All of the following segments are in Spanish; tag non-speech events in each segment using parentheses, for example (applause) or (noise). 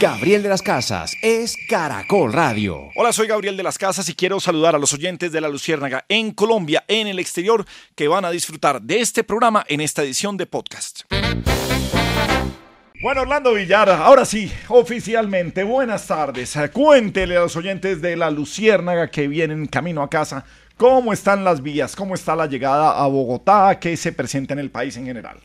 Gabriel de las Casas es Caracol Radio. Hola, soy Gabriel de las Casas y quiero saludar a los oyentes de La Luciérnaga en Colombia, en el exterior, que van a disfrutar de este programa en esta edición de podcast. Bueno, Orlando Villar, ahora sí, oficialmente, buenas tardes. Cuéntele a los oyentes de La Luciérnaga que vienen camino a casa cómo están las vías, cómo está la llegada a Bogotá, qué se presenta en el país en general.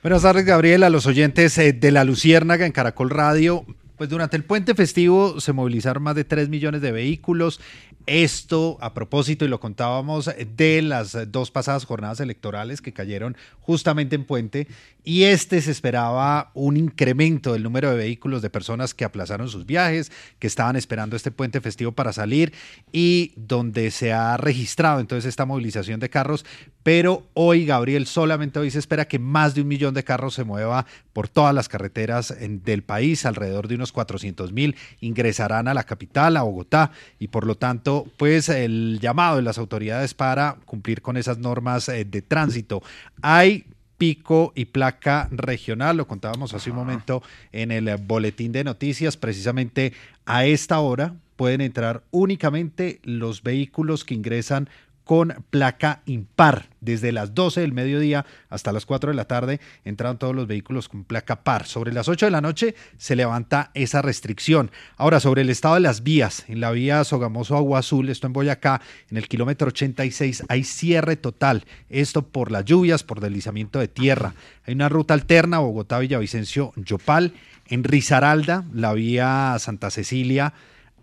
Buenas tardes, Gabriel, a los oyentes eh, de La Luciérnaga en Caracol Radio. Pues durante el puente festivo se movilizaron más de 3 millones de vehículos. Esto a propósito, y lo contábamos, de las dos pasadas jornadas electorales que cayeron justamente en puente. Y este se esperaba un incremento del número de vehículos de personas que aplazaron sus viajes, que estaban esperando este puente festivo para salir y donde se ha registrado entonces esta movilización de carros. Pero hoy, Gabriel, solamente hoy se espera que más de un millón de carros se mueva por todas las carreteras del país, alrededor de unos 400 mil ingresarán a la capital, a Bogotá, y por lo tanto, pues el llamado de las autoridades para cumplir con esas normas eh, de tránsito. Hay pico y placa regional, lo contábamos hace un momento en el boletín de noticias, precisamente a esta hora pueden entrar únicamente los vehículos que ingresan con placa impar. Desde las 12 del mediodía hasta las 4 de la tarde entraron todos los vehículos con placa par. Sobre las 8 de la noche se levanta esa restricción. Ahora, sobre el estado de las vías, en la vía Sogamoso Agua Azul, esto en Boyacá, en el kilómetro 86 hay cierre total. Esto por las lluvias, por deslizamiento de tierra. Hay una ruta alterna, Bogotá-Villavicencio, Yopal. En Risaralda, la vía Santa Cecilia,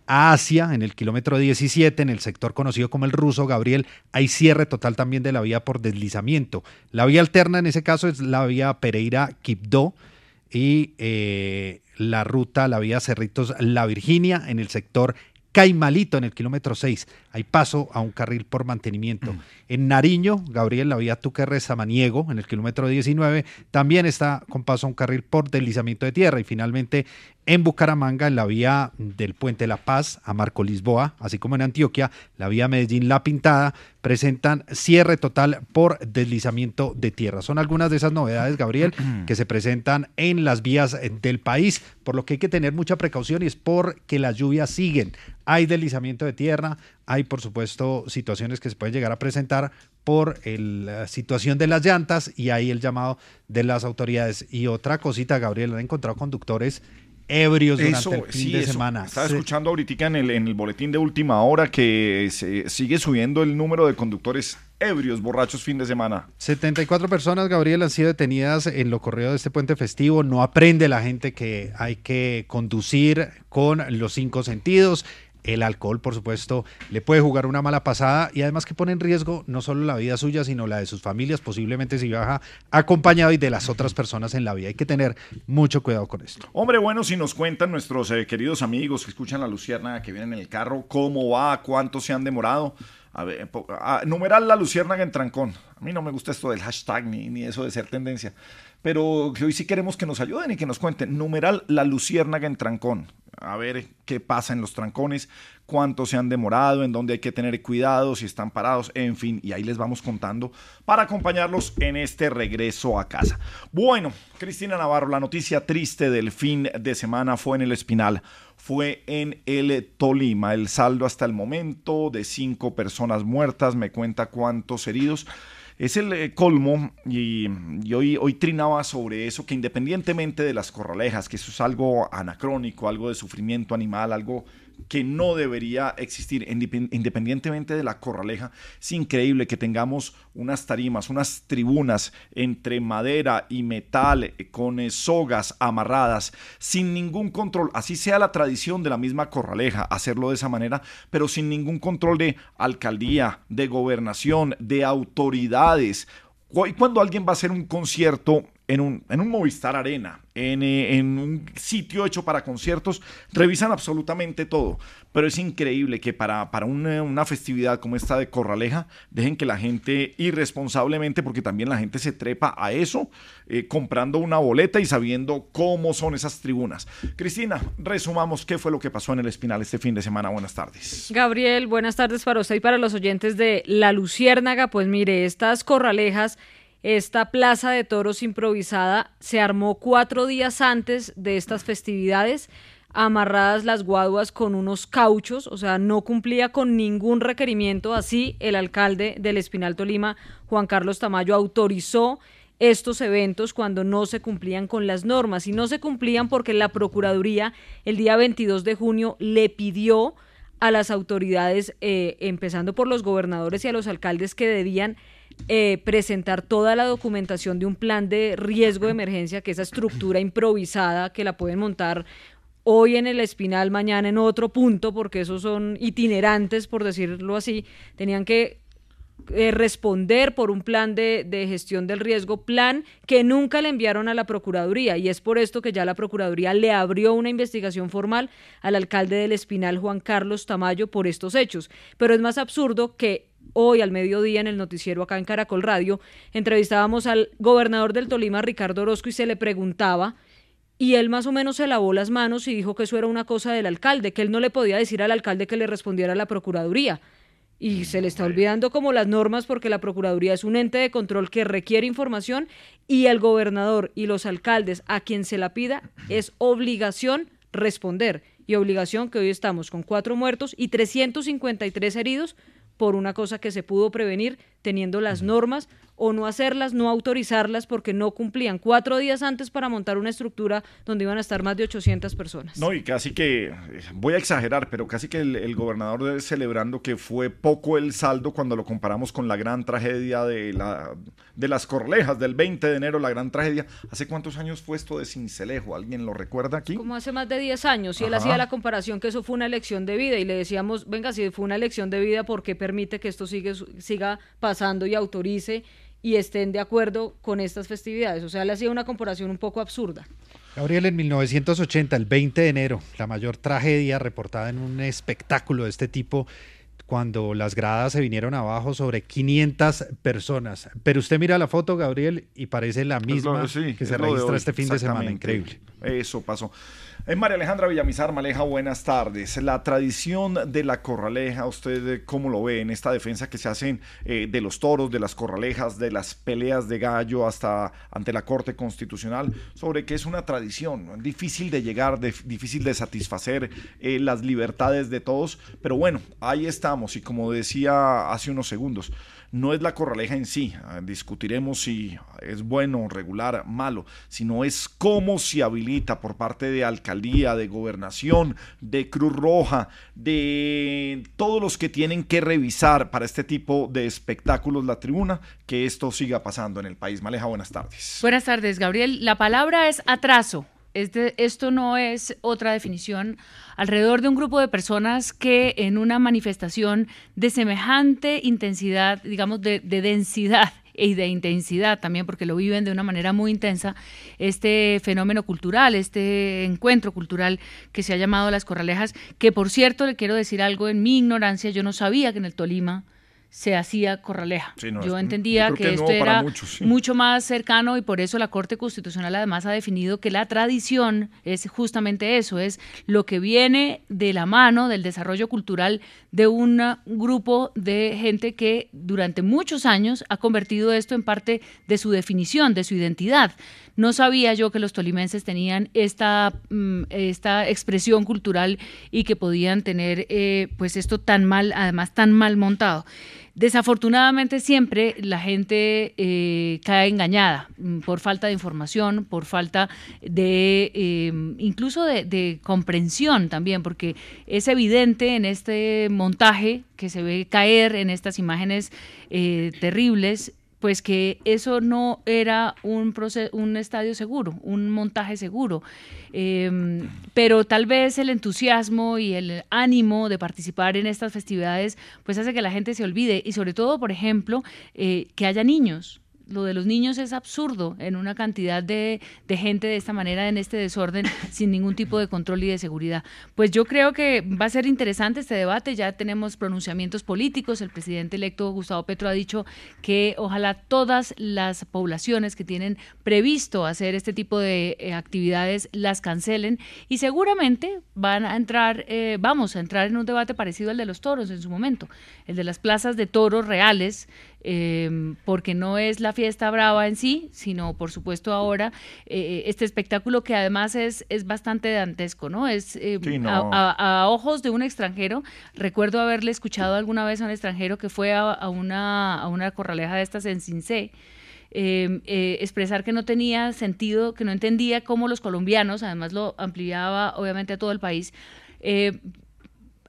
a Asia, en el kilómetro 17, en el sector conocido como el ruso, Gabriel, hay cierre total también de la vía por deslizamiento. La vía alterna en ese caso es la vía Pereira-Quibdó y eh, la ruta, la vía Cerritos-La Virginia, en el sector Caimalito, en el kilómetro 6. Hay paso a un carril por mantenimiento. En Nariño, Gabriel, la vía Tuquerre-Samaniego, en el kilómetro 19, también está con paso a un carril por deslizamiento de tierra. Y finalmente, en Bucaramanga, en la vía del Puente La Paz a Marco Lisboa, así como en Antioquia, la vía Medellín-La Pintada, presentan cierre total por deslizamiento de tierra. Son algunas de esas novedades, Gabriel, (clears throat) que se presentan en las vías eh, del país, por lo que hay que tener mucha precaución y es porque las lluvias siguen. Hay deslizamiento de tierra, hay por supuesto situaciones que se pueden llegar a presentar por el, la situación de las llantas y hay el llamado de las autoridades. Y otra cosita, Gabriel, han encontrado conductores ebrios durante Eso, el fin sí, de eso. semana. Estaba escuchando ahorita en el, en el boletín de última hora que se sigue subiendo el número de conductores ebrios, borrachos fin de semana. 74 personas, Gabriel, han sido detenidas en lo corrido de este puente festivo. No aprende la gente que hay que conducir con los cinco sentidos. El alcohol, por supuesto, le puede jugar una mala pasada y además que pone en riesgo no solo la vida suya, sino la de sus familias, posiblemente si viaja acompañado y de las otras personas en la vía. Hay que tener mucho cuidado con esto. Hombre, bueno, si nos cuentan nuestros eh, queridos amigos que escuchan la Lucierna, que vienen en el carro, cómo va, cuánto se han demorado. A ver, a- numeral la Luciérnaga en trancón. A mí no me gusta esto del hashtag ni, ni eso de ser tendencia. Pero hoy sí queremos que nos ayuden y que nos cuenten. Numeral la Luciérnaga en trancón. A ver qué pasa en los trancones, cuánto se han demorado, en dónde hay que tener cuidado, si están parados, en fin. Y ahí les vamos contando para acompañarlos en este regreso a casa. Bueno, Cristina Navarro, la noticia triste del fin de semana fue en el Espinal fue en el Tolima. El saldo hasta el momento de cinco personas muertas, me cuenta cuántos heridos. Es el eh, colmo y, hoy, hoy trinaba sobre eso, que independientemente de las corralejas, que eso es algo anacrónico, algo de sufrimiento animal, algo que no debería existir independientemente de la corraleja. Es increíble que tengamos unas tarimas, unas tribunas entre madera y metal eh, con eh, sogas amarradas sin ningún control, así sea la tradición de la misma corraleja, hacerlo de esa manera, pero sin ningún control de alcaldía, de gobernación, de autoridades. Y cuando alguien va a hacer un concierto en un, en un Movistar Arena, en, eh, en, un sitio hecho para conciertos, revisan absolutamente todo. Pero es increíble que para, para una, una, festividad como esta de Corraleja, dejen que la gente irresponsablemente, porque también la gente se trepa a eso, eh, comprando una boleta y sabiendo cómo son esas tribunas. Cristina, resumamos qué fue lo que pasó en el Espinal este fin de semana. Buenas tardes. Gabriel, buenas tardes para usted y para los oyentes de La Luciérnaga. Pues mire, estas Corralejas esta plaza de toros improvisada se armó cuatro días antes de estas festividades, amarradas las guaduas con unos cauchos, o sea, no cumplía con ningún requerimiento. Así, el alcalde del Espinal Tolima, Juan Carlos Tamayo, autorizó estos eventos cuando no se cumplían con las normas y no se cumplían porque la Procuraduría el día 22 de junio le pidió a las autoridades, eh, empezando por los gobernadores y a los alcaldes que debían eh, presentar toda la documentación de un plan de riesgo de emergencia, que esa estructura improvisada que la pueden montar hoy en el Espinal, mañana en otro punto, porque esos son itinerantes, por decirlo así, tenían que eh, responder por un plan de, de, gestión del riesgo, plan que nunca le enviaron a la Procuraduría. Y es por esto que ya la Procuraduría le abrió una investigación formal al alcalde del Espinal, Juan Carlos Tamayo, por estos hechos. Pero es más absurdo que hoy al mediodía en el noticiero acá en Caracol Radio, entrevistábamos al gobernador del Tolima, Ricardo Orozco, y se le preguntaba, y él más o menos se lavó las manos y dijo que eso era una cosa del alcalde, que él no le podía decir al alcalde que le respondiera a la Procuraduría. Y se le está olvidando como las normas porque la Procuraduría es un ente de control que requiere información y el gobernador y los alcaldes a quien se la pida es obligación responder. Y obligación que hoy estamos con cuatro muertos y 353 heridos por una cosa que se pudo prevenir teniendo las normas o no hacerlas, no autorizarlas porque no cumplían cuatro días antes para montar una estructura donde iban a estar más de 800 personas. No, y casi que, voy a exagerar, pero casi que el, gobernador celebrando que fue poco el saldo cuando lo comparamos con la gran tragedia de, la, de las Corlejas del 20 de enero, la gran tragedia. ¿Hace cuántos años fue esto de Cincelejo? ¿Alguien lo recuerda aquí? Como hace más de 10 años, y él hacía la comparación que eso fue una elección de vida y le decíamos, venga, si fue una elección de vida, ¿por qué permite que esto sigue, siga pasando y autorice y estén de acuerdo con estas festividades. O sea, le hacía una comparación un poco absurda. Gabriel, en 1980, el 20 de enero, la mayor tragedia reportada en un espectáculo de este tipo, cuando las gradas se vinieron abajo sobre 500 personas. Pero usted mira la foto, Gabriel, y parece la misma que se registra este fin de semana. Increíble. Eso pasó. Eh, María Alejandra Villamizar, Maleja, buenas tardes. La tradición de la corraleja, ¿usted eh, cómo lo ve en esta defensa que se hacen eh, de los toros, de las corralejas, de las peleas de gallo hasta ante la Corte Constitucional, sobre que es una tradición difícil de llegar, difícil de satisfacer las libertades de todos? Pero bueno, ahí estamos y como decía hace unos segundos, no es la corraleja en sí, ah, discutiremos si es bueno, regular, malo, sino es cómo se habilita por parte de alcaldía, de gobernación, de Cruz Roja, de todos los que tienen que revisar para este tipo de espectáculos la tribuna, que esto siga pasando en el país. Maleja, buenas tardes. Buenas tardes, Gabriel. La palabra es atraso. Este, esto no es otra definición. Alrededor de un grupo de personas que en una manifestación de semejante intensidad, digamos, de, densidad (laughs) y de intensidad también, porque lo viven de una manera muy intensa, este fenómeno cultural, este encuentro cultural que se ha llamado Las Corralejas, que por cierto le quiero decir algo en mi ignorancia, yo no sabía que en el Tolima se hacía corraleja. yo entendía que, esto era mucho más cercano y por eso la Corte Constitucional además ha definido que la tradición es justamente eso, es lo que viene de la mano del desarrollo cultural de un grupo de gente que durante muchos años ha convertido esto en parte de su definición, de su identidad. No sabía yo que los tolimenses tenían esta, mm, esta expresión cultural y que podían tener eh, pues esto tan mal, además tan mal montado. Desafortunadamente siempre la gente eh, cae engañada mm, por falta de información, por falta de eh, incluso de, de, comprensión también, porque es evidente en este montaje que se ve caer en estas imágenes eh, terribles pues que eso no era un, un estadio seguro, un montaje seguro. Em, pero tal vez el entusiasmo y el ánimo de participar en estas festividades pues hace que la gente se olvide y sobre todo, por ejemplo, eh, que haya niños lo de los niños es absurdo en una cantidad de, gente de esta manera, en este desorden, (laughs) sin ningún tipo de control y de seguridad. Pues yo creo que va a ser interesante este debate, ya tenemos pronunciamientos políticos, el presidente electo Gustavo Petro ha dicho que ojalá todas las poblaciones que tienen previsto hacer este tipo de eh, actividades las cancelen y seguramente van a entrar, eh, vamos a entrar en un debate parecido al de los toros en su momento, el de las plazas de toros reales, eh, porque no es la fiesta brava en sí, sino por supuesto ahora eh, este espectáculo que además es, es bastante dantesco, ¿no? Es eh, A, ojos de un extranjero. Recuerdo haberle escuchado alguna vez a un extranjero que fue a, una, a una corraleja de estas en Cincé. Em, expresar que no tenía sentido, que no entendía cómo los colombianos, además lo ampliaba obviamente a todo el país,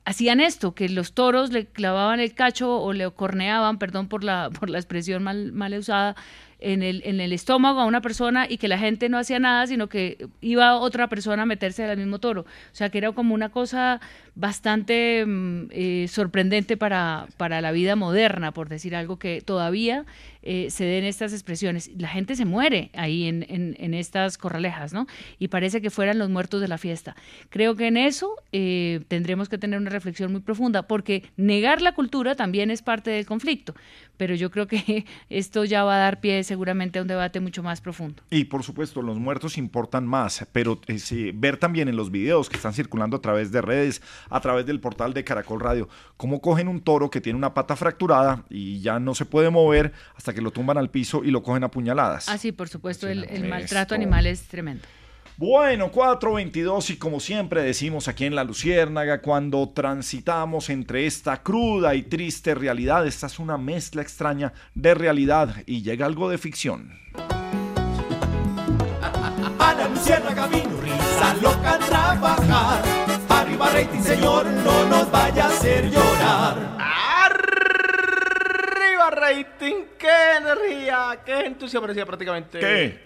hacían esto, que los toros le clavaban el cacho o le corneaban, perdón por la, por la expresión mal, mal usada, en el, en el estómago a una persona y que la gente no hacía nada, sino que iba otra persona a meterse al mismo toro. O sea, que era como una cosa bastante mm, eh, sorprendente para, para la vida moderna, por decir algo que todavía eh, se den estas expresiones. La gente se muere ahí en, estas corralejas, ¿no? Y parece que fueran los muertos de la fiesta. Creo que en eso eh, tendremos que tener una reflexión muy profunda, porque negar la cultura también es parte del conflicto, pero yo creo que (laughs) esto ya va a dar pie seguramente a un debate mucho más profundo. Y por supuesto, los muertos importan más, pero ver también en los videos que están circulando a través de redes, a través del portal de Caracol Radio, cómo cogen un toro que tiene una pata fracturada y ya no se puede mover hasta que lo tumban al piso y lo cogen a puñaladas. Ah, sí, por supuesto, el, maltrato animal es tremendo. Bueno, 422 y como siempre decimos aquí en La Luciérnaga, cuando transitamos entre esta cruda y triste realidad, esta es una mezcla extraña de realidad y llega algo de ficción. A La Luciérnaga vino risa loca a trabajar Arriba rating, señor, no nos vaya a hacer llorar. Rating, qué energía, qué entusiasmo parecía prácticamente. ¿Qué?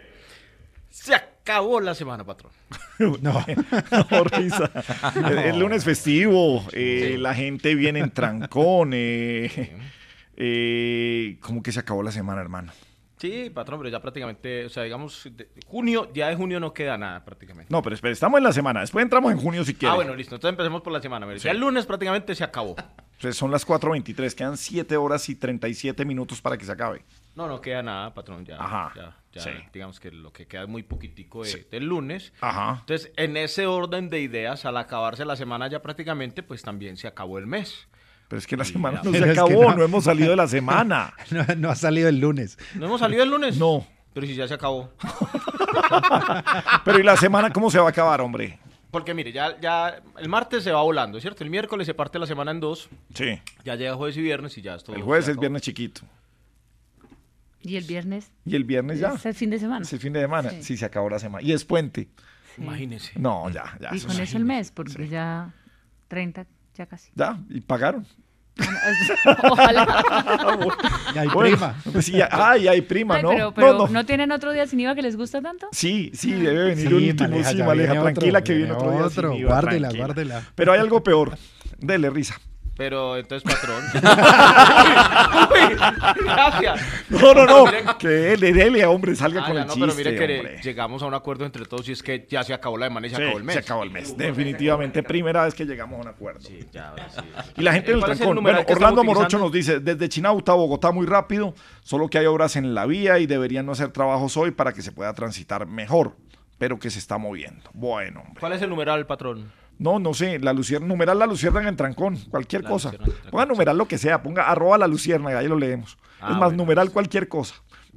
Se acabó la semana, patrón. (laughs) no, no, risa. (laughs) El, lunes festivo, eh, la gente viene en trancón. Eh, eh, ¿Cómo que se acabó la semana, hermano? Sí, patrón, pero ya prácticamente, o sea, digamos, junio, ya de junio no queda nada prácticamente. No, pero espera, estamos en la semana, después entramos en junio si quieres. Ah, bueno, listo, entonces empecemos por la semana. Ya el lunes prácticamente se acabó. Entonces son las 4.23, quedan 7 horas y 37 minutos para que se acabe. No, no queda nada, patrón, ya. Ajá. Ya, ya digamos que lo que queda es muy poquitico del lunes. Ajá. Entonces, en ese orden de ideas, al acabarse la semana ya prácticamente, pues también se acabó el mes. Pero es que la semana no se acabó, no, hemos salido de la semana. (laughs) no, ha salido el lunes. ¿No hemos salido el lunes? No. Pero si ya se acabó. (laughs) Pero ¿y la semana cómo se va a acabar, hombre? Porque mire, ya, ya el martes se va volando, ¿cierto? El miércoles se parte la semana en dos. Sí. Ya llega jueves y viernes y ya es todo. El jueves es viernes chiquito. ¿Y el viernes? ¿Y el viernes ya? Es el fin de semana. Es el fin de semana. Sí, se acabó la semana. Y es puente. Imagínese. No, ya, ya. Y con eso el mes, porque ya 30, ya casi. Ya, y pagaron. (laughs) Ojalá. (laughs) y hay prima. Pues sí, hay prima, ¿no? Pero, no, tienen otro día sin IVA que les gusta tanto? Sí, sí, debe venir un último. sí, Maleja, tranquila que viene otro, día sin IVA. Guárdela, guárdela. Pero hay algo peor. Dele risa. Pero entonces, patrón. (laughs) gracias. No, no, no. que dele, dele, hombre, salga ah, con el no, chiste. Pero mire que llegamos a un acuerdo entre todos y es que ya se acabó la semana y se acabó el mes. Se acabó el mes. Definitivamente, primera vez que llegamos a un acuerdo. Sí, ya, sí. Y la gente del trancón. Bueno, Orlando Morocho nos dice: desde Chinauta a Bogotá muy rápido, solo que hay obras en la vía y deberían no hacer trabajos hoy para que se pueda transitar mejor, pero que se está moviendo. Bueno, hombre. ¿Cuál es el numeral, patrón? No, no sé, la lucierna, numeral la luciérnaga en trancón, cualquier cosa. ponga numeral lo que sea, ponga arroba la luciérnaga, ahí lo leemos. es ah, más, numeral cualquier cosa.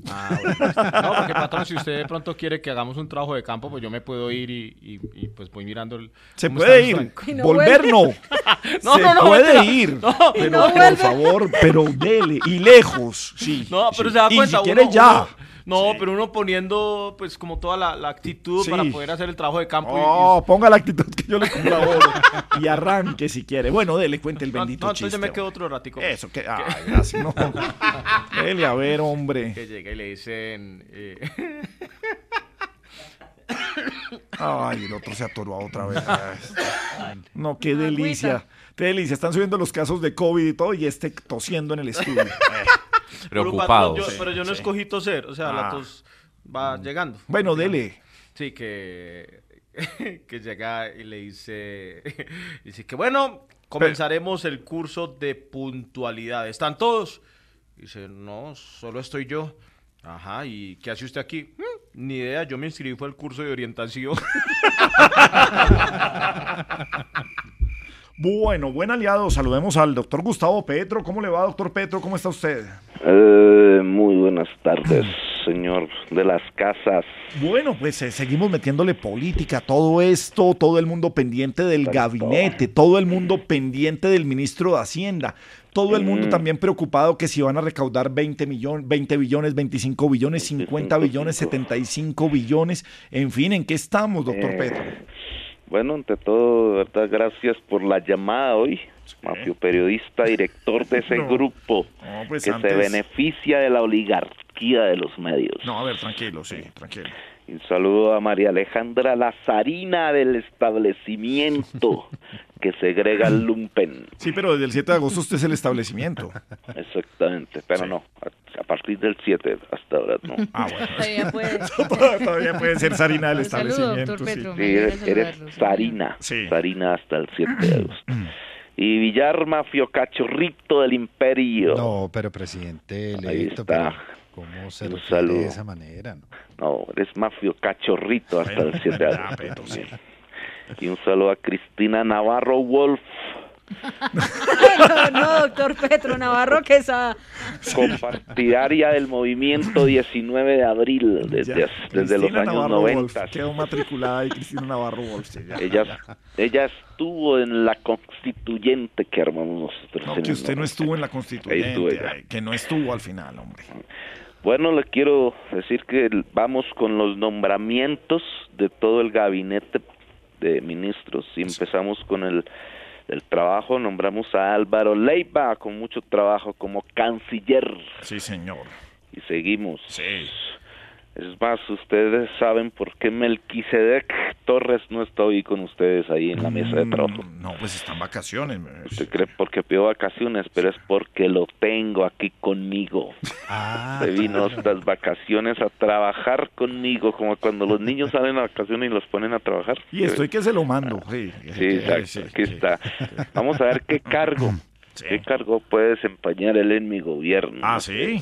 Ah, bueno. No, porque patrón, si usted de pronto quiere que hagamos un trabajo de campo, pues yo me puedo ir y, y- y, pues voy mirando el. Se puede ir. Y no Volver vuelve. no. (laughs) no, Se no, no, puede mentira. ir. No, pero no por favor, pero dele. Y lejos, sí. No, pero sí. se da Y cuenta. si quiere uno- ya. uno- no, pero uno poniendo, pues, como toda la, la actitud Sí. para poder hacer el trabajo de campo. y- y- Oh, ponga la actitud que yo le colaboro. y arranque si quiere. Bueno, dele, cuente el No, bendito no, entonces chiste. yo me quedo otro ratico. Eso, que. Ay, gracias, no. Dele, a ver, hombre. Que llega y le dicen. eh, Ay, el otro se atoró otra vez. No, qué delicia. Qué delicia. Están subiendo los casos de COVID y todo y este tosiendo en el estudio. (laughs) Eh. pero, yo- pero yo no escogí toser, o sea, Ah. la tos va llegando. Bueno, dele. Sí, que, (laughs) que llega y le dice, (laughs) dice que bueno, comenzaremos el curso de puntualidad. ¿Están todos? Dice, no, solo estoy yo. Ajá, ¿y qué hace usted aquí? "Mm, ni idea, yo me inscribí fue al curso de orientación. (laughs) Bueno, buen aliado. Saludemos al doctor Gustavo Petro. ¿Cómo le va, doctor Petro? ¿Cómo está usted? Eh, muy buenas tardes, (clears throat) señor de las casas. Bueno, pues eh, seguimos metiéndole política todo esto, todo el mundo pendiente del gabinete, todo el mundo pendiente del ministro de Hacienda, todo el mundo Mm. también preocupado que si van a recaudar 20 millones, 20 billones, 25 billones, 50 billones, 75 billones, en fin, ¿en qué estamos, doctor Eh, Petro? Bueno, ante todo, de verdad, gracias por la llamada hoy. Mafio periodista, director de ese (laughs) No. grupo No, pues que antes- se beneficia de la oligarquía de los medios. No, a ver, tranquilo, sí, tranquilo. Un saludo a María Alejandra Lazarina del establecimiento (laughs) que segrega (clears throat) el lumpen. Sí, pero desde el 7 de agosto usted es el establecimiento. Exactamente, pero no, a, a partir del 7 hasta ahora no. Ah, bueno. (laughs) Todavía puede. (laughs) Todavía puede ser Sarina saludo, establecimiento. doctor sí. Petro. Sí, eres, eres. Sarina, Sí. Sarina hasta el 7 de (clears throat) agosto. Y Villar Mafio Cachorrito del Imperio. No, pero presidente está. pero ¿cómo se lo saludo. de esa manera? no? No, eres Mafio Cachorrito hasta el 7 de agosto. Petro, sí. Y un saludo a Cristina Navarro Wolf, (laughs) no, no, doctor Petro Navarro Quesada. compartidaria del movimiento 19 de abril, desde, Ya, desde los años Navarro 90. Wolf, quedó matriculada y Cristina Navarro Wolf. sí, ya, Ella, ya. ella estuvo en la constituyente que armamos nosotros. No, que usted no 90. estuvo en la constituyente, ay, que no estuvo al final, hombre. Bueno, le quiero decir que vamos con los nombramientos de todo el gabinete de ministros y empezamos con el, el trabajo, nombramos a Álvaro Leiva con mucho trabajo como canciller Sí, señor. y seguimos. Sí. Es más, ustedes saben por qué Melquisedec Torres no está hoy con ustedes ahí en la mesa de trabajo. Mm, No, pues está en vacaciones. Usted cree porque pidió vacaciones, pero es porque lo tengo aquí conmigo. Ah, Se vino estas vacaciones a trabajar conmigo, como cuando los niños salen a vacaciones y los ponen a trabajar. Y estoy que se lo mando. Sí, Sí, exacto, aquí está. Vamos a ver qué cargo, qué cargo puede desempeñar él en mi gobierno. Ah, sí.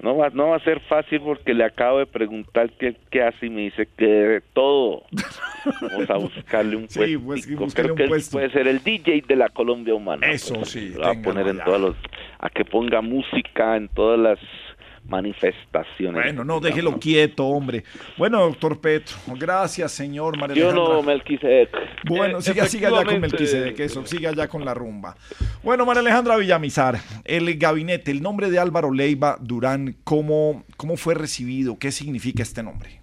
No va, no va a ser fácil porque le acabo de preguntar qué, qué hace y me dice que de todo. Vamos a buscarle un (laughs) Sí, pues, Creo un que puesto. puede ser el DJ de la Colombia Humana. Eso Pues, sí, Lo va a poner en todos los... A que ponga música en todas las manifestaciones. Bueno, no, déjelo quieto, hombre. Bueno, doctor Petro, gracias, señor María Yo Alejandra. no, Melquisedec. Bueno, Eh, siga, siga ya con. Melquisedec, eso, siga ya con la rumba. Bueno, María Alejandra Villamizar, el gabinete, el nombre de Álvaro Leiva Durán, ¿cómo, cómo fue recibido? ¿Qué significa este nombre?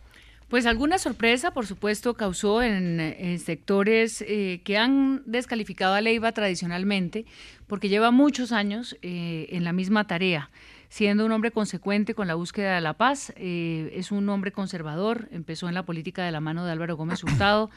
Pues alguna sorpresa, por supuesto, causó en, en sectores eh, que han descalificado a Leiva tradicionalmente, porque lleva muchos años eh, en la misma tarea, siendo un hombre consecuente con la búsqueda de la paz. eh, es un hombre conservador, empezó en la política de la mano de Álvaro Gómez Hurtado,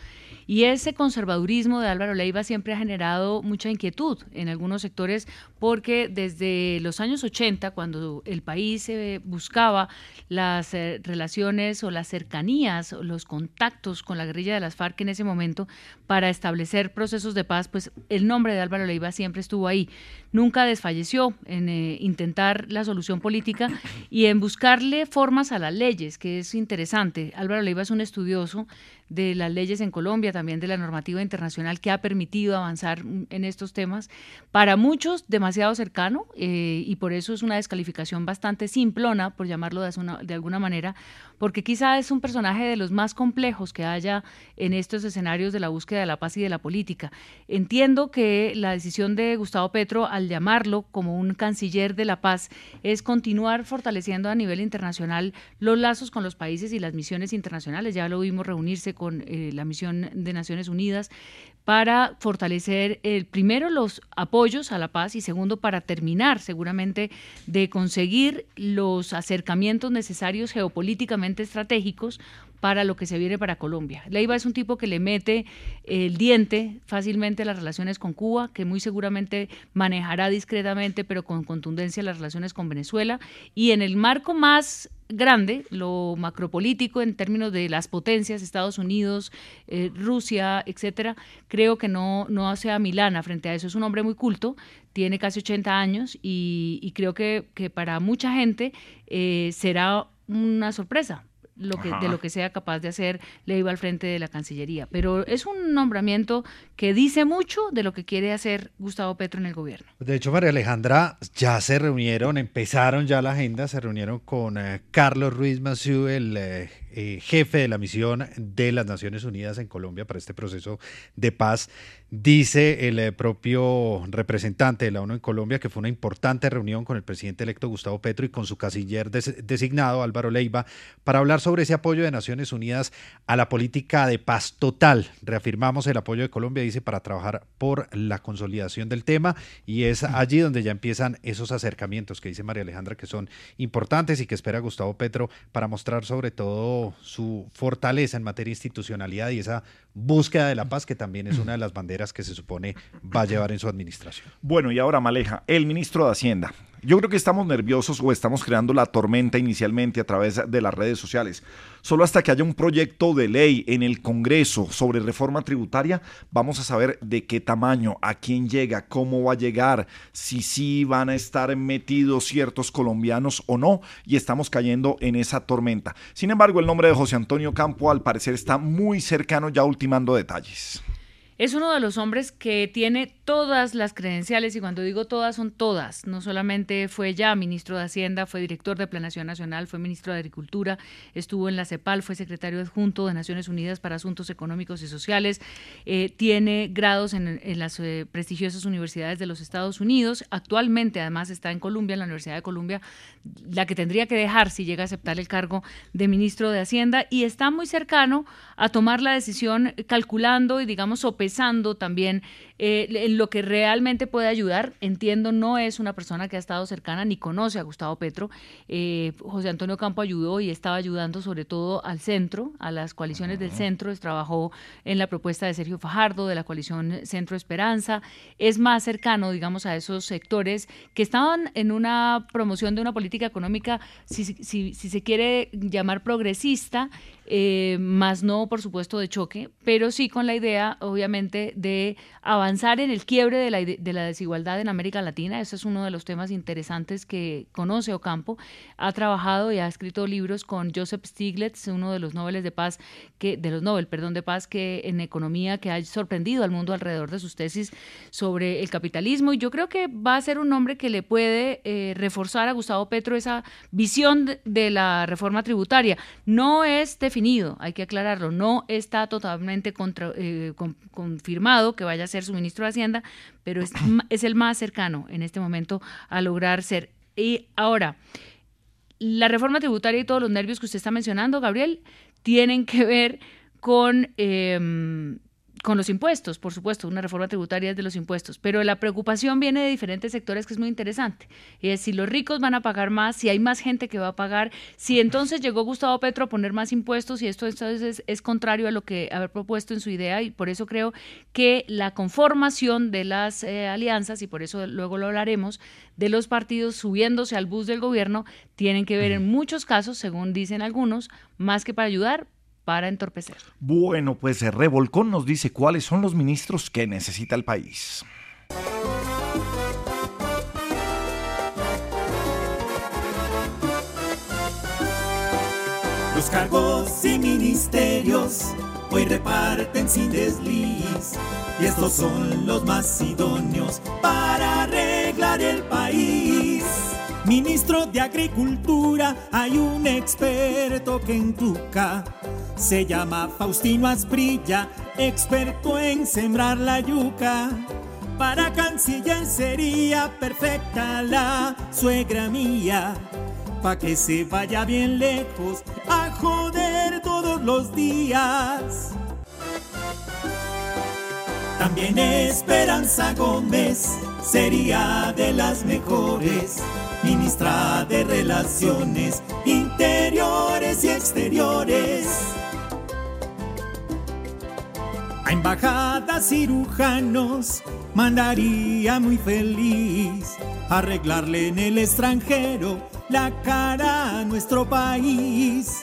y ese conservadurismo de Álvaro Leiva siempre ha generado mucha inquietud en algunos sectores, porque desde los años 80, cuando el país eh, buscaba las eh, relaciones o las cercanías o los contactos con la guerrilla de las FARC en ese momento para establecer procesos de paz, pues el nombre de Álvaro Leiva siempre estuvo ahí. Nunca desfalleció en intentar la solución solución política y en buscarle formas a las leyes, que es interesante. Álvaro Leiva es un estudioso de las leyes en Colombia, también de la normativa internacional que ha permitido avanzar en estos temas. Para muchos, demasiado cercano eh, y por eso es una descalificación bastante simplona, por llamarlo de, de alguna manera, porque quizá es un personaje de los más complejos que haya en estos escenarios de la búsqueda de la paz y de la política. Entiendo que la decisión de Gustavo Petro al llamarlo como un canciller de la paz es continuar fortaleciendo a nivel internacional los lazos con los países y las misiones internacionales. Ya lo vimos reunirse con eh, la misión de Naciones Unidas para fortalecer primero los apoyos a la paz y segundo para terminar seguramente de conseguir los acercamientos necesarios geopolíticamente estratégicos para lo que se viene para Colombia. Leiva es un tipo que le mete el diente fácilmente a las relaciones con Cuba, que muy seguramente manejará discretamente pero con contundencia las relaciones con Venezuela y en el marco más grande, lo macropolítico en términos de las potencias, Estados Unidos, eh, Rusia, etcétera, creo que no, no sea Milana frente a eso. Es un hombre muy culto, tiene casi 80 años y, creo que, que, para mucha gente eh, será una sorpresa lo que, de lo que sea capaz de hacer Leiva al frente de la Cancillería. Pero es un nombramiento que dice mucho de lo que quiere hacer Gustavo Petro en el gobierno. De hecho, María Alejandra, ya se reunieron, empezaron ya la agenda, se reunieron con eh, Carlos Ruiz Massieu, el eh, eh, jefe de la misión de las Naciones Unidas en Colombia para este proceso de paz. Dice el eh, propio representante de la ONU en Colombia que fue una importante reunión con el presidente electo Gustavo Petro y con su canciller designado Álvaro Leiva para hablar sobre ese apoyo de Naciones Unidas a la política de paz total. Reafirmamos el apoyo de Colombia, dice, para trabajar por la consolidación del tema y es allí donde ya empiezan esos acercamientos que dice María Alejandra que son importantes y que espera Gustavo Petro para mostrar sobre todo su fortaleza en materia de institucionalidad y esa búsqueda de la paz, que también es una de las banderas que se supone va a llevar en su administración. Bueno, y ahora Maleja, el ministro de Hacienda. Yo creo que estamos nerviosos o estamos creando la tormenta inicialmente a través de las redes sociales. Solo hasta que haya un proyecto de ley en el Congreso sobre reforma tributaria, vamos a saber de qué tamaño, a quién llega, cómo va a llegar, si sí van a estar metidos ciertos colombianos o no, y estamos cayendo en esa tormenta. Sin embargo, el nombre de José Antonio Campo al parecer está muy cercano ya ultimando detalles. Es uno de los hombres que tiene todas las credenciales, y cuando digo todas, son todas. No solamente fue ya ministro de Hacienda, fue director de Planación Nacional, fue ministro de Agricultura, estuvo en la CEPAL, fue secretario adjunto de Naciones Unidas para Asuntos Económicos y Sociales, eh, tiene grados en, las eh, prestigiosas universidades de los Estados Unidos. Actualmente, además, está en Colombia, en la Universidad de Columbia, la que tendría que dejar si llega a aceptar el cargo de ministro de Hacienda, y está muy cercano a tomar la decisión calculando y, digamos, sopesando también eh, en lo que realmente puede ayudar. Entiendo, no es una persona que ha estado cercana ni conoce a Gustavo Petro. Eh, José Antonio Campo ayudó y estaba ayudando sobre todo al centro, a las coaliciones del centro. Trabajó en la propuesta de Sergio Fajardo, de la coalición Centro Esperanza. Es más cercano, digamos, a esos sectores que estaban en una promoción de una política económica, si, si, si se quiere llamar progresista, eh, más no, por supuesto, de choque, pero sí con la idea, obviamente, de avanzar en el quiebre de la, de la desigualdad en América Latina. Ese es uno de los temas interesantes que conoce Ocampo. Ha trabajado y ha escrito libros con Joseph Stiglitz, uno de los Nobel de Paz, que, de los Nobel, perdón, de Paz, que en economía, que ha sorprendido al mundo alrededor de sus tesis sobre el capitalismo. Y yo creo que va a ser un hombre que le puede eh, reforzar a Gustavo Petro esa visión de, de la reforma tributaria. No es de definido, hay que aclararlo, no está totalmente eh, confirmado que vaya a ser su ministro de Hacienda, pero es, (clears throat) es el más cercano en este momento a lograr ser. Y ahora, la reforma tributaria y todos los nervios que usted está mencionando, Gabriel, tienen que ver con em, con los impuestos, por supuesto, una reforma tributaria de los impuestos, pero la preocupación viene de diferentes sectores que es muy interesante. Y es si los ricos van a pagar más, si hay más gente que va a pagar, si entonces llegó Gustavo Petro a poner más impuestos y esto entonces es, contrario a lo que haber propuesto en su idea y por eso creo que la conformación de las eh, alianzas, y por eso luego lo hablaremos, de los partidos subiéndose al bus del gobierno, tienen que ver en muchos casos, según dicen algunos, más que para ayudar, para entorpecer. Bueno, pues eh, Revolcón nos dice cuáles son los ministros que necesita el país. Los cargos y ministerios hoy reparten sin desliz y estos son los más idóneos para arreglar el país. Ministro de Agricultura, hay un experto que en Tuca se llama Faustino Asprilla, experto en sembrar la yuca. Para canciller sería perfecta la suegra mía, pa' que se vaya bien lejos a joder todos los días. También Esperanza Gómez sería de las mejores, ministra de Relaciones Interiores y Exteriores. A embajadas cirujanos mandaría muy feliz arreglarle en el extranjero la cara a nuestro país.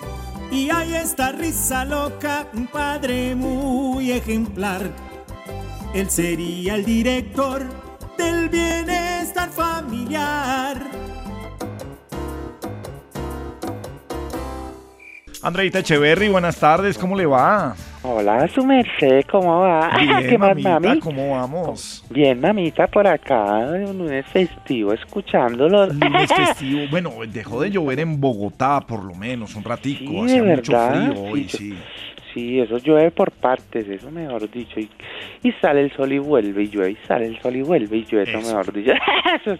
Y hay esta risa loca, un padre muy ejemplar. Él sería el director del bienestar familiar. Andreita Echeverry, buenas tardes, ¿cómo le va? Hola, su merced, ¿cómo va? (laughs) Bien, ¿Qué más, mamita, mami? ¿cómo vamos? Bien, mamita, por acá, un lunes festivo, escuchándolo. Lunes (laughs) festivo. Bueno, dejó de llover en Bogotá, por lo menos, un ratico. Sí, Hacía mucho verdad, frío hoy, sí, sí. Sí, eso llueve por partes, eso mejor dicho. Y, y sale el sol y vuelve y llueve, y sale el sol y vuelve y llueve, eso, Eso. mejor dicho. (laughs) Eso es-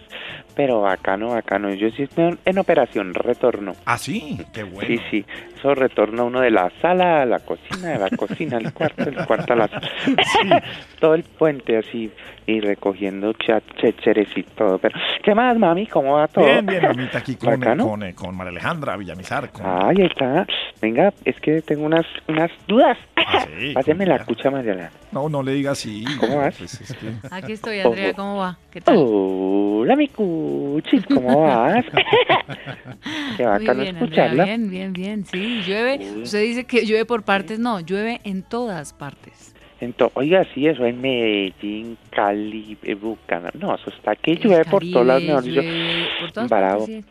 pero bacano, bacano. Yo sí estoy en operación retorno. ¿Ah, sí? Qué bueno. Sí, sí. Eso retorna uno de la sala a la cocina, de la cocina al cuarto, del cuarto a la sala. (laughs) (laughs) todo el puente así y recogiendo chécheres y todo. Pero, ¿qué más, mami? ¿Cómo va todo? Bien, bien, mamita, aquí con, ¿Bacano? con, eh, con María Alejandra Villamizar. Con... Ay, ahí está. Venga, es que tengo unas unas dudas. Ah, sí, (laughs) Páseme la cucha, Mariela. No, no le diga así. ¿Cómo vas? Pues es que- (laughs) Aquí estoy, Andrea, ¿cómo va? ¿Qué tal? Hola, mi cuchis, ¿cómo vas? (laughs) Qué Muy bacano bien, escucharla. Andrea, bien, bien, bien, sí, llueve. Usted dice que llueve por partes, no, llueve en todas partes. Ento- oiga, sí, eso en Medellín, Cali, eh, Bucaramanga. No, eso está que llueve por todas las, mejor dicho. Bravo. sí.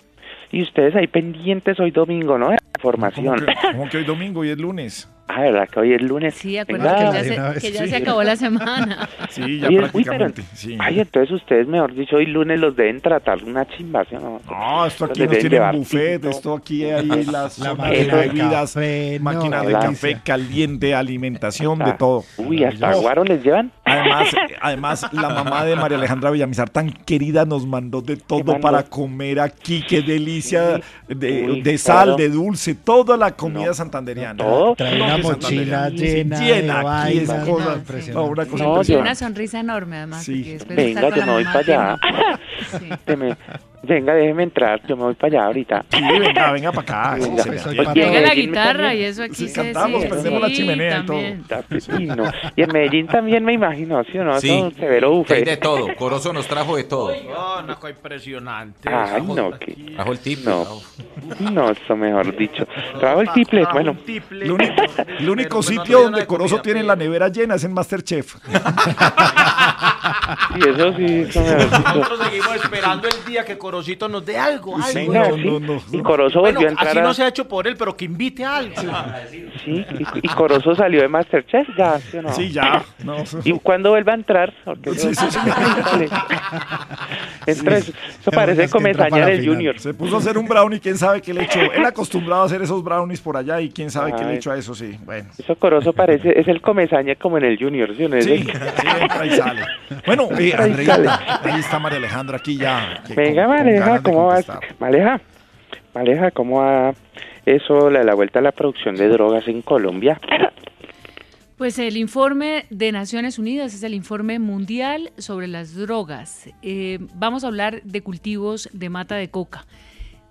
Y ustedes ahí pendientes hoy domingo, ¿no? De la ¿Cómo formación. que, cómo que hoy (laughs) domingo y es lunes? Ah, ¿verdad? Que hoy es lunes. Sí, Venga. acuérdate que ya, se, que ya se acabó la semana. (laughs) Sí, ya uy, prácticamente. pero- sí. Ay, entonces ustedes, mejor dicho, hoy lunes los deben tratar una chimba, ¿sí o no? No, esto aquí nos tienen llevar buffet, tinto. esto aquí hay las La bebidas, café, no, máquina de café caliente, alimentación, de Ah, todo. Uy, hasta Maravilloso. guaro les llevan. Además, (laughs) además, la mamá de María Alejandra Villamizar, tan querida, nos mandó de todo para comer aquí. Qué delicia de, Uy, de sal, claro. de dulce, toda la comida No, santanderiana. todo. Trae No, una mochila llena, Llena de aquí vainas. No, una cosa No, una sonrisa enorme, además. Sí. Venga, yo me voy para allá. (laughs) Sí. Venga, déjeme entrar, yo me voy para allá ahorita. Sí, venga, venga para acá. (laughs) sí, Venga. Llega la guitarra también. y eso aquí Sí, se cantamos, sí, prendemos la chimenea y todo. pepino. Y en Medellín también me imagino, ¿sí o no? Sí, severo hay de buffet. todo. Corozo nos trajo de todo. Oh, una cosa impresionante. Ay, no, que... Trajo el tip. No, no, eso mejor dicho. Trabajo el triple, Ah, bueno. tiple. El único, (laughs) el único Pero no sitio donde de Corozo comida, tiene la nevera llena es en Masterchef. (laughs) Y eso sí, eso mejor dicho. Nosotros seguimos esperando el día que Corosito nos dé algo. algo. Venga, sí. no, no, Y. Corozo Bueno, volvió a entrar así a... no se ha hecho por él, pero que invite a algo. Sí, y, y Corozo salió de Masterchef ya, ¿sí o no? Sí, ya. No. ¿Y cuándo vuelve a entrar? Porque Sí, sí, sí. Entra, eso, eso parece Es que entra comezaña del. Junior. Se puso a hacer un brownie, quién sabe qué le echó. Él acostumbrado a hacer esos brownies por allá y quién sabe qué le Ay. echó a eso, sí. Bueno. Eso Corozo parece, es el comezaña como en el Junior, ¿sí o no? Sí, Es sí, el- entra y sale. Bueno, eh, Andreita, ahí está María Alejandra aquí ya. Venga, Maleja, ¿cómo vas? contestar. Maleja, Maleja, ¿cómo va eso, la, la vuelta a la producción de drogas en Colombia? Pues el informe de Naciones Unidas es el informe mundial sobre las drogas. Eh, vamos a hablar de cultivos de mata de coca.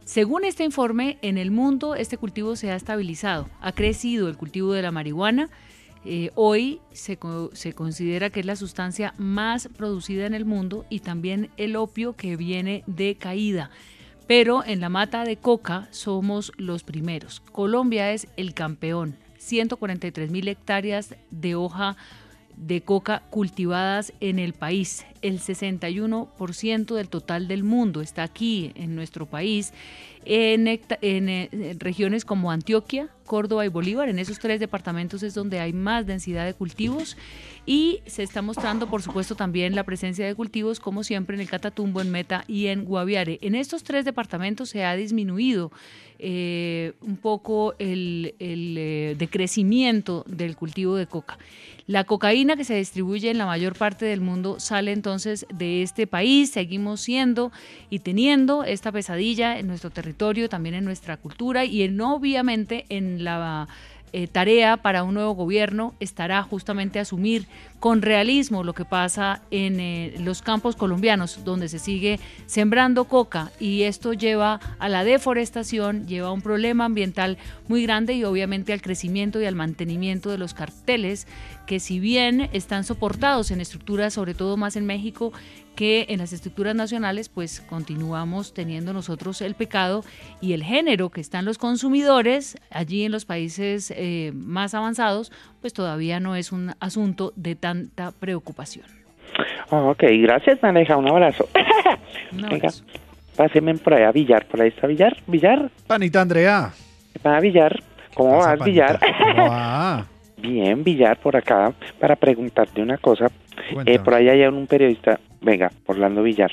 Según este informe, en el mundo este cultivo se ha estabilizado. Ha crecido el cultivo de la marihuana. Eh, hoy se, se considera que es la sustancia más producida en el mundo y también el opio que viene de caída. Pero en la mata de coca somos los primeros. Colombia es el campeón. 143 mil hectáreas de hoja de coca cultivadas en el país. El 61% del total del mundo está aquí en nuestro país, en, hecta- en, eh, regiones como Antioquia, Córdoba y Bolívar. En esos tres departamentos es donde hay más densidad de cultivos y se está mostrando, por supuesto, también la presencia de cultivos, como siempre, en el Catatumbo, en Meta y en Guaviare. En estos tres departamentos se ha disminuido eh, un poco el, el eh, decrecimiento del cultivo de coca. La cocaína que se distribuye en la mayor parte del mundo sale entonces de este país. Seguimos siendo y teniendo esta pesadilla en nuestro territorio, también en nuestra cultura y en obviamente en la eh, tarea para un nuevo gobierno estará justamente asumir con realismo lo que pasa en eh, los campos colombianos, donde se sigue sembrando coca y esto lleva a la deforestación, lleva a un problema ambiental muy grande y obviamente al crecimiento y al mantenimiento de los carteles que si bien están soportados en estructuras, sobre todo más en México, que en las estructuras nacionales, pues continuamos teniendo nosotros el pecado y el género que están los consumidores allí en los países eh, más avanzados, pues todavía no es un asunto de tanta preocupación. Ok, gracias, maneja. Un abrazo. (laughs) Venga, pásenme por allá, Villar. ¿Por ahí está Villar? ¿Villar? Panita Andrea. Va, Villar. ¿Cómo pasa, vas, Villar? ¿Cómo (laughs) va? Bien, Villar, por acá, para preguntarte una cosa. Eh, por ahí hay un periodista, venga, Orlando Villar.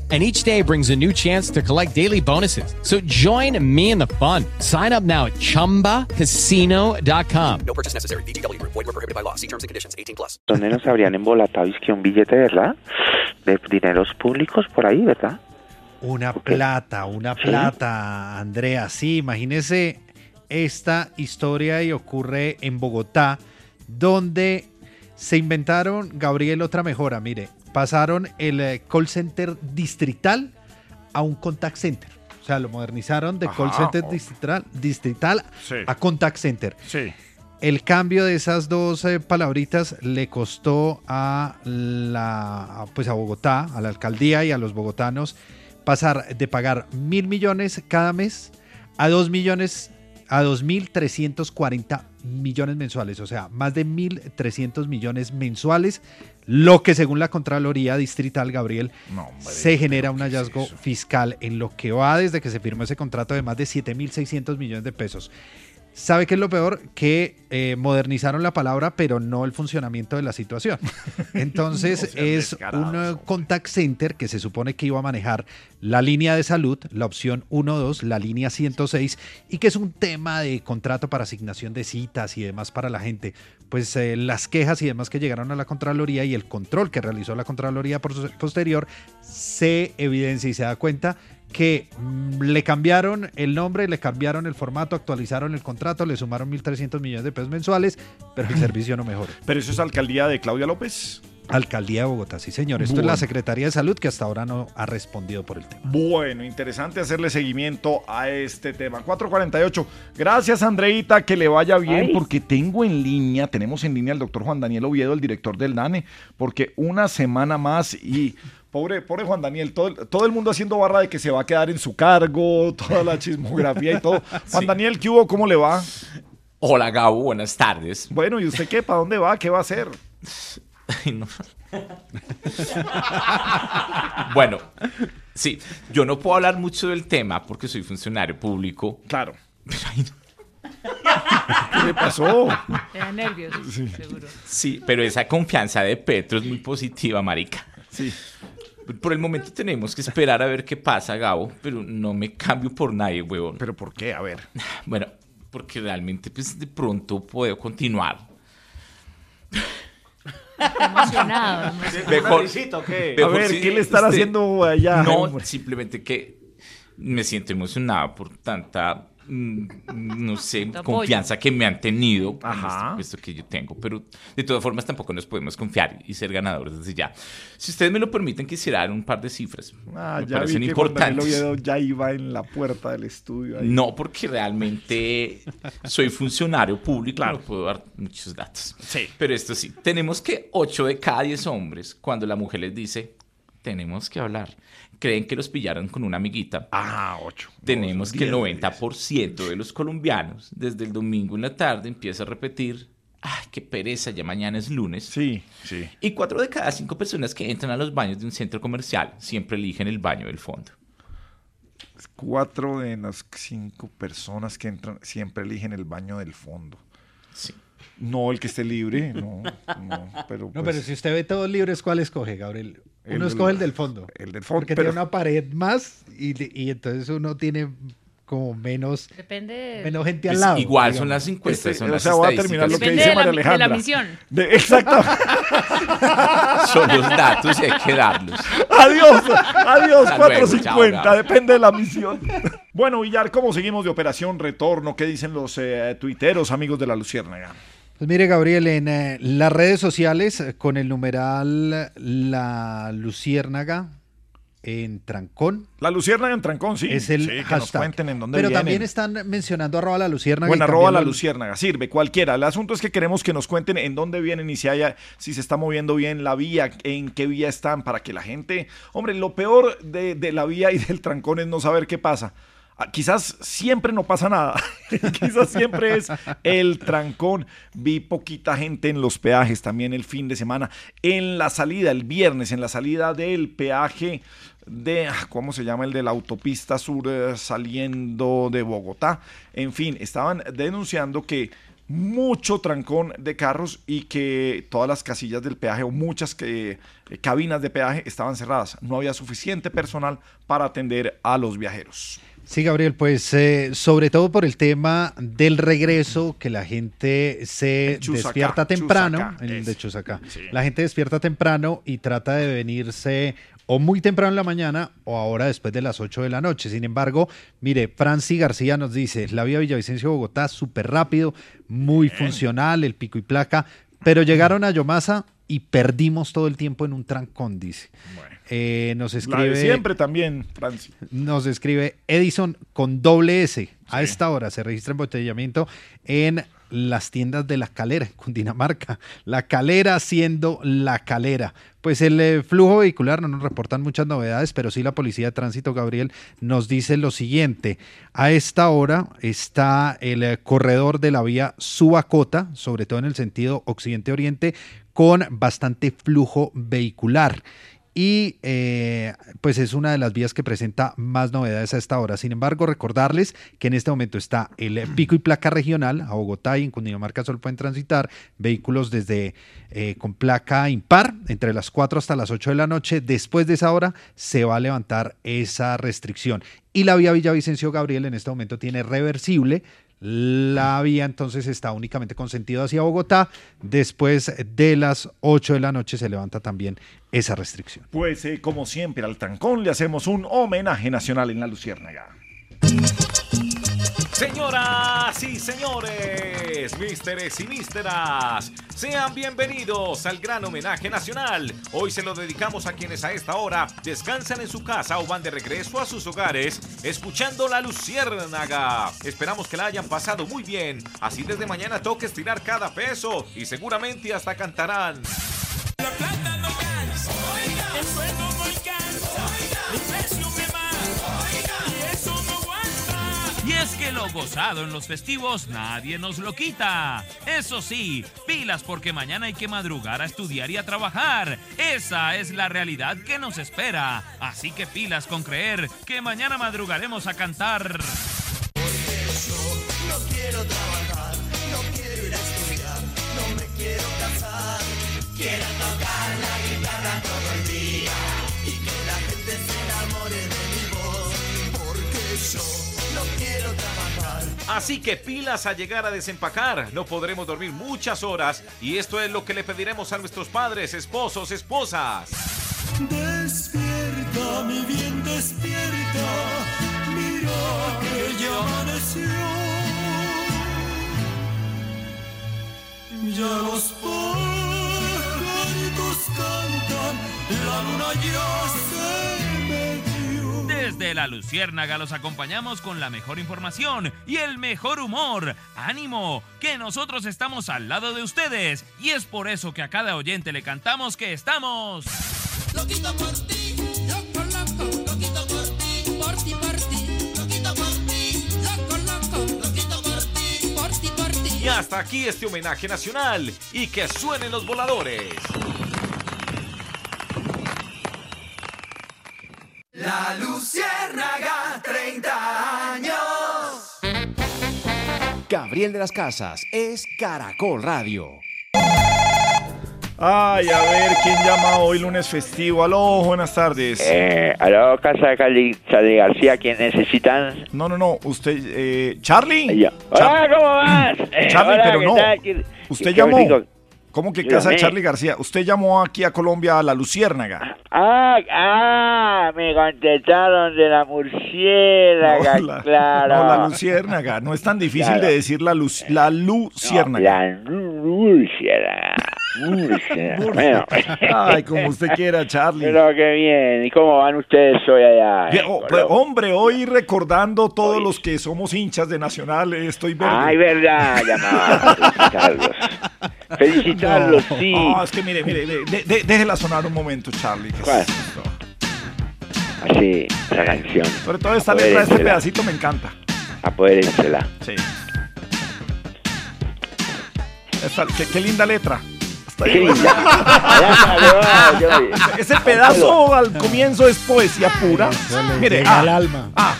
and each day brings a new chance to collect daily bonuses. So join me in the fun. Sign up now at ChumbaCasino.com. No purchase necessary. VGW. Void were prohibited by law. See terms and conditions. 18 plus. ¿Dónde nos habrían embolatado? Es que un billete, ¿verdad? De dineros públicos por ahí, ¿verdad? Una plata, una plata, Andrea. Sí, imagínese esta historia y ocurre en Bogotá, donde se inventaron, Gabriel, otra mejora. Mire, pasaron el eh, call center distrital a un contact center. O sea, lo modernizaron de call center distrital, distrital Sí. a contact center. Sí. El cambio de esas dos eh, palabritas le costó a la, pues a Bogotá, a la alcaldía y a los bogotanos pasar de pagar mil millones cada mes a dos millones a 2.340 millones mensuales, o sea, más de 1.300 millones mensuales, lo que según la Contraloría Distrital, Gabriel, No, hombre, se genera un hallazgo fiscal en lo que va desde que se firmó ese contrato de más de 7.600 millones de pesos. ¿Sabe qué es lo peor? Que eh, modernizaron la palabra, pero no el funcionamiento de la situación. (laughs) Entonces No es un contact center que se supone que iba a manejar la línea de salud, la opción 1-2, la línea 106, y que es un tema de contrato para asignación de citas y demás para la gente. Pues eh, las quejas y demás que llegaron a la Contraloría y el control que realizó la Contraloría por- posterior se evidencia y se da cuenta que mm, le cambiaron el nombre, le cambiaron el formato, actualizaron el contrato, le sumaron 1.300 millones de pesos mensuales, pero el (clears throat) servicio no mejoró. Pero eso es alcaldía de Claudia López. Alcaldía de Bogotá, sí señor. Esto es la Secretaría de Salud que hasta ahora no ha respondido por el tema. Bueno, interesante hacerle seguimiento a este tema. 448. Gracias, Andreita, que le vaya bien, Ay. porque tengo en línea, tenemos en línea al doctor Juan Daniel Oviedo, el director del DANE, porque una semana más y. Pobre, pobre Juan Daniel, todo, el- todo el mundo haciendo barra de que se va a quedar en su cargo, toda la (laughs) chismografía y todo. Juan Sí. Daniel, ¿qué hubo? ¿Cómo le va? Hola Gabo, buenas tardes. Bueno, ¿y usted qué? ¿Para dónde va? ¿Qué va a hacer? (laughs) Ay, no. bueno, sí, yo no puedo hablar mucho del tema porque soy funcionario público. Claro. Ay, no. ¿Qué le pasó? Te da nervios, seguro. Sí, pero esa confianza de Petro es muy positiva, marica. Sí. Por el momento tenemos que esperar a ver qué pasa, Gabo, pero no me cambio por nadie, huevón. ¿Pero por qué? A ver. (sighs) Bueno, porque realmente pues de pronto puedo continuar. emocionado. Mejor, A mejor ver, sí, ¿qué le están este, haciendo allá? No, hombre? simplemente que me siento emocionado por tanta, no sé, confianza que me han tenido en Ajá. este puesto que yo tengo. Pero de todas formas tampoco nos podemos confiar y ser ganadores desde ya. Si ustedes me lo permiten, quisiera dar un par de cifras. Ah, me ya vi parecen que Juan Daniel importantes. Oviedo ya iba en la puerta del estudio. ahí. No, porque realmente soy funcionario público, no puedo dar muchos datos. Pero esto sí, tenemos que 8 de cada 10 hombres, cuando la mujer les dice, tenemos que hablar, creen que los pillaron con una amiguita. Ah, 8. Tenemos que el diez, 90% de los colombianos, desde el domingo en la tarde, empieza a repetir, ay, qué pereza, ya mañana es lunes. Sí, sí. Y 4 de cada 5 personas que entran a los baños de un centro comercial siempre eligen el baño del fondo. Cuatro de las cinco personas que entran siempre eligen el baño del fondo. Sí. No el que esté libre, no, no, pero No, pues, pero si usted ve todos libres, ¿cuál escoge, Gabriel? El Uno escoge el del fondo. el del fondo, Porque pero- tiene una pared más y, y entonces uno tiene como menos, Depende. menos gente al Pues lado. igual digamos. son las encuestas, Este, son o las sea, voy a terminar lo estadísticas. que dice de la, María de la Alejandra. misión. De- exacto. (laughs) Son los datos y hay que darlos. Adiós, adiós, Hasta luego, 4.50, chao, Gabo. depende de la misión. Bueno, Villar, ¿cómo seguimos de Operación Retorno? ¿Qué dicen los eh, tuiteros, amigos de la Luciérnaga? Pues mire, Gabriel, en eh, las redes sociales, eh, con el numeral La Luciérnaga en Trancón, La Luciérnaga en Trancón, sí. es el sí, que nos cuenten en dónde Pero vienen. también están mencionando arroba la Luciérnaga. Bueno, arroba la luciérnaga, sirve, cualquiera. El asunto es que queremos que nos cuenten en dónde vienen y si, haya, si se está moviendo bien la vía, en qué vía están, para que la gente... Hombre, lo peor de, de la vía y del trancón es no saber qué pasa. Ah, Quizás siempre no pasa nada, (laughs) quizás siempre es el trancón. Vi poquita gente en los peajes también el fin de semana. En la salida, el viernes, en la salida del peaje de, ah, ¿cómo se llama? El de la autopista sur eh, saliendo de Bogotá. En fin, estaban denunciando que mucho trancón de carros y que todas las casillas del peaje o muchas que, eh, cabinas de peaje estaban cerradas. No había suficiente personal para atender a los viajeros. Sí, Gabriel, pues eh, sobre todo por el tema del regreso, que la gente se Chusacá, despierta temprano, Chusacá, el de. Chusacá. Sí. La gente despierta temprano y trata de venirse o muy temprano en la mañana o ahora después de las 8 de la noche. Sin embargo, mire, Franci García nos dice, la vía Villavicencio-Bogotá súper rápido, muy funcional, el pico y placa, pero llegaron a Yomasa y perdimos todo el tiempo en un trancón, dice. Eh, nos La escribe... de siempre también, Franci. Nos escribe Edison con doble S. A esta hora se registra embotellamiento en las tiendas de La Calera, en Cundinamarca. La Calera siendo La Calera. Pues el eh, flujo vehicular no nos reportan muchas novedades, pero sí la Policía de Tránsito, Gabriel, nos dice lo siguiente. A esta hora está el eh, corredor de la vía Subacota, sobre todo en el sentido occidente-oriente, con bastante flujo vehicular y eh, pues es una de las vías que presenta más novedades a esta hora. Sin embargo, recordarles que en este momento está el pico y placa regional a Bogotá y en Cundinamarca solo pueden transitar vehículos desde eh, con placa impar entre las 4 hasta las 8 de la noche. Después de esa hora se va a levantar esa restricción. Y la vía Villavicencio Gabriel en este momento tiene reversible. La vía entonces está únicamente con sentido hacia Bogotá. Después de las 8 de la noche se levanta también esa restricción. Pues eh, como siempre al trancón le hacemos un homenaje nacional en la Luciérnaga. Señoras y señores, místeres y místeras, sean bienvenidos al gran homenaje nacional. Hoy se lo dedicamos a quienes a esta hora descansan en su casa o van de regreso a sus hogares escuchando la Luciérnaga. Esperamos que la hayan pasado muy bien. Así desde mañana toca estirar cada peso y seguramente hasta cantarán. El es que lo gozado en los festivos nadie nos lo quita. Eso sí, pilas porque mañana hay que madrugar a estudiar y a trabajar. Esa es la realidad que nos espera. Así que pilas con creer que mañana madrugaremos a cantar. No quiero trabajar, no quiero ir a estudiar, no me quiero casar. Quiero tocar Así que pilas a llegar a desempacar. No podremos dormir muchas horas y esto es lo que le pediremos a nuestros padres, esposos, esposas. Despierta, mi bien, despierta. Mira que ya amaneció. Ya los pajaritos cantan, la luna ya se. Desde la Luciérnaga los acompañamos con la mejor información y el mejor humor. ¡Ánimo! Que nosotros estamos al lado de ustedes y es por eso que a cada oyente le cantamos que estamos. Loquito por ti, loco, loco, loquito por ti, por ti, por ti, loquito por ti, loco, loco, loquito por ti, por ti, por ti. Y hasta aquí este homenaje nacional y que suenen los voladores. La Luciérnaga, 30 años. Gabriel de las Casas es Caracol Radio. Ay, a ver, ¿quién llama hoy lunes festivo? Aló, buenas tardes. Eh, aló, Casa de Cali, Charlie García, ¿quién necesitan? No, no, no, usted, eh, Charlie. Yo. Hola, ¿cómo vas? Eh, Charlie, hola, pero ¿qué no. Usted qué llamó. rico? ¿Cómo que casa de Charlie García? Usted llamó aquí a Colombia a la Luciérnaga. Ah, ah, me contestaron de la murciélaga, No, la- claro. No, la Luciérnaga. No es tan difícil Claro. de decir la, luz, la Luciérnaga. La murciélaga. murciélaga. Bueno. (laughs) Ay, como usted quiera, Charlie. Pero qué bien. ¿Y cómo van ustedes hoy allá? Bien, oh, pues, hombre, hoy recordando todos los que somos hinchas de Nacional, eh, estoy verde. Ay, verdad, llamaba. (laughs) Felicitarlos. Felicitarlos, sí. No, es que mire, mire, mire, de- de- déjela sonar un momento, Charlie. que ¿Cuál? es- Así, esa canción. Sobre todo esta letra, este pedacito me encanta. Apodérensela. Sí. Esta- qué, qué linda letra. Salió, (laughs) yo- Ese- Ese pedazo al comienzo es poesía pura. Mire, ah, al alma. ah.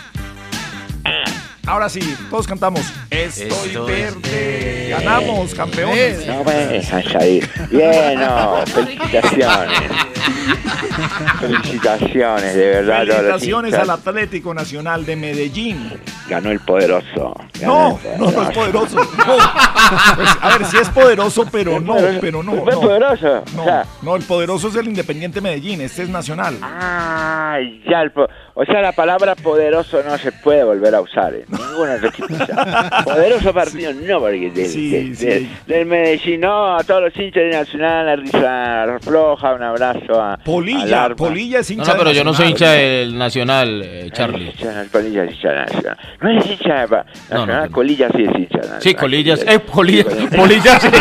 Ahora sí, todos cantamos. Estoy, Estoy verde. Ganamos, campeones. No me salir. Bien, no, felicitaciones. Felicitaciones, de verdad. Felicitaciones al Atlético Nacional de Medellín. Ganó el poderoso. Ganó No, el no, no es poderoso. No. Pues, a ver, sí es poderoso, pero no, pero no. ¿Fue no. poderoso? No, no, el poderoso es el Independiente Medellín, este es Nacional. Ah, ya, el po- o sea, la palabra poderoso no se puede volver a usar en ninguna sea, (laughs) poderoso partido, no, porque del, Sí, del- sí. del- del Medellín, no, a todos los hinchas de Nacional, la risa floja, un abrazo a. Polilla, al Arma. Polilla es hincha No, no, pero yo no soy Nacional. hincha del Nacional, eh, Charlie. Hincha, Polilla es hincha de Nacional. No es hincha de pa- No, no, Nacional, no. Colilla sí es hincha de Nacional. Sí, Colillas. Eh, Polilla. Polilla, sí. (laughs)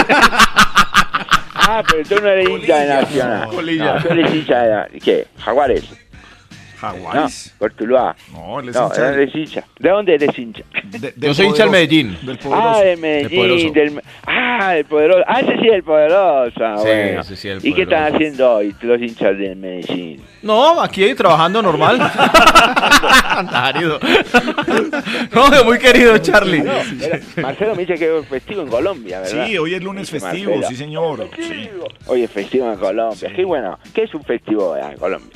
Ah, pero tú no eres hincha de Nacional. Polilla. No, tú eres hincha de. ¿Qué? Jaguares. Jaguares. No, Cortuluá. No, él es No, hincha de- eres hincha. ¿De dónde eres hincha? de- Yo soy hincha del Medellín. Del poderoso. Ah, poderoso. Medellín. Del, ah, el poderoso. Ah, ese sí, el poderoso. Ah, Sí, bueno. ese sí, el ¿Y qué poderoso. están haciendo hoy los hinchas del Medellín? No, aquí trabajando normal. (laughs) No, muy querido, Charlie. No, Marcelo me dice que es festivo en Colombia, ¿verdad? Sí, hoy es lunes Dice festivo, Marcelo. sí señor. Sí. Hoy es festivo en Colombia. Qué bueno. ¿Qué es un festivo en Colombia?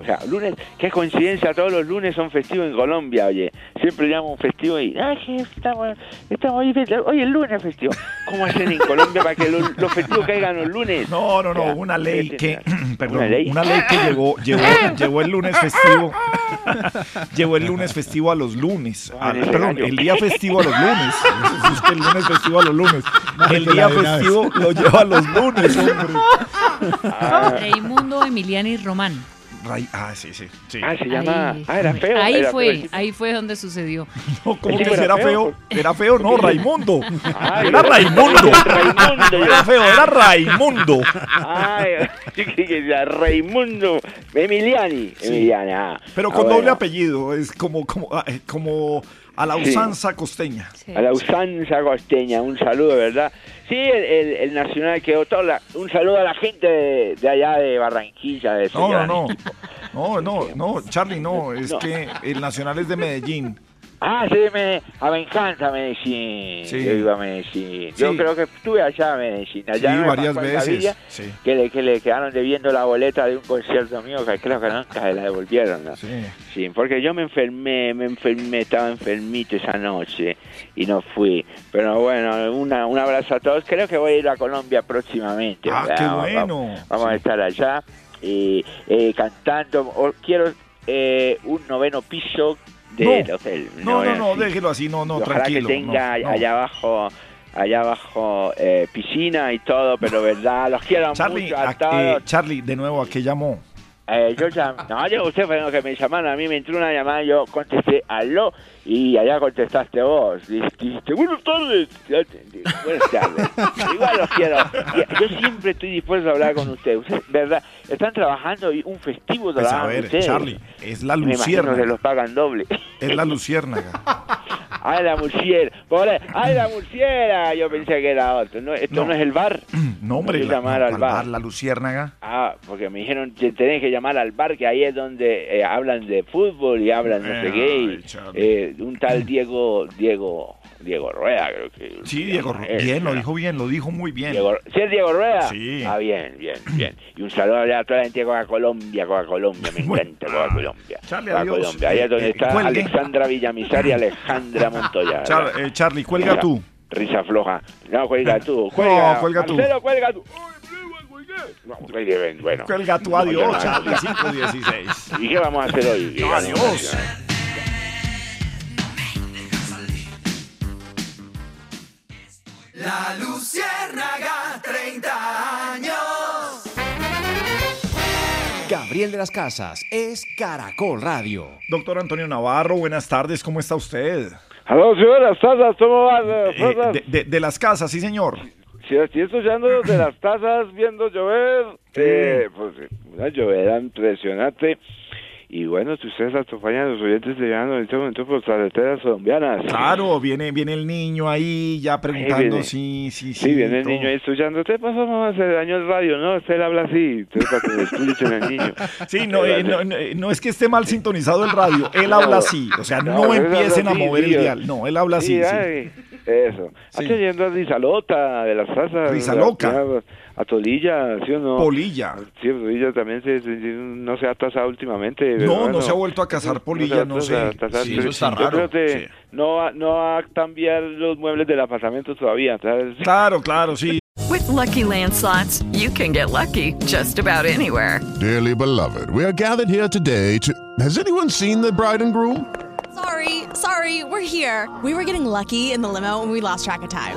O sea, lunes, qué coincidencia, todos los lunes son festivos en Colombia, oye. Siempre llamo un festivo y, ay, que estamos, estamos hoy, hoy el lunes es festivo. ¿Cómo hacen en Colombia para que los, los festivos caigan los lunes? No, no, no, O sea, una ley que, (clears throat) perdón, ¿Una ley? que llegó, llevó, llevó el lunes festivo, (laughs) llevó el lunes festivo a los lunes, a- Ah, perdón, el día festivo a los lunes, (laughs) es que el lunes festivo a los lunes, el día festivo lo lleva a los lunes, hombre. (laughs) Raimundo Emiliani Román. Ray- ah, sí, sí, sí. Ah, se llama. Ahí. Ah, era feo. Ahí era fue, feo ahí fue donde sucedió. (laughs) No, ¿cómo ¿El que era era feo? Era feo, no, (laughs) Raimundo. Ay, Era Raimundo. Era feo, era Raimundo. Ay, (laughs) era Raimundo Emiliani. Emiliani, ah. Pero Ah, con bueno. doble apellido, es como, como, ah, como a la Sí. usanza costeña. A la usanza costeña, un saludo, ¿verdad? Sí, el, el- el Nacional quedó todo. la- un saludo a la gente de, de allá de Barranquilla. De No, no, no. No, no, no, Charlie, no, es (laughs) No. que el Nacional es de Medellín. Ah, sí, me, ah, me encanta Medellín. Sí. Yo iba a Medellín. Yo creo que estuve allá en Medellín. Allá Sí, varias veces. Que, le, que le quedaron debiendo la boleta de un concierto mío que creo que nunca se la devolvieron. ¿no? Sí. porque yo me enfermé, me enfermé, estaba enfermito esa noche y no fui. Pero bueno, una, un abrazo a todos. Creo que voy a ir a Colombia próximamente. Ah, ¿verdad? qué Vamos- bueno. Vamos, a estar allá eh, eh, cantando. Quiero eh, un noveno piso del No. hotel. No, no, no, déjelo así, no, no, ojalá tranquilo. que tenga no, allá abajo allá abajo eh, piscina y todo, pero verdad, los quiero Charlie, mucho a a- todos. eh, Charlie, de nuevo, ¿a qué llamó? Eh, yo llam- no, yo usted fue que me llamaron, a mí me entró una llamada, yo contesté aló y allá contestaste vos. Dijiste, buenas tardes. Buenas tardes. Igual los quiero. Yo siempre estoy dispuesto a hablar con ustedes. Ustedes, ¿verdad? Están trabajando un festivo Pues a ver, ustedes. Charlie, es la Me que los pagan doble. Es la luciérnaga. (laughs) ¡Ay, la murciera! Pobre, ¡Ay, la murciera! Yo pensé que era otro. No, ¿Esto no, No. es el bar? (clears throat) No, hombre, la, llamar no, al ¿cuál bar. bar? La luciérnaga. Ah, porque me dijeron que tenés que llamar al bar, que ahí es donde eh, hablan de fútbol y hablan no sé qué. y, eh, un tal Diego, Diego, Diego Rueda, creo que. Sí, Diego, Él, bien, lo dijo bien, lo dijo muy bien. Diego, ¿Sí es Diego Rueda? Sí. Ah, bien, bien, bien. Y un saludo allá a toda la gente de Coca Colombia, Coca Colombia, me (laughs) encanta Coca Colombia. Charlie, Coca adiós. Colombia, ahí es donde Eh, está cuelgue. Alexandra Villamizar y Alejandra Montoya. (laughs) Char- eh, Charlie, cuelga Risa- tú. Risa floja. No, cuelga (laughs) tú. Cuelga, No, cuelga tú. Marcelo, cuelga tú. No, bueno. Cuelga tú, adiós, no. Charlie, 516. ¿Y qué vamos a hacer hoy? No, adiós. La Luciérnaga, 30 años. Gabriel de las Casas es Caracol Radio. Doctor Antonio Navarro, buenas tardes, ¿cómo está usted? Aló, señoras tazas, ¿cómo van? Eh, de, de- de las casas, sí, señor. Si estoy escuchando de las tazas, viendo llover, eh, pues una llovera impresionante. Y bueno, si ustedes acompañan a los oyentes de verano en este momento por carreteras colombianas. Claro, viene, viene el niño ahí ya preguntando si, si, si. Sí, viene el todo. niño ahí estudiando. ¿Qué pasa, mamá? Se dañó el radio, ¿no? Usted habla así. Entonces, para que escuchen al niño. (laughs) Sí, no, eh, no, no, no es que esté mal sintonizado el radio, él habla así, o sea, no, empiecen a así, mover sí, el dial, no, él habla así, sí, sí. ay, Eso. Sí. Aquí oyendo a Rizalota de las tazas. Risa loca. A, a Tolilla, ¿sí o no? Polilla. Sí, Polilla también se, se- no se ha tasado últimamente. No, ¿verdad? no se ha vuelto a casar Polilla, no se ha sé. tasado, Sí, pero eso está Yo raro, creo que sí. no, va, no va a cambiar los muebles del apartamento todavía, ¿sabes? (laughs) Claro, claro, sí. With Lucky Land slots, you can get lucky just about anywhere. Dearly beloved, we are gathered here today to. Has anyone seen the bride and groom? Sorry, sorry, we're here. We were getting lucky in the limo and we lost track of time.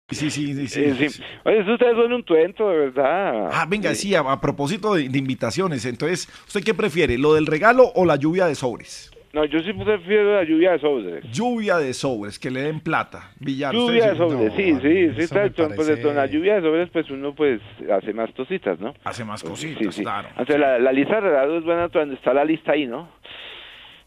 Sí, sí, sí. Sí, sí. Oye, ustedes son un tuento, de verdad. Ah, venga, sí, a, a propósito de, de invitaciones, entonces, ¿usted qué prefiere, lo del regalo o la lluvia de sobres? No, yo sí prefiero la lluvia de sobres. Lluvia de sobres, que le den plata. Villar, Lluvia de sobres, no, sí, sí, sí. Pues con la lluvia de sobres, pues uno pues hace más cositas, ¿no? Hace más cositas, Sí, sí. claro. Entonces la, la lista de regalos es buena cuando está la lista ahí, ¿no?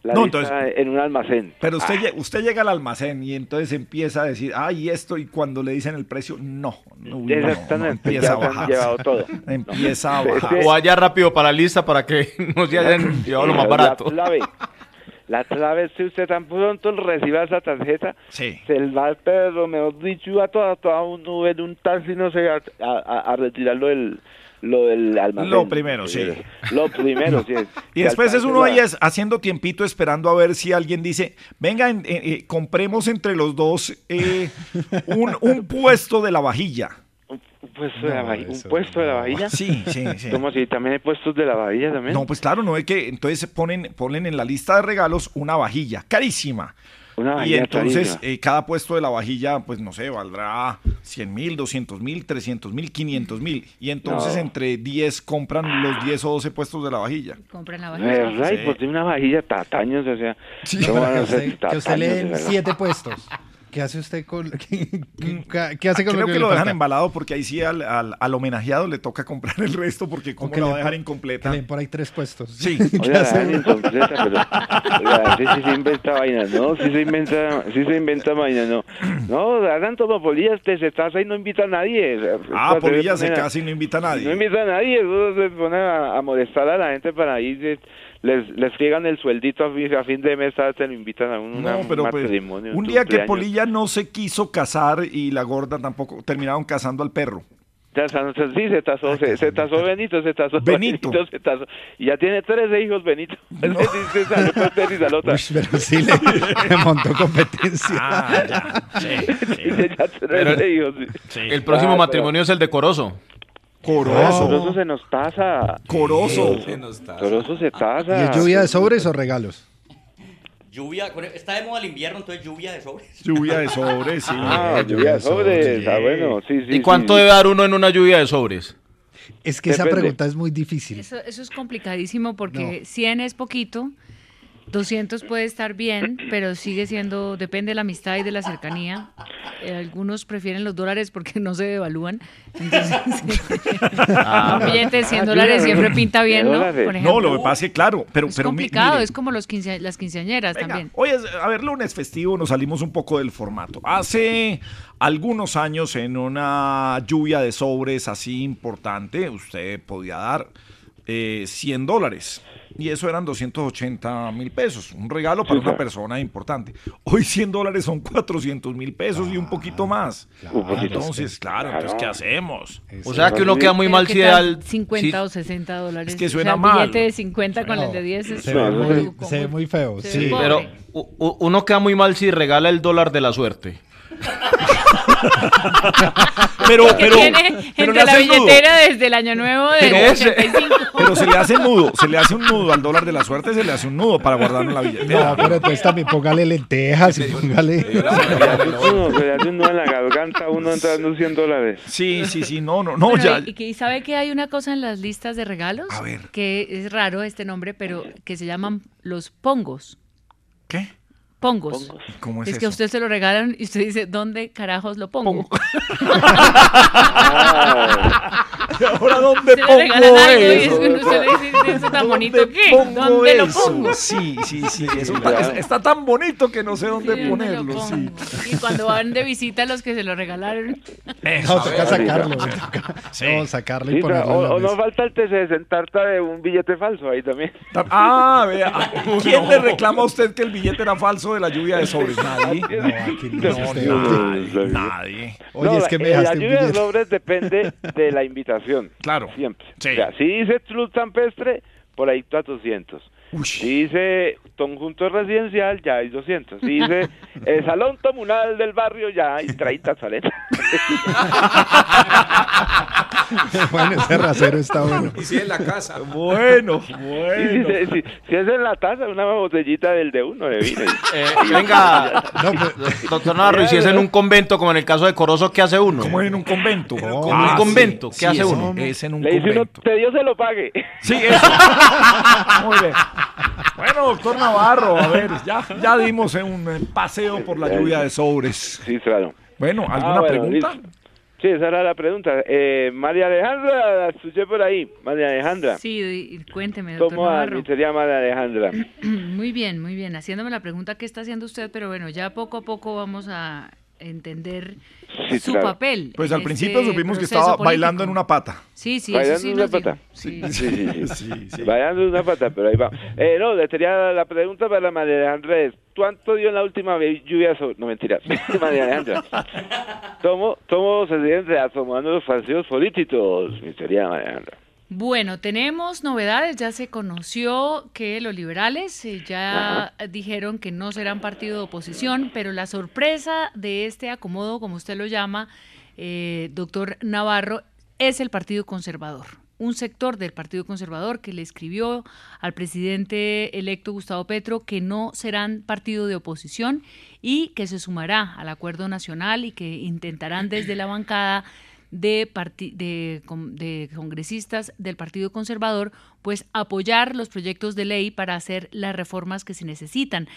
La No, lista entonces- en un almacén. Pero usted, Ah, usted llega al almacén y entonces empieza a decir, ay, esto, y cuando le dicen el precio, no, no, no, Exactamente, empieza ya a bajar. llevado todo. (laughs) Empieza a bajar. O allá rápido para la lista para que (laughs) nos hayan llevado lo más barato. La clave, (laughs) la clave es si usted tan pronto reciba esa tarjeta, Sí. se va, pero mejor dicho, a toda, toda un nube de un taxi, no sé, a, a, a retirarlo del, lo del almacén. Lo primero, sí. Lo primero, sí. (laughs) Y después es uno ahí haciendo tiempito esperando a ver si alguien dice, venga, en- eh, eh, compremos entre los dos eh, un, un puesto de la vajilla. puesto de la vajilla? ¿Un puesto de la vajilla? Sí, sí, sí. ¿Cómo así? ¿También hay puestos de la vajilla también? No, pues claro, no es que entonces ponen, ponen en la lista de regalos una vajilla carísima. Una y vajilla entonces eh, cada puesto de la vajilla, pues no sé, valdrá 100 mil, 200 mil, 300 mil, 500 mil. Y entonces No. entre 10 compran los 10 o 12 puestos de la vajilla. Compran la ¿Verdad? Y Sí. pues tiene una vajilla tataños, o sea. ¿cómo van (laughs) que a ser usted, que usted lee tacaños, de verdad? siete puestos. ¿Qué hace usted con (laughs) qué, qué- qué hace con Creo lo que lo le dejan embalado porque ahí sí al, al- al homenajeado le toca comprar el resto porque como que lo va a dejar incompleta. Que por ahí tres puestos. Sí. (laughs) ¿Qué Oiga, incompleta, pero oiga, sí, sí se inventa vainas, ¿no? Sí se inventa, sí se inventa vainas, ¿no? No, hagan tomopolillas, te se casa y no invita a nadie. o sea, Ah, Polilla se casa y no invita a nadie. No invita a nadie, eso se pone a, a molestar a la gente para ir, de- les, les friegan el sueldito a fin, a fin de mes, ¿sabes? te lo invitan a un, No, un pero pues, matrimonio. un día que. Polilla no se quiso casar y la gorda tampoco, terminaron casando al perro. Sí, se tasó, se, se tasó Benito, se tasó (laughs) Benito. se tasó. Y ya tiene 13 hijos, Benito. Sí, se salió por tenis al otro. Uy, pero sí le, le montó competencia. Ah, ya. (laughs) Dice, ya 13 hijos. sí. El próximo Ah, matrimonio es el de Corozo. Corozo. Corozo se nos tasa. Corozo. Corozo se tasa. ¿Y es lluvia de sobres o regalos? Lluvia, con- está de moda el invierno, entonces lluvia de sobres. (laughs) Lluvia de sobres, sí. Ah, lluvia de sobres. Ah, bueno, sí, sí. ¿Y cuánto sí. debe dar uno en una lluvia de sobres? Es que esa pregunta es muy difícil. Eso, eso es complicadísimo porque 100 es poquito, 200 puede estar bien, pero sigue siendo, depende de la amistad y de la cercanía. Eh, algunos prefieren los dólares porque (laughs) no se devalúan. Entonces, (laughs) Ah, un billete de 100 ah, dólares siempre pinta bien, ¿no? Por No, lo que pasa es que, claro, pero, es pero mi- complicado, miren, es como los quince- las quinceañeras también. Hoy es, a ver, lunes festivo, nos salimos un poco del formato. Hace algunos años, en una lluvia de sobres así importante, usted podía dar eh, 100 dólares. Y eso eran 280 mil pesos. Un regalo para Sí, una claro. persona importante. Hoy 100 dólares son 400 mil pesos y un poquito más. Un poquito. Entonces, claro, entonces, ¿qué hacemos? O sea que uno queda muy mal ¿qué si al... 50 si- o 60 dólares. Es que O sea, suena el mal. billete de 50 con el de 10 es Se ve muy, como- se ve muy feo. se Sí. ve. Pero uno queda muy mal si regala el dólar de la suerte. (laughs) Pero, pero, tiene pero entre la nudo. billetera desde el año nuevo de Pero ese- 85. (laughs) Pero se le hace nudo, se le hace un nudo al dólar de la suerte, se le hace un nudo para guardarlo en la billetera. No, pero entonces también póngale lentejas y póngale. Se le hace uno, se le hace uno en la garganta, uno entrando 100 dólares. Sí, sí, sí, no, no, no, Bueno, ya. y, sabe que hay una cosa en las listas de regalos A ver. que es raro este nombre, pero que se llaman los pongos. ¿Qué? Pongos. ¿Cómo es es que a eso? usted se lo regalan y usted dice, ¿dónde carajos lo pongo? (laughs) Ahora, ¿dónde Se le pongo regalan algo y eso? es- usted le dice, ¿eso tan bonito ¿Dónde qué? pongo ¿Dónde lo eso? pongo? Sí, sí, sí, eso está, es- está tan bonito que no sé dónde Sí, ¿dónde lo ponerlo, sí. pongo? Y cuando van de visita los que se lo regalaron. No, toca sacarlo. Sí. No, sacarlo Sí, y ponerlo o, o no falta el TC sentarta de un billete falso ahí también. Ah, vea. (laughs) ¿Quién le reclama a usted que el billete era falso de la lluvia de sobres? (laughs) Nadie. No, nadie, nadie. Oye, No, es que la- me eh, La un lluvia de sobres depende de la invitación. (laughs) Claro. Siempre. Sí. O sea, si dice Club Campestre, por ahí está 200. Si dice conjunto residencial, ya hay 200. Si dice (laughs) el salón comunal del barrio, ya hay 30 salen. (laughs) Bueno, ese rasero está bueno. Y si en la casa. Bueno, si, bueno. si- si es en la taza, una botellita del de uno de vino. Eh, venga, No, pues, doctor Navarro, y si es en un convento como en el caso de Corozo, ¿qué hace uno? Como en un convento. en un convento, ¿qué hace es uno? Es en un Le dice uno, convento. te Dios se lo pague. Sí, eso. (laughs) Muy bien. Bueno, doctor Navarro, a ver, ya, ya dimos un paseo por la lluvia de sobres. Sí, claro. Bueno, ¿alguna Ah, bueno, pregunta? listo. Sí, esa era la pregunta. Eh, María Alejandra, la escuché por ahí. María Alejandra. Sí, cuénteme, doctor ¿Cómo Navarro. sería María Alejandra? (clears throat) Muy bien, muy bien. Haciéndome la pregunta qué está haciendo usted, pero bueno, ya poco a poco vamos a entender Sí, su claro. papel. Pues al principio este supimos que estaba político. bailando en una pata. Sí, sí, Bailando sí en una pata. Sí. Sí, sí, sí. Sí, sí. Bailando en una pata, pero ahí va. Eh, no, le tenía la pregunta para María Alejandra es, ¿cuánto dio en la última vez lluvia sobre... No, mentira. (laughs) María Alejandra. ¿Cómo, cómo se siguen reacomodando los partidos políticos, mi querida María Alejandra? Bueno, tenemos novedades. Ya se conoció que los liberales eh, ya dijeron que no serán partido de oposición, pero la sorpresa de este acomodo, como usted lo llama, eh, doctor Navarro, es el Partido Conservador un sector del Partido Conservador que le escribió al presidente electo Gustavo Petro que no serán partido de oposición y que se sumará al acuerdo nacional y que intentarán desde la bancada de, de, congresistas del Partido Conservador, pues apoyar los proyectos de ley para hacer las reformas que se necesitan.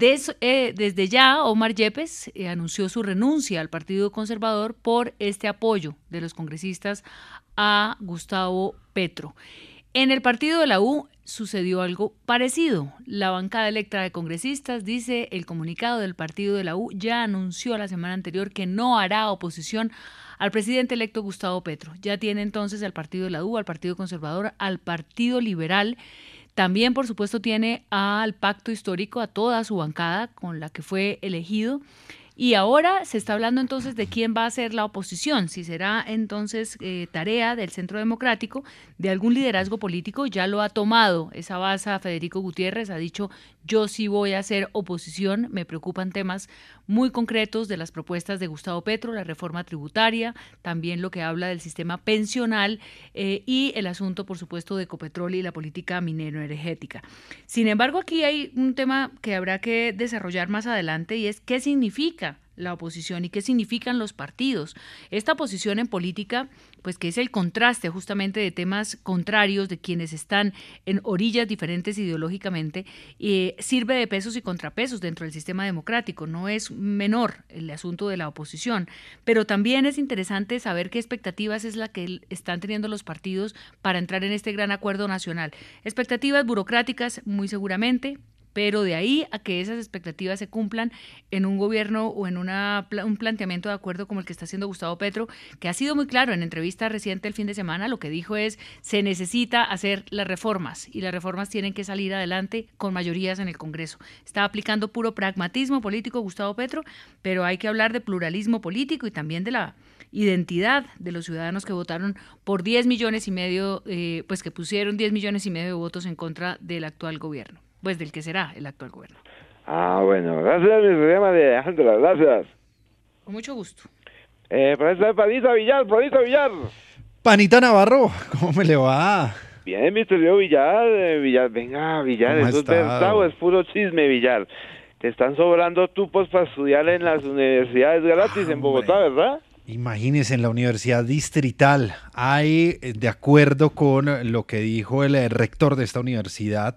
Eh, desde ya, Omar Yepes eh, anunció su renuncia al Partido Conservador por este apoyo de los congresistas a Gustavo Petro. En el partido de la U sucedió algo parecido. La bancada electa de congresistas, dice el comunicado del partido de la U, ya anunció la semana anterior que no hará oposición al presidente electo Gustavo Petro. Ya tiene entonces al partido de la U, al Partido Conservador, al Partido Liberal. También, por supuesto, tiene al pacto histórico, a toda su bancada con la que fue elegido. Y ahora se está hablando entonces de quién va a ser la oposición, si será entonces eh, tarea del Centro Democrático, de algún liderazgo político, ya lo ha tomado esa base Federico Gutiérrez, ha dicho yo sí voy a hacer oposición, me preocupan temas muy concretos de las propuestas de Gustavo Petro, la reforma tributaria, también lo que habla del sistema pensional eh, y el asunto, por supuesto, de Ecopetrol y la política minero-energética. Sin embargo, aquí hay un tema que habrá que desarrollar más adelante y es qué significa la oposición y qué significan los partidos. Esta posición en política, pues que es el contraste justamente de temas contrarios de quienes están en orillas diferentes ideológicamente, eh, sirve de pesos y contrapesos dentro del sistema democrático. No es menor el asunto de la oposición, pero también es interesante saber qué expectativas es la que están teniendo los partidos para entrar en este gran acuerdo nacional. Expectativas burocráticas, muy seguramente, pero de ahí a que esas expectativas se cumplan en un gobierno o en una, un planteamiento de acuerdo como el que está haciendo Gustavo Petro, que ha sido muy claro en entrevista reciente el fin de semana, lo que dijo es se necesita hacer las reformas y las reformas tienen que salir adelante con mayorías en el Congreso. Está aplicando puro pragmatismo político Gustavo Petro, pero hay que hablar de pluralismo político y también de la identidad de los ciudadanos que votaron por 10 millones y medio, eh, pues que pusieron 10 millones y medio de votos en contra del actual gobierno pues del que será el actual gobierno. Ah, bueno, gracias, mi problema de Alejandra, gracias. Con mucho gusto. Eh, profesor Panita Villar, Panita Villar. Panita Navarro, ¿cómo me le va? Bien, mi querido Villar, eh, Villar, venga, Villar, eso es verdad, es puro chisme, Villar. Te están sobrando tupos para estudiar en las universidades gratis en Bogotá, ¿verdad? Imagínense, en la Universidad Distrital hay, eh, de acuerdo con lo que dijo el rector de esta universidad,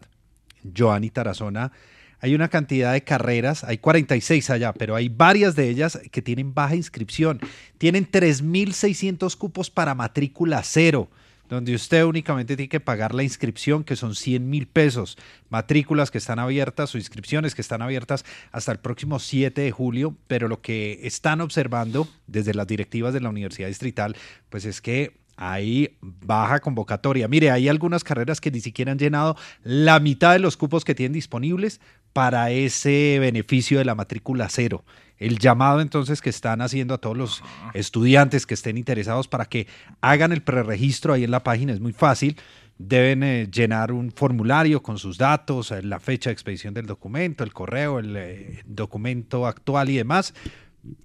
Joanny Tarazona, hay una cantidad de carreras, hay 46 allá, pero hay varias de ellas que tienen baja inscripción. Tienen 3.600 cupos para matrícula cero, donde usted únicamente tiene que pagar la inscripción, que son 100 mil pesos. Matrículas que están abiertas o inscripciones que están abiertas hasta el próximo 7 de julio, pero lo que están observando desde las directivas de la Universidad Distrital, pues es que hay baja convocatoria. Mire, hay algunas carreras que ni siquiera han llenado la mitad de los cupos que tienen disponibles para ese beneficio de la matrícula cero. El llamado entonces que están haciendo a todos los estudiantes que estén interesados para que hagan el preregistro ahí en la página es muy fácil. Deben eh, llenar un formulario con sus datos, eh, la fecha de expedición del documento, el correo, el eh, documento actual y demás.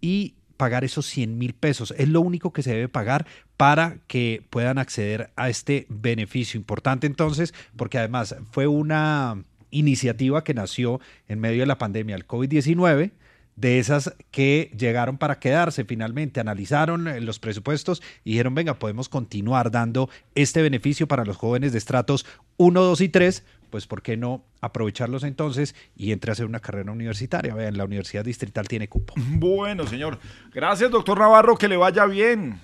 Y pagar esos 100 mil pesos. Es lo único que se debe pagar para que puedan acceder a este beneficio. Importante entonces, porque además fue una iniciativa que nació en medio de la pandemia del COVID-19 de esas que llegaron para quedarse finalmente, analizaron eh, los presupuestos y dijeron, venga, podemos continuar dando este beneficio para los jóvenes de estratos 1, 2 y 3 pues ¿por qué no aprovecharlos entonces y entre a hacer una carrera universitaria? Vean, la Universidad Distrital tiene cupo. Bueno, señor. Gracias, doctor Navarro, que le vaya bien.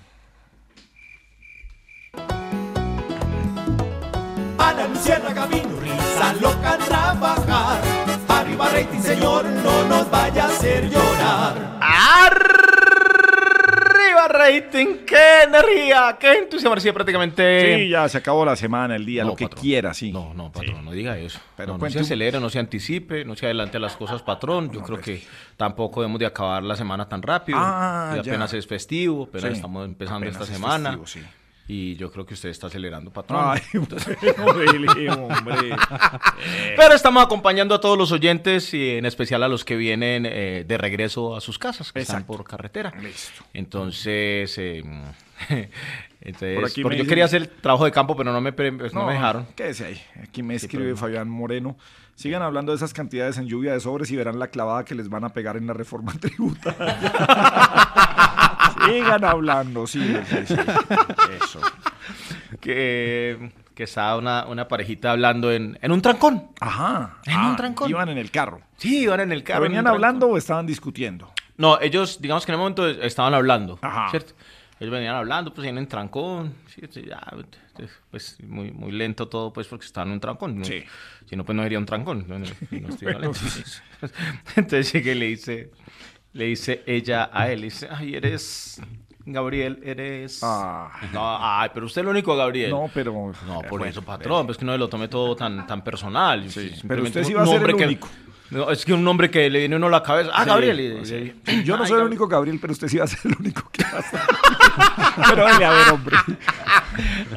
A la Luciérnaga vino risa loca trabajar. Arriba rating, señor, no nos vaya a hacer llorar rating, qué energía, qué entusiasmo. Sí, prácticamente. Sí, ya se acabó la semana, el día, lo que quiera, sí. No, no, patrón, no diga eso. Pero no, se acelere, no se anticipe, no se adelante las cosas, patrón. Yo creo que tampoco debemos de acabar la semana tan rápido. Ah, apenas es festivo, apenas estamos empezando esta semana. Y yo creo que usted está acelerando, patrón. Ay, (laughs) bueno, hombre. (laughs) Pero estamos acompañando a todos los oyentes y en especial a los que vienen eh, de regreso a sus casas, que están por carretera. Entonces, eh, (laughs) entonces Por aquí porque yo dicen- quería hacer el trabajo de campo, pero no me, pues, no me dejaron. Quédese ahí. Aquí me escribe. Fabián Moreno. Sigan hablando de esas cantidades en lluvia de sobres y verán la clavada que les van a pegar en la reforma tributaria. Sigan hablando, sí, sí, sí. Eso. Que, que estaba una, una parejita hablando en, en un trancón. Ajá. En Ah, un trancón. Iban en el carro. Sí, iban en el carro. ¿Pero en un ¿Venían trancón. hablando o estaban discutiendo? No, ellos, digamos que en el momento estaban hablando, Ajá. ¿cierto? Ellos venían hablando, pues en trancón, sí, sí, ya, pues muy, muy lento todo, pues porque estaban en un trancón. ¿no? Sí. Si no, pues no iría un trancón. no, no, no estuviera lento. (laughs) (laughs) Entonces llegué y le dice, le dice ella a él, dice, ay, eres... Gabriel, eres... No, ay, pero usted es el único Gabriel. No, pero... No, por bueno, eso, patrón, pues que no lo tome todo tan, tan personal. pero Simplemente usted sí va a ser el que- único. No, es que un nombre que le viene uno a la cabeza. Ah, Sí, Gabriel. sí. (clears throat) Yo no Ay, soy el único Gabriel, pero usted sí va a ser el único que va a ser. (laughs) pero dale, a ver, hombre.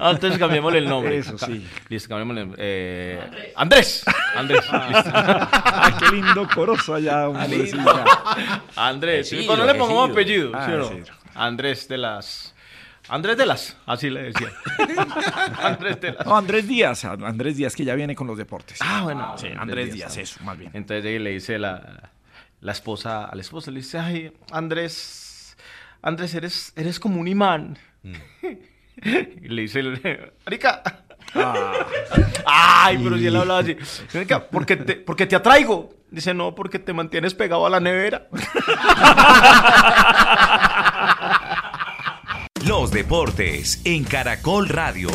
Antes cambiémosle el nombre. Eso, Acá. sí. Listo, cambiémosle. Eh, Andrés. Andrés. Ah, (laughs) qué lindo corozo allá, (laughs) hombre. Andrés. sí, no le pongamos apellido. apellido. Ah, ¿sí o no? sí. Andrés de las. Andrés de las. Así le decía. (laughs) Andrés de las. No, Andrés Díaz, Andrés Díaz que ya viene con los deportes. Ah, bueno. Sí, Andrés Díaz, eso, más bien. Entonces le dice la, la esposa al esposo, le dice, ay, Andrés, Andrés, eres, eres como un imán. (laughs) y le dice, el- Marica. Ay, pero si él hablaba así. Marica, porque te, porque te atraigo. Dice, no, porque te mantienes pegado a la nevera. (laughs) Los deportes en Caracol Radio.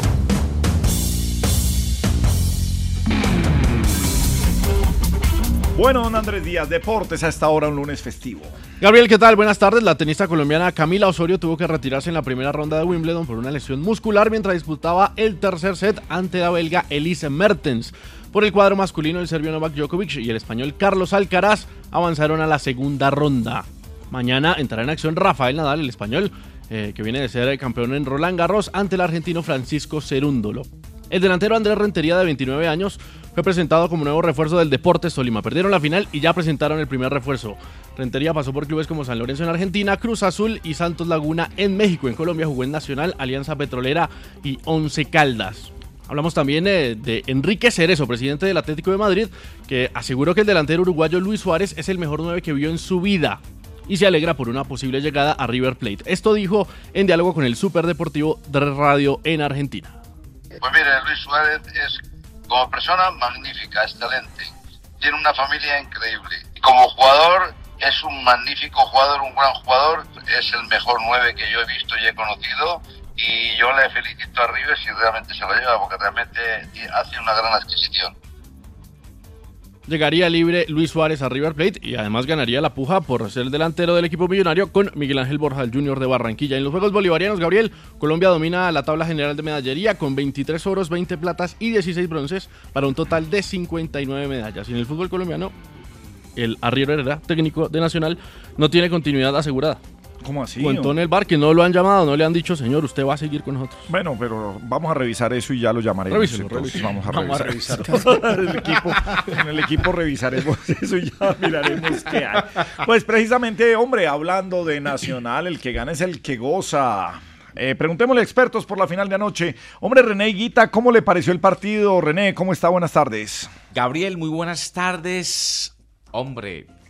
Bueno, don Andrés Díaz, deportes a esta hora, un lunes festivo. Gabriel, ¿qué tal? Buenas tardes. La tenista colombiana Camila Osorio tuvo que retirarse en la primera ronda de Wimbledon por una lesión muscular mientras disputaba el tercer set ante la belga Elise Mertens. Por el cuadro masculino, el serbio Novak Djokovic y el español Carlos Alcaraz avanzaron a la segunda ronda. Mañana entrará en acción Rafael Nadal, el español, eh, que viene de ser campeón en Roland Garros, ante el argentino Francisco Cerúndolo. El delantero Andrés Rentería, de 29 años, fue presentado como nuevo refuerzo del Deportes Tolima. Perdieron la final y ya presentaron el primer refuerzo. Rentería pasó por clubes como San Lorenzo en Argentina, Cruz Azul y Santos Laguna en México. En Colombia jugó en Nacional, Alianza Petrolera y Once Caldas. Hablamos también eh, de Enrique Cerezo, presidente del Atlético de Madrid, que aseguró que el delantero uruguayo Luis Suárez es el mejor 9 que vio en su vida y se alegra por una posible llegada a River Plate. Esto dijo en diálogo con el Superdeportivo de Radio en Argentina. Pues mire, Luis Suárez es como persona magnífica, excelente. Tiene una familia increíble. Como jugador es un magnífico jugador, un gran jugador. Es el mejor nueve que yo he visto y he conocido. Y yo le felicito a River si realmente se lo lleva, porque realmente hace una gran adquisición. Llegaría libre Luis Suárez a River Plate y además ganaría la puja por ser el delantero del equipo millonario con Miguel Ángel Borja, el de Barranquilla. En los Juegos Bolivarianos, Gabriel, Colombia domina la tabla general de medallería con 23 oros, 20 platas y 16 bronces para un total de 59 medallas. Y en el fútbol colombiano, el Arriero Herrera, técnico de Nacional, no tiene continuidad asegurada. ¿Cómo así? Contó en el bar que no lo han llamado, no le han dicho, señor, usted va a seguir con nosotros. Bueno, pero vamos a revisar eso y ya lo llamaremos. Revíselo, entonces. revíselo. Vamos a Vamos a revisar. revisar. (laughs) el equipo, en el equipo revisaremos (laughs) eso y ya miraremos qué hay. Pues precisamente, hombre, hablando de Nacional, el que gana es el que goza. Eh, preguntémosle a expertos por la final de anoche. Hombre, René Guita, ¿cómo le pareció el partido? René, ¿cómo está? Buenas tardes. Gabriel, muy buenas tardes. Hombre,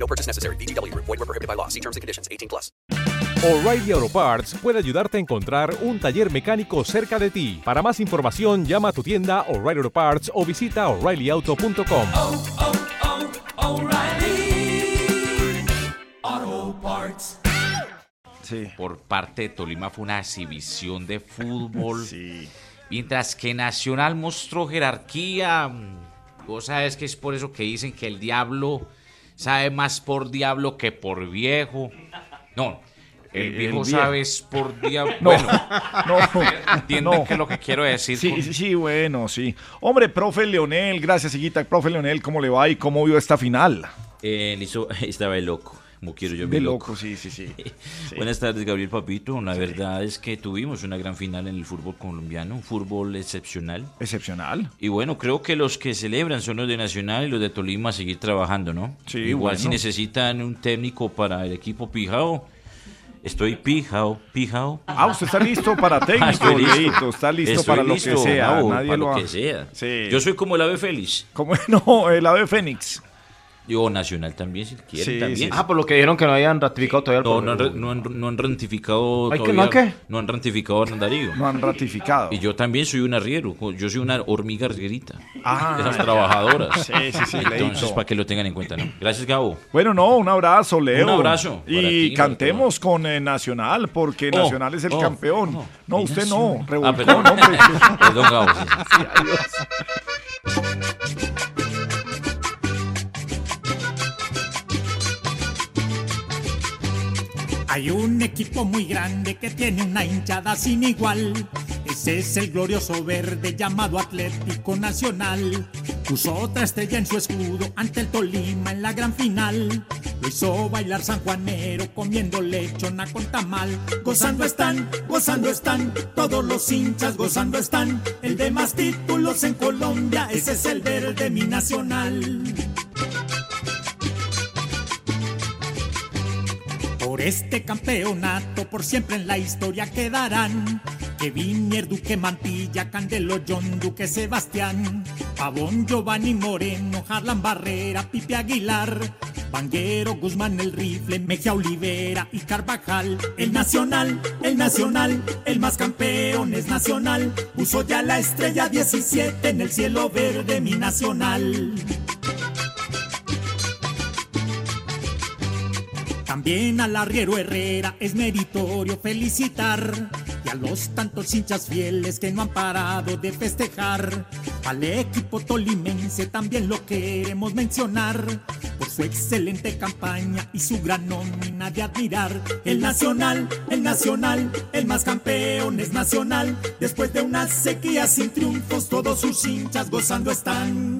No purchase necessary. Group. Void were prohibited by law. See terms and conditions. 18 plus. O'Reilly Auto Parts puede ayudarte a encontrar un taller mecánico cerca de ti. Para más información, llama a tu tienda O'Reilly Auto Parts o visita oreillyauto.com. O'Reilly Auto Parts. por parte de Tolima fue una exhibición de fútbol. (laughs) Mientras que Nacional mostró jerarquía. Vos sabes que es por eso que dicen que el diablo sabe más por diablo que por viejo. No, el viejo sabe es por diablo. No, bueno, no, entienden no. que lo que quiero decir. Sí, con- sí, sí, bueno, sí. Hombre, profe Leonel, gracias, Higuita. Profe Leonel, ¿cómo le va y cómo vio esta final? Eh, listo, (laughs) estaba de loco, como quiero yo De mi loco, sí, sí, (laughs) sí. Buenas tardes, Gabriel Papito. La verdad es que tuvimos una gran final en el fútbol colombiano, un fútbol excepcional. Excepcional. Y bueno, creo que los que celebran son los de Nacional y los de Tolima a seguir trabajando, ¿no? Sí, Igual si necesitan un técnico para el equipo Pijao, estoy Pijao, Pijao. Ah, usted está listo para (laughs) técnico, Ah, listo. Leito, está listo Estoy para lo que sea. Gabo, Nadie para lo lo ha- que sea. Sí. Yo soy como el ave félix. Como (laughs) no, el ave fénix. Yo Nacional también, si quieren, Sí, también. sí. Ah, por lo que dijeron que no habían ratificado todavía el No, no no, han, no han ratificado ¿Ay, que todavía. no qué? No han ratificado a Hernán Darío. No han ratificado. Y yo también soy un arriero. Yo soy una hormiga arrierita. Ah, de las trabajadoras. Sí, sí, sí, Entonces, para que lo tengan en cuenta, ¿no? Gracias, Gabo. Bueno, no, un abrazo, Leo. Un abrazo Y ti, cantemos con eh, Nacional, porque Oh, Nacional es el oh, campeón. oh, no, usted no, Ah, revolcón, perdón. hombre. (laughs) Perdón, Gabo, sí. Sí, adiós. Hay un equipo muy grande que tiene una hinchada sin igual. Ese es el glorioso verde llamado Atlético Nacional. Puso otra estrella en su escudo ante el Tolima en la gran final. Lo hizo bailar San Juanero comiendo lechona con tamal. Gozando están, gozando están, todos los hinchas gozando están. El de más títulos en Colombia, ese es el verde mi nacional. Este campeonato por siempre en la historia quedarán. Kevin Mier, Duque Mantilla, Candelo, John Duque, Sebastián Pavón, Giovanni Moreno, Harlan Barrera, Pipe Aguilar Vanguero, Guzmán, el rifle, Mejía Olivera y Carvajal. El Nacional, el Nacional, el más campeón es Nacional. Puso ya la estrella 17 en el cielo verde mi Nacional También al arriero Herrera es meritorio felicitar y a los tantos hinchas fieles que no han parado de festejar. Al equipo tolimense también lo queremos mencionar por su excelente campaña y su gran nómina de admirar. El Nacional, el Nacional, el más campeón es Nacional. Después de una sequía sin triunfos, todos sus hinchas gozando están.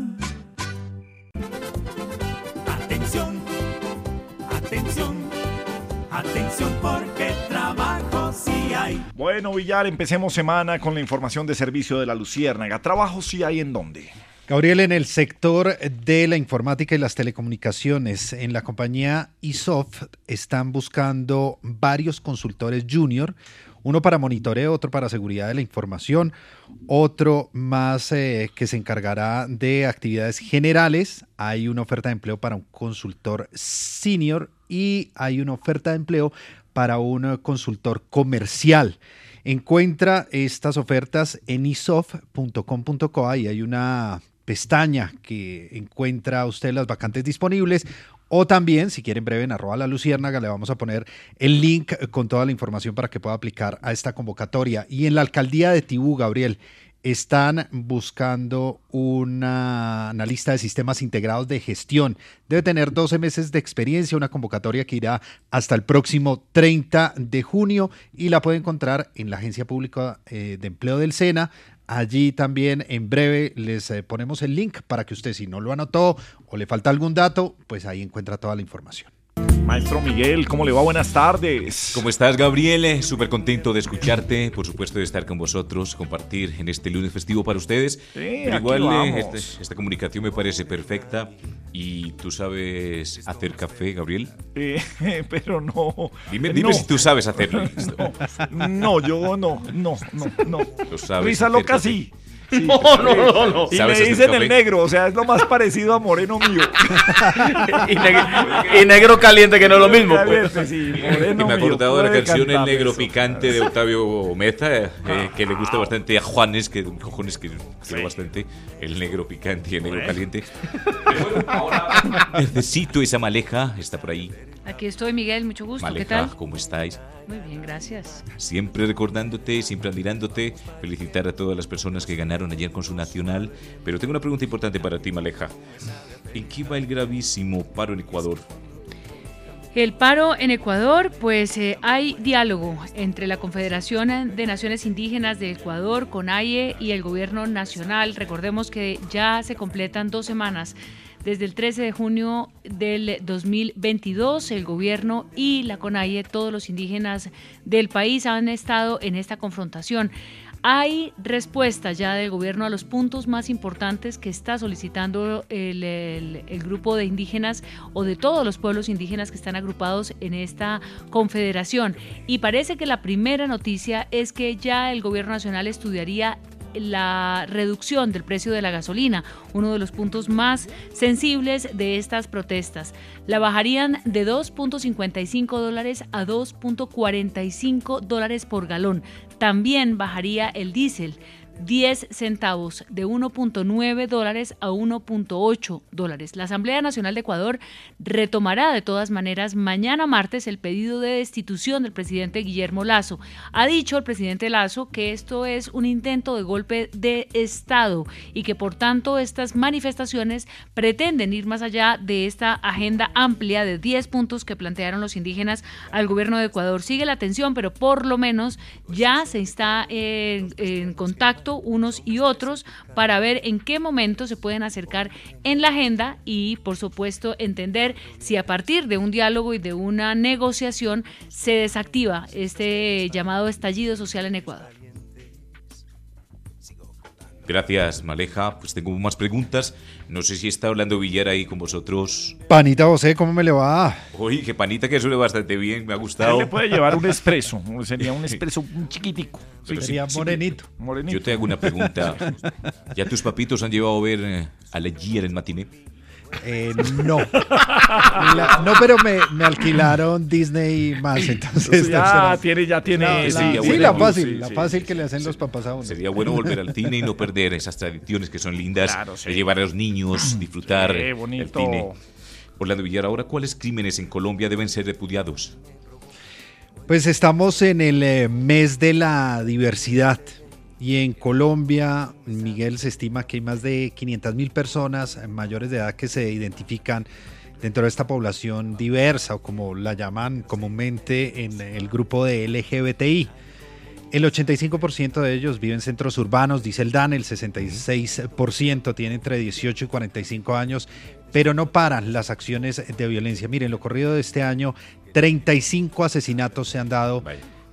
Bueno, Villar, empecemos semana con la información de servicio de la Luciérnaga. ¿Trabajo sí hay en dónde? Gabriel, en el sector de la informática y las telecomunicaciones, en la compañía Isoft están buscando varios consultores junior, uno para monitoreo, otro para seguridad de la información, otro más eh, que se encargará de actividades generales. Hay una oferta de empleo para un consultor senior y hay una oferta de empleo para un consultor comercial. Encuentra estas ofertas en isof.com.co. Ahí hay una pestaña que encuentra usted las vacantes disponibles. O también, si quieren breve, en arroba la luciérnaga le vamos a poner el link con toda la información para que pueda aplicar a esta convocatoria. Y en la alcaldía de Tibú, Gabriel, están buscando una analista de sistemas integrados de gestión. Debe tener 12 meses de experiencia, una convocatoria que irá hasta el próximo 30 de junio y la puede encontrar en la Agencia Pública eh, de Empleo del SENA. Allí también en breve les eh, ponemos el link para que usted si no lo anotó o le falta algún dato, pues ahí encuentra toda la información. Maestro Miguel, ¿cómo le va? Buenas tardes. ¿Cómo estás, Gabriel? Súper contento de escucharte, por supuesto de estar con vosotros, compartir en este lunes festivo para ustedes. Pero aquí igual eh, este- esta comunicación me parece perfecta y tú sabes hacer café, Gabriel. Eh, (laughs) pero no. Dime, dime No. si tú sabes hacerlo. (laughs) No, no, yo no, no, no, no. Lo sabes Risa loca café. sí. (laughs) No, no, no, no. Y ¿Sabes me dicen el negro, o sea, es lo más parecido a Moreno mío. (laughs) y, neg- (laughs) y negro caliente, que no es lo mismo. pues. Sí, Y me he acordado de la canción El Negro eso. Picante de Octavio Meza, eh, que le gusta bastante a Juanes, que cojones que quiero bastante. El Negro Picante y el Negro Bueno. Caliente. Necesito esa maleja, está por ahí. Aquí estoy, Miguel, mucho gusto. ¿Qué Maleja, tal? ¿cómo estáis? Muy bien, gracias. Siempre recordándote, siempre admirándote, felicitar a todas las personas que ganaron ayer con su nacional. Pero tengo una pregunta importante para ti, Maleja. ¿En qué va el gravísimo paro en Ecuador? El paro en Ecuador, pues eh, hay diálogo entre la Confederación de Naciones Indígenas de Ecuador, CONAIE, y el gobierno nacional. Recordemos que ya se completan dos semanas. Desde el 13 de junio del 2022, el gobierno y la CONAIE, todos los indígenas del país han estado en esta confrontación. Hay respuesta ya del gobierno a los puntos más importantes que está solicitando el, el- grupo de indígenas o de todos los pueblos indígenas que están agrupados en esta confederación. Y parece que la primera noticia es que ya el gobierno nacional estudiaría la reducción del precio de la gasolina, uno de los puntos más sensibles de estas protestas. La bajarían de 2.55 dólares a 2.45 dólares por galón. También bajaría el diésel. 10 centavos de 1.9 dólares a 1.8 dólares. La Asamblea Nacional de Ecuador retomará de todas maneras mañana martes el pedido de destitución del presidente Guillermo Lazo. Ha dicho el presidente Lazo que esto es un intento de golpe de Estado y que por tanto estas manifestaciones pretenden ir más allá de esta agenda amplia de 10 puntos que plantearon los indígenas al gobierno de Ecuador. Sigue la tensión, pero por lo menos ya se está en, en contacto unos y otros para ver en qué momento se pueden acercar en la agenda y, por supuesto, entender si a partir de un diálogo y de una negociación se desactiva este llamado estallido social en Ecuador. Gracias, Maleja. Pues tengo más preguntas. No sé si está hablando Villar ahí con vosotros. Panita José, ¿cómo me le va? Uy, qué panita que suele bastante bien, me ha Él gustado. le puede llevar un expreso. (laughs) Sería un expreso un chiquitico. Sería sí, sí, morenito. Morenito. Yo te hago una pregunta. (laughs) ¿Ya tus papitos han llevado a ver eh, a Legier en matiné? Eh, no. La- no, pero me, me alquilaron Disney más, entonces... ya tiene, ya tiene. La- la- sería sí, bueno. la fácil, Sí, la sí, fácil que le hacen los papás a uno. Sería bueno volver al cine y no perder esas tradiciones que son lindas de llevar a los niños, disfrutar Sí, el cine. Orlando Villar, ahora, ¿cuáles crímenes en Colombia deben ser repudiados? Pues estamos en el eh, mes de la diversidad y en Colombia, Miguel, se estima que hay más de 500 mil personas mayores de edad que se identifican dentro de esta población diversa o como la llaman comúnmente en el grupo de LGBTI. El 85% de ellos viven en centros urbanos, dice el DAN, el 66% tiene entre 18 y 45 años, pero no paran las acciones de violencia. Miren, lo corrido de este año, 35 asesinatos se han dado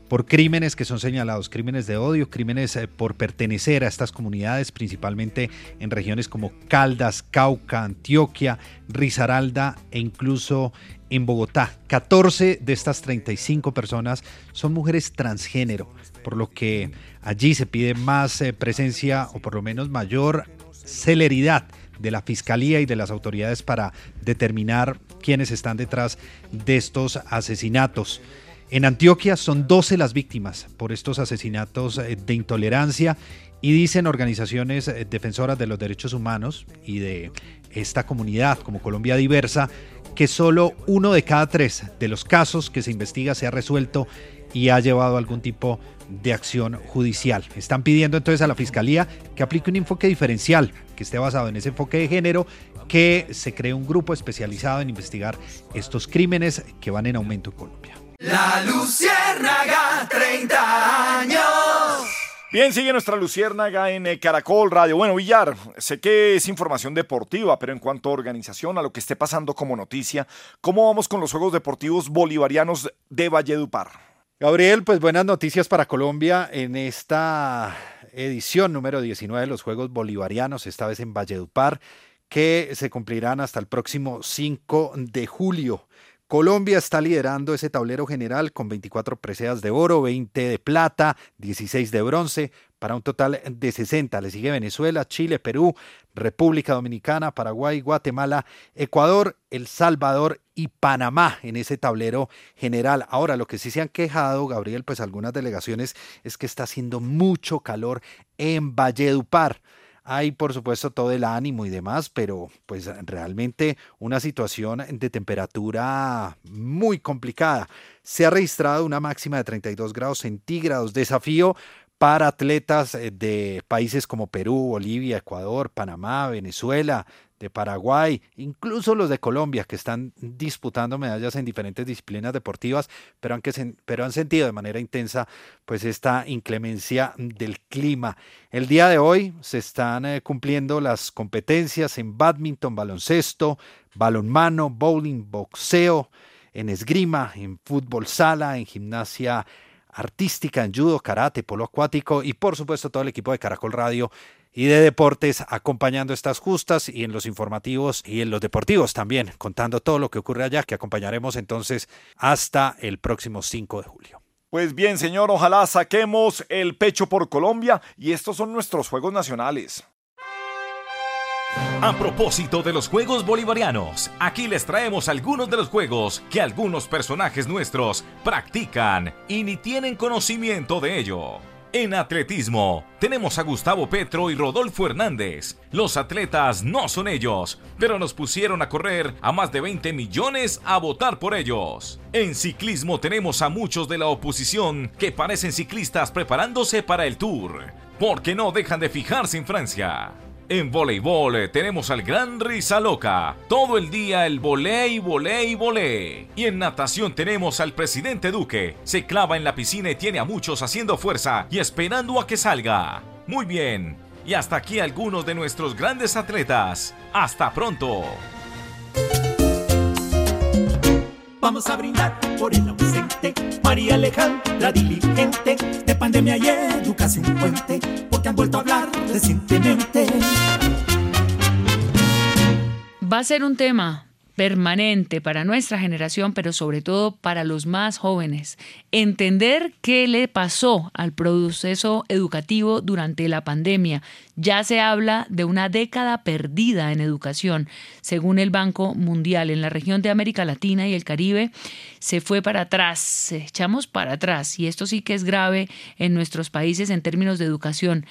por crímenes que son señalados, crímenes de odio, crímenes eh, por pertenecer a estas comunidades, principalmente en regiones como Caldas, Cauca, Antioquia, Risaralda e incluso en Bogotá. 14 de estas 35 personas son mujeres transgénero, por lo que allí se pide más eh, presencia o por lo menos mayor celeridad de la Fiscalía y de las autoridades para determinar quiénes están detrás de estos asesinatos. En Antioquia son 12 las víctimas por estos asesinatos eh, de intolerancia y dicen organizaciones eh, defensoras de los derechos humanos y de esta comunidad como Colombia Diversa que solo uno de cada tres de los casos que se investiga se ha resuelto y ha llevado algún tipo de acción judicial. Están pidiendo entonces a la Fiscalía que aplique un enfoque diferencial, que esté basado en ese enfoque de género, que se cree un grupo especializado en investigar estos crímenes que van en aumento en Colombia. La Luciérnaga, 30 años. Bien, sigue nuestra Luciérnaga en eh, Caracol Radio. Bueno, Villar, sé que es información deportiva, pero en cuanto a organización, a lo que esté pasando como noticia, ¿cómo vamos con los Juegos Deportivos Bolivarianos de Valledupar? Gabriel, pues buenas noticias para Colombia en esta edición número 19 de los Juegos Bolivarianos, esta vez en Valledupar, que se cumplirán hasta el próximo 5 de julio. Colombia está liderando ese tablero general con 24 preseas de oro, 20 de plata, 16 de bronce, para un total de 60. Le sigue Venezuela, Chile, Perú, República Dominicana, Paraguay, Guatemala, Ecuador, El Salvador y Panamá en ese tablero general. Ahora, lo que sí se han quejado, Gabriel, pues algunas delegaciones, es que está haciendo mucho calor en Valledupar. Hay por supuesto todo el ánimo y demás, pero pues realmente una situación de temperatura muy complicada. Se ha registrado una máxima de 32 grados centígrados, desafío para atletas eh, de países como Perú, Bolivia, Ecuador, Panamá, Venezuela, de Paraguay, incluso los de Colombia, que están disputando medallas en diferentes disciplinas deportivas, pero han, pero han sentido de manera intensa pues esta inclemencia del clima. El día de hoy se están eh, cumpliendo las competencias en badminton, baloncesto, balonmano, bowling, boxeo, en esgrima, en fútbol sala, en gimnasia artística, en judo, karate, polo acuático y por supuesto todo el equipo de Caracol Radio y de deportes acompañando estas justas y en los informativos y en los deportivos también, contando todo lo que ocurre allá, que acompañaremos entonces hasta el próximo 5 de julio. Pues bien, señor, ojalá saquemos el pecho por Colombia y estos son nuestros Juegos Nacionales. A propósito de los Juegos Bolivarianos, aquí les traemos algunos de los juegos que algunos personajes nuestros practican y ni tienen conocimiento de ello. En atletismo, tenemos a Gustavo Petro y Rodolfo Hernández. Los atletas no son ellos, pero nos pusieron a correr a más de 20 millones a votar por ellos. En ciclismo tenemos a muchos de la oposición que parecen ciclistas preparándose para el Tour, porque no dejan de fijarse en Francia. En voleibol eh, tenemos al gran Risa Loca. Todo el día el volei, volei, volei. Y en natación tenemos al presidente Duque. Se clava en la piscina y tiene a muchos haciendo fuerza y esperando a que salga. Muy bien. Y hasta aquí algunos de nuestros grandes atletas. Hasta pronto. Vamos a brindar por el ausente, María Alejandra diligente, de pandemia y educación fuente, porque han vuelto a hablar recientemente. Va a ser un tema permanente para nuestra generación, pero sobre todo para los más jóvenes. Entender qué le pasó al proceso educativo durante la pandemia. Ya se habla de una década perdida en educación. Según el Banco Mundial, en la región de América Latina y el Caribe se fue para atrás, echamos para atrás. Y esto sí que es grave en nuestros países en términos de educación.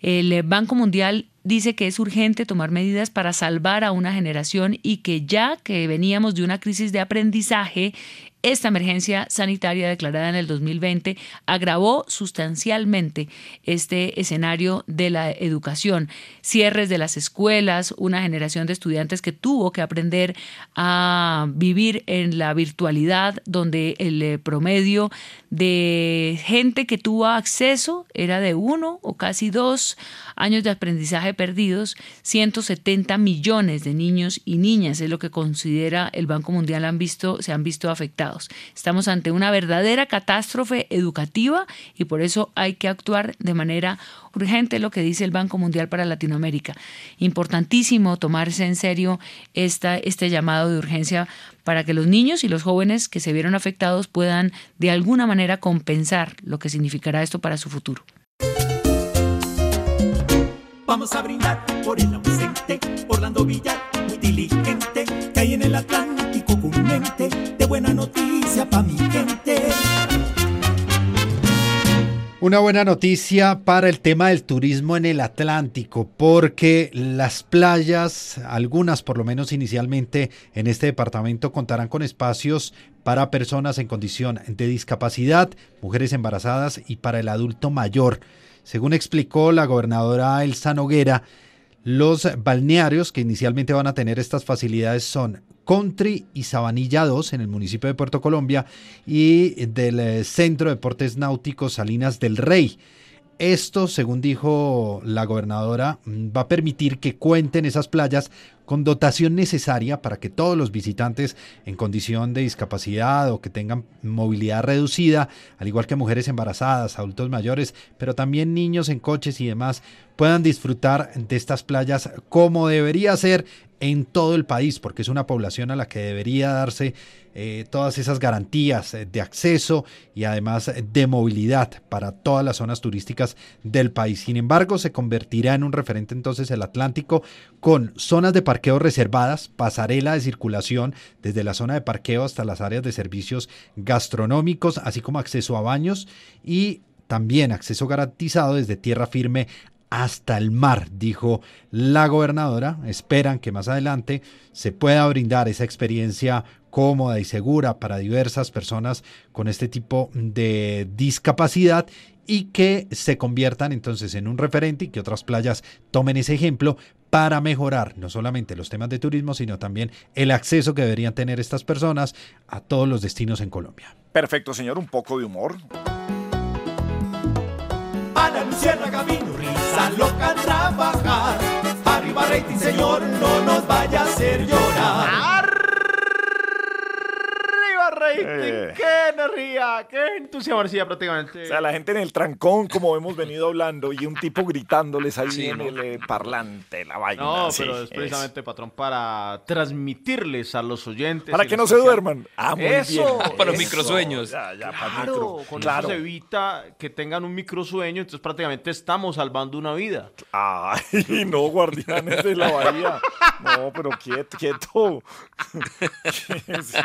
El Banco Mundial dice que es urgente tomar medidas para salvar a una generación y que ya que veníamos de una crisis de aprendizaje, esta emergencia sanitaria declarada en el 2020 agravó sustancialmente este escenario de la educación. Cierres de las escuelas, una generación de estudiantes que tuvo que aprender a vivir en la virtualidad, donde el eh, promedio de gente que tuvo acceso era de uno o casi dos años de aprendizaje perdidos, 170 millones de niños y niñas es lo que considera el Banco Mundial han visto, se han visto afectados. Estamos ante una verdadera catástrofe educativa y por eso hay que actuar de manera urgente, lo que dice el Banco Mundial para Latinoamérica. Importantísimo tomarse en serio esta, este llamado de urgencia para que los niños y los jóvenes que se vieron afectados puedan de alguna manera compensar lo que significará esto para su futuro. Vamos a brindar por el ausente, Orlando Villar, muy diligente, que hay en el Atlántico de buena noticia para mi gente. Una buena noticia para el tema del turismo en el Atlántico, porque las playas, algunas por lo menos inicialmente en este departamento, contarán con espacios para personas en condición de discapacidad, mujeres embarazadas y para el adulto mayor. Según explicó la gobernadora Elsa Noguera, los balnearios que inicialmente van a tener estas facilidades son Country y Sabanilla 2 en el municipio de Puerto Colombia y del eh, Centro de Deportes Náuticos Salinas del Rey. Esto, según dijo la gobernadora, mm, va a permitir que cuenten esas playas con dotación necesaria para que todos los visitantes en condición de discapacidad o que tengan movilidad reducida, al igual que mujeres embarazadas, adultos mayores, pero también niños en coches y demás, puedan disfrutar de estas playas como debería ser en todo el país, porque es una población a la que debería darse eh, todas esas garantías eh, de acceso y además de movilidad para todas las zonas turísticas del país. Sin embargo, se convertirá en un referente entonces el Atlántico con zonas de parqueo reservadas, pasarela de circulación desde la zona de parqueo hasta las áreas de servicios gastronómicos, así como acceso a baños y también acceso garantizado desde tierra firme hasta el mar, dijo la gobernadora. Esperan que más adelante se pueda brindar esa experiencia cómoda y segura para diversas personas con este tipo de discapacidad y que se conviertan entonces en un referente y que otras playas tomen ese ejemplo para mejorar no solamente los temas de turismo, sino también el acceso que deberían tener estas personas a todos los destinos en Colombia. Perfecto, señor, un poco de humor. A la luciérnaga loca trabajar. Arriba rating, señor, no nos vaya a hacer llorar. ¡Arriba, rating! Eh. ¡Qué energía! ¡Qué entusiasmo prácticamente! O sea, la gente en el trancón, como hemos venido hablando, y un tipo gritándoles ahí Sí, en ¿no? el eh, parlante, la vaina. No, sí, pero es precisamente, patrón, para transmitirles a los oyentes. Para que no se duerman. Ah, muy eso, bien. Para los microsueños. Ya, ya, para claro, micro. con Claro. eso se evita que tengan un microsueño, entonces prácticamente estamos salvando una vida. Ay, no, guardianes de la bahía. No, pero quieto, quieto. (laughs) Sí.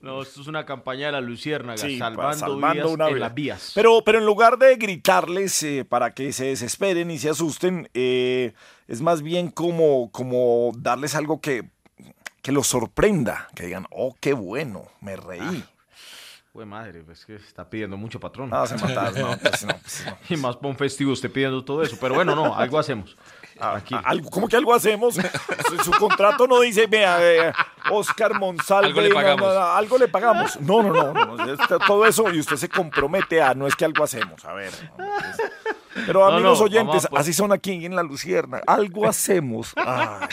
No, esto es una campaña de la Luciérnaga, Sí, salvando, salvando vidas una en las vías. Pero, pero en lugar de gritarles eh, para que se desesperen y se asusten, eh, es más bien como, como darles algo que, que los sorprenda, que digan, oh, qué bueno, me reí. Uy, madre, pues que está pidiendo mucho patrón. Ah, se mataron, no, pues no, pues no. (laughs) Y más para un festivo usted pidiendo todo eso. Pero bueno, no, algo hacemos. Aquí. Algo, ¿Cómo que algo hacemos? Su, su contrato no dice, vea, eh, Oscar Monsalve, Algo le no, pagamos. no, no, algo le pagamos. No, no, no, no, no, está todo eso y usted se compromete a, no es que algo hacemos, a ver. no. Pero No, amigos no, oyentes, pues. así son aquí en La Lucierna, algo hacemos. (laughs) Ay,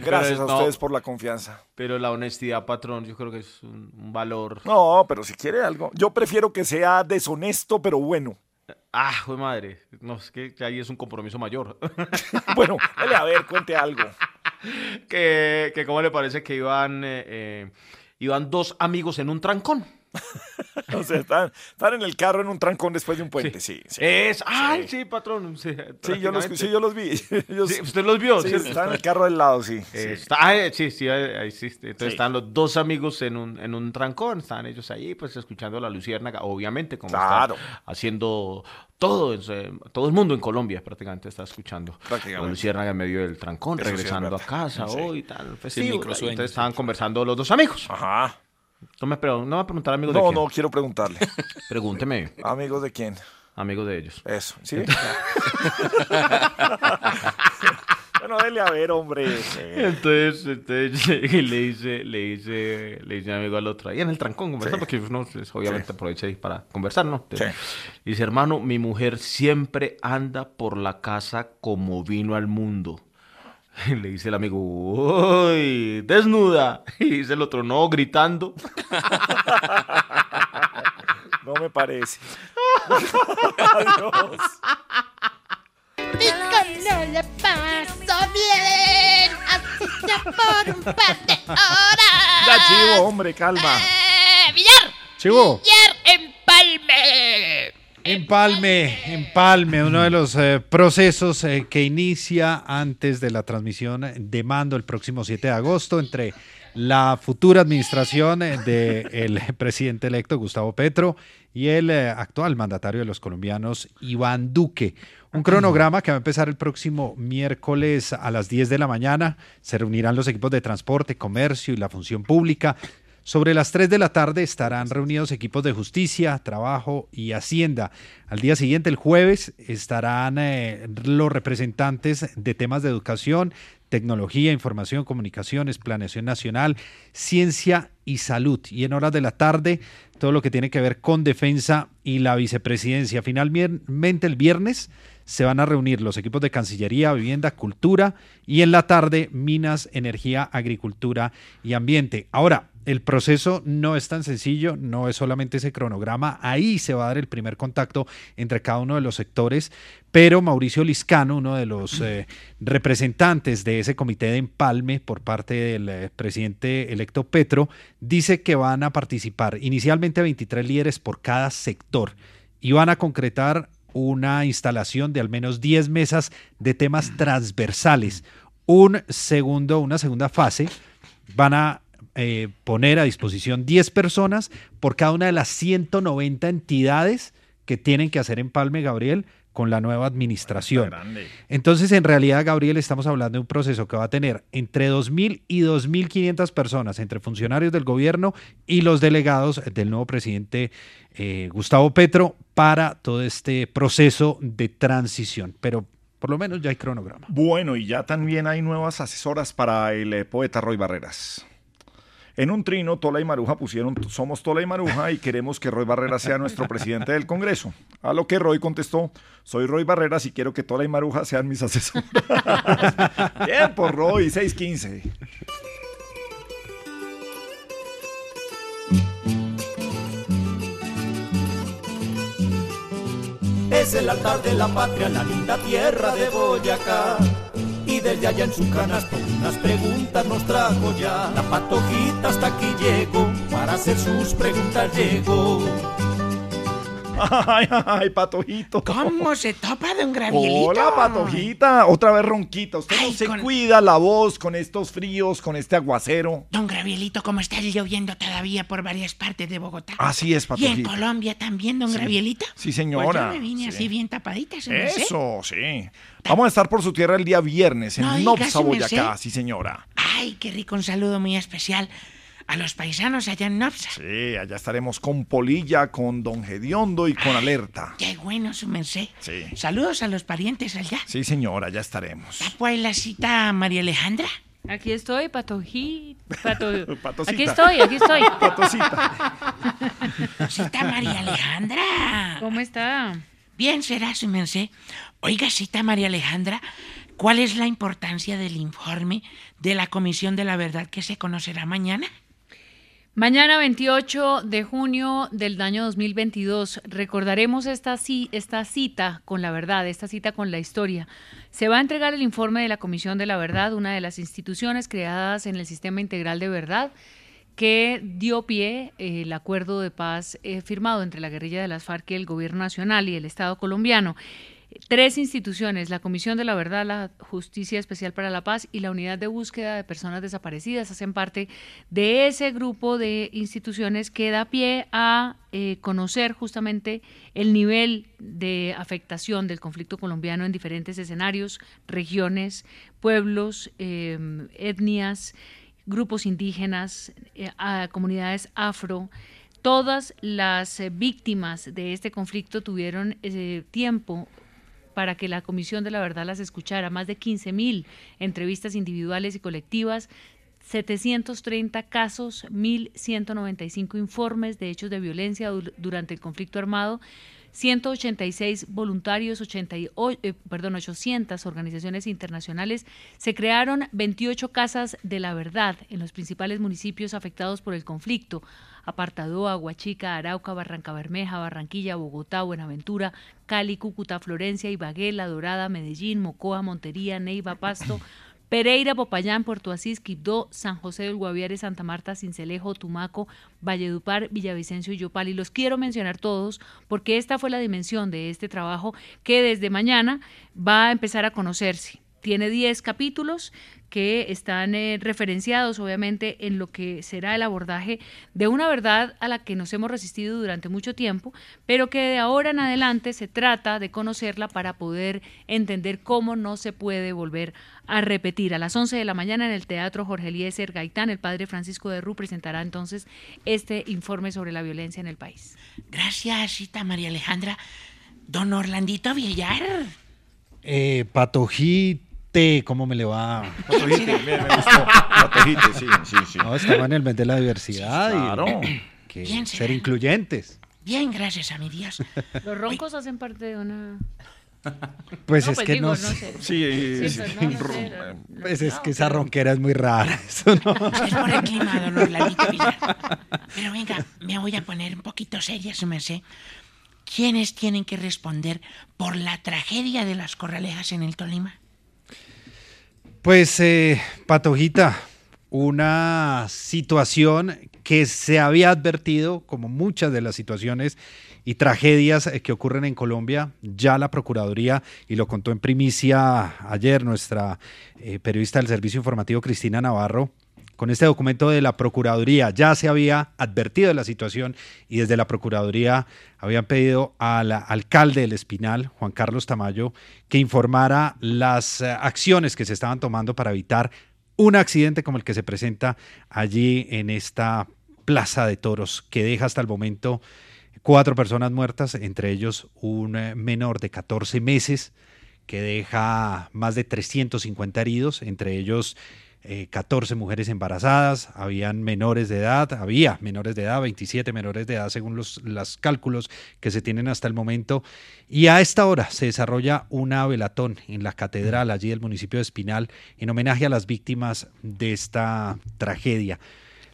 gracias a no. ustedes por la confianza. Pero la honestidad, patrón, yo creo que es un, un valor. No, pero si quiere algo, yo prefiero que sea deshonesto, pero bueno. Ah, fue madre. No, es que ahí es un compromiso mayor. (laughs) (laughs) Bueno, dale a ver, cuente algo. que, que cómo le parece que iban, eh, eh, iban dos amigos en un trancón. (laughs) O sea, están, están en el carro en un trancón después de un puente, sí. sí. Es, ay, sí, patrón. Sí, Sí, yo los, sí, yo los vi. (laughs) Ellos- Sí, ¿Usted los vio? Sí, están en el carro del lado, sí. sí. Está, ah, eh, sí, sí, ahí, sí. Entonces Sí. están los dos amigos en un, en un trancón, están ellos ahí, pues escuchando la luciérnaga, obviamente, como Claro. están haciendo todo, es, eh, todo el mundo en Colombia prácticamente está escuchando Prácticamente. la luciérnaga en medio del trancón, Eso sí es regresando a casa Sí. hoy, tal, festivo. Entonces sí. estaban conversando los dos amigos. Ajá. No me, no me va a preguntar amigos de No, quién. no, quiero preguntarle. (laughs) Pregúnteme, ¿Amigos de quién? amigos de ellos. Eso, ¿sí? (laughs) bueno, dele a ver, hombre. Entonces, entonces (laughs) le dice, le dice, le dice un amigo al otro, ahí en el trancón conversando, porque uno pues, obviamente aprovecha ahí para conversar, ¿no? Entonces, Dice, hermano, mi mujer siempre anda por la casa como vino al mundo. Y (laughs) le dice el amigo, uy, desnuda. (laughs) Y dice el otro, no, gritando. (laughs) No me parece. Adiós. Y no le paso bien, así ya por un par de horas. Ya, chivo, hombre, calma. Eh, Villar, Chivo. Villar, empalme. Empalme, empalme, uno de los eh, procesos eh, que inicia antes de la transmisión de mando el próximo 7 de agosto entre la futura administración del (laughs) presidente electo Gustavo Petro y el eh, actual mandatario de los colombianos Iván Duque. Un cronograma que va a empezar el próximo miércoles a las 10 de la mañana. Se reunirán los equipos de transporte, comercio y la función pública. Sobre las 3 de la tarde estarán reunidos equipos de justicia, trabajo y hacienda. Al día siguiente, el jueves, estarán eh, los representantes de temas de educación, tecnología, información, comunicaciones, planeación nacional, ciencia y salud. Y en horas de la tarde, todo lo que tiene que ver con defensa y la vicepresidencia. Finalmente, el viernes se van a reunir los equipos de Cancillería, Vivienda, Cultura y en la tarde Minas, Energía, Agricultura y Ambiente. Ahora, el proceso no es tan sencillo, no es solamente ese cronograma, ahí se va a dar el primer contacto entre cada uno de los sectores, pero Mauricio Liscano, uno de los eh, representantes de ese comité de empalme por parte del eh, presidente electo Petro, dice que van a participar inicialmente 23 líderes por cada sector y van a concretar una instalación de al menos 10 mesas de temas transversales. Un segundo, una segunda fase van a eh, poner a disposición 10 personas por cada una de las 190 entidades que tienen que hacer empalme, Gabriel, con la nueva administración. Entonces, en realidad, Gabriel, estamos hablando de un proceso que va a tener entre 2.000 y 2.500 personas, entre funcionarios del gobierno y los delegados del nuevo presidente eh, Gustavo Petro, para todo este proceso de transición. Pero por lo menos ya hay cronograma. Bueno, y ya también hay nuevas asesoras para el eh, poeta Roy Barreras. En un trino, Tola y Maruja pusieron Somos Tola y Maruja y queremos que Roy Barreras sea nuestro presidente del Congreso. A lo que Roy contestó, soy Roy Barreras y quiero que Tola y Maruja sean mis asesoras. (laughs) Bien por Roy, 615. Es el altar de la patria, la linda tierra de Boyacá. Y desde allá en su canasto unas preguntas nos trajo ya. La patojita hasta aquí llegó, para hacer sus preguntas llegó. (laughs) Ay, ay, Patojito. ¿Cómo se topa, don Gravielito? Hola, Patojita. Otra vez ronquita. Usted no se cuida la voz con estos fríos, con este aguacero. Don Gravielito, ¿cómo está lloviendo todavía por varias partes de Bogotá? Así es, Y en Patojita. Colombia también, don Sí. Gravielito. Sí, señora. Pues yo me vine Sí. así bien tapadita, se me. Eso, sí. Vamos a estar por su tierra el día viernes en No merced. Boyacá. Sí, señora. Ay, qué rico, un saludo muy especial a los paisanos allá en Nopsa. Sí, allá estaremos con Polilla, con Don Gediondo y con Alerta. Qué bueno, su merced. Sí. Saludos a los parientes allá. Sí, señora, ya estaremos. Pues la cita María Alejandra. Aquí estoy, patojí. Pato... (laughs) Aquí estoy, aquí estoy. (laughs) Cita María Alejandra. ¿Cómo está? Bien será, su merced. Oiga, cita María Alejandra, ¿cuál es la importancia del informe de la Comisión de la Verdad que se conocerá mañana? Mañana 28 de junio del año 2022 recordaremos esta, esta cita con la verdad, esta cita con la historia. Se va a entregar el informe de la Comisión de la Verdad, una de las instituciones creadas en el Sistema Integral de Verdad que dio pie eh, el acuerdo de paz eh, firmado entre la guerrilla de las FARC y el Gobierno Nacional y el Estado colombiano. Tres instituciones, la Comisión de la Verdad, la Justicia Especial para la Paz y la Unidad de Búsqueda de Personas Desaparecidas, hacen parte de ese grupo de instituciones que da pie a eh, conocer justamente el nivel de afectación del conflicto colombiano en diferentes escenarios, regiones, pueblos, eh, etnias, grupos indígenas, eh, comunidades afro. Todas las eh, víctimas de este conflicto tuvieron tiempo para que la Comisión de la Verdad las escuchara. Más de 15 mil entrevistas individuales y colectivas, 730 casos, 1.195 informes de hechos de violencia dur- durante el conflicto armado. 186 voluntarios, 80 y o- eh, perdón, 800 organizaciones internacionales. Se crearon 28 casas de la verdad en los principales municipios afectados por el conflicto. Apartadoa, Huachica, Arauca, Barranca Bermeja, Barranquilla, Bogotá, Buenaventura, Cali, Cúcuta, Florencia, Ibagué, La Dorada, Medellín, Mocoa, Montería, Neiva, Pasto, (coughs) Pereira, Popayán, Puerto Asís, Quibdó, San José del Guaviare, Santa Marta, Cincelejo, Tumaco, Valledupar, Villavicencio y Yopal. Y los quiero mencionar todos porque esta fue la dimensión de este trabajo que desde mañana va a empezar a conocerse. Tiene 10 capítulos que están eh, referenciados obviamente en lo que será el abordaje de una verdad a la que nos hemos resistido durante mucho tiempo, pero que de ahora en adelante se trata de conocerla para poder entender cómo no se puede volver a repetir. A las 11 de la mañana en el Teatro Jorge Eliezer Gaitán, el padre Francisco de Rú presentará entonces este informe sobre la violencia en el país. Gracias, cita María Alejandra. Don Orlandito Villar. Eh, ¿cómo me le va? Patojite, bien, me gustó. Sí, sí, sí. No, estaba en el mes de la diversidad Sí, claro. y (coughs) que Bien, ser será. incluyentes. Bien, gracias a mi Dios. Los roncos hacen parte de una... Pues No, es pues que digo, no sé. Sí, Sí, pues, no, no sé, Pues es que esa ronquera es muy rara. (laughs) Eso no. Es por el clima, don Orlandito. Pero venga, me voy a poner un poquito seria, su merced. ¿Quiénes tienen que responder por la tragedia de las corralejas en el Tolima? Pues, eh, Patojita, una situación que se había advertido, como muchas de las situaciones y tragedias eh, que ocurren en Colombia, ya la Procuraduría, y lo contó en primicia ayer nuestra eh, periodista del Servicio Informativo Cristina Navarro, con este documento de la Procuraduría. Ya se había advertido de la situación y desde la Procuraduría habían pedido al alcalde del Espinal, Juan Carlos Tamayo, que informara las eh, acciones que se estaban tomando para evitar un accidente como el que se presenta allí en esta plaza de toros, que deja hasta el momento cuatro personas muertas, entre ellos un eh, menor de 14 meses, que deja más de 350 heridos, entre ellos 14 mujeres embarazadas, habían menores de edad, había menores de edad, 27 menores de edad según los, los cálculos que se tienen hasta el momento. Y a esta hora se desarrolla una velatón en la catedral allí del municipio de Espinal en homenaje a las víctimas de esta tragedia.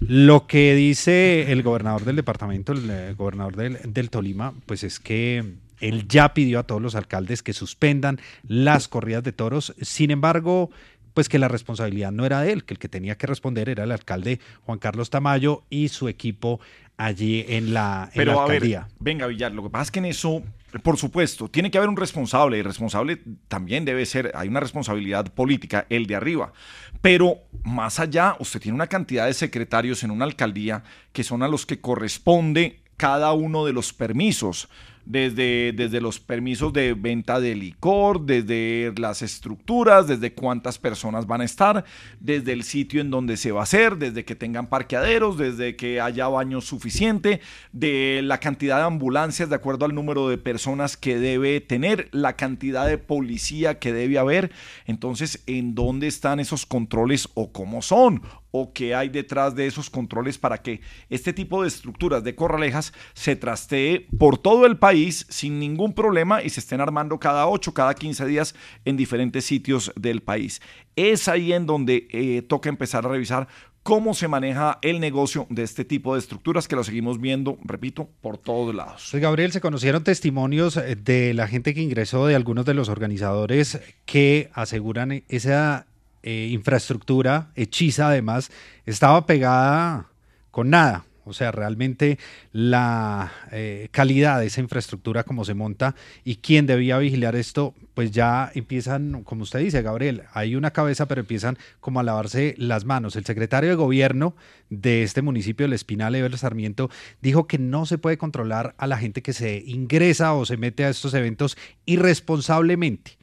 Lo que dice el gobernador del departamento, el, eh, gobernador del, del Tolima, pues es que él ya pidió a todos los alcaldes que suspendan las corridas de toros. Sin embargo, pues que la responsabilidad no era de él, que el que tenía que responder era el alcalde Juan Carlos Tamayo y su equipo allí en la, en Pero la a ver, alcaldía. venga Villar, lo que pasa es que en eso, por supuesto, tiene que haber un responsable y el responsable también debe ser, hay una responsabilidad política, el de arriba. Pero más allá, usted tiene una cantidad de secretarios en una alcaldía que son a los que corresponde cada uno de los permisos desde, desde los permisos de venta de licor, desde las estructuras, desde cuántas personas van a estar, desde el sitio en donde se va a hacer, desde que tengan parqueaderos, desde que haya baño suficiente, de la cantidad de ambulancias de acuerdo al número de personas que debe tener, la cantidad de policía que debe haber. Entonces, ¿en dónde están esos controles o cómo son? O qué hay detrás de esos controles para que este tipo de estructuras de corralejas se trastee por todo el país sin ningún problema y se estén armando cada 8, cada 15 días en diferentes sitios del país. Es ahí en donde eh, toca empezar a revisar cómo se maneja el negocio de este tipo de estructuras que lo seguimos viendo, repito, por todos lados. Gabriel, se conocieron testimonios eh, de la gente que ingresó, de algunos de los organizadores que aseguran esa eh, infraestructura hechiza además estaba pegada con nada. O sea, realmente la eh, calidad de esa infraestructura como se monta y quién debía vigilar esto, pues ya empiezan, como usted dice, Gabriel, hay una cabeza, pero empiezan como a lavarse las manos. El secretario de gobierno de este municipio, el Espinal, Eber Sarmiento, dijo que no se puede controlar a la gente que se ingresa o se mete a estos eventos irresponsablemente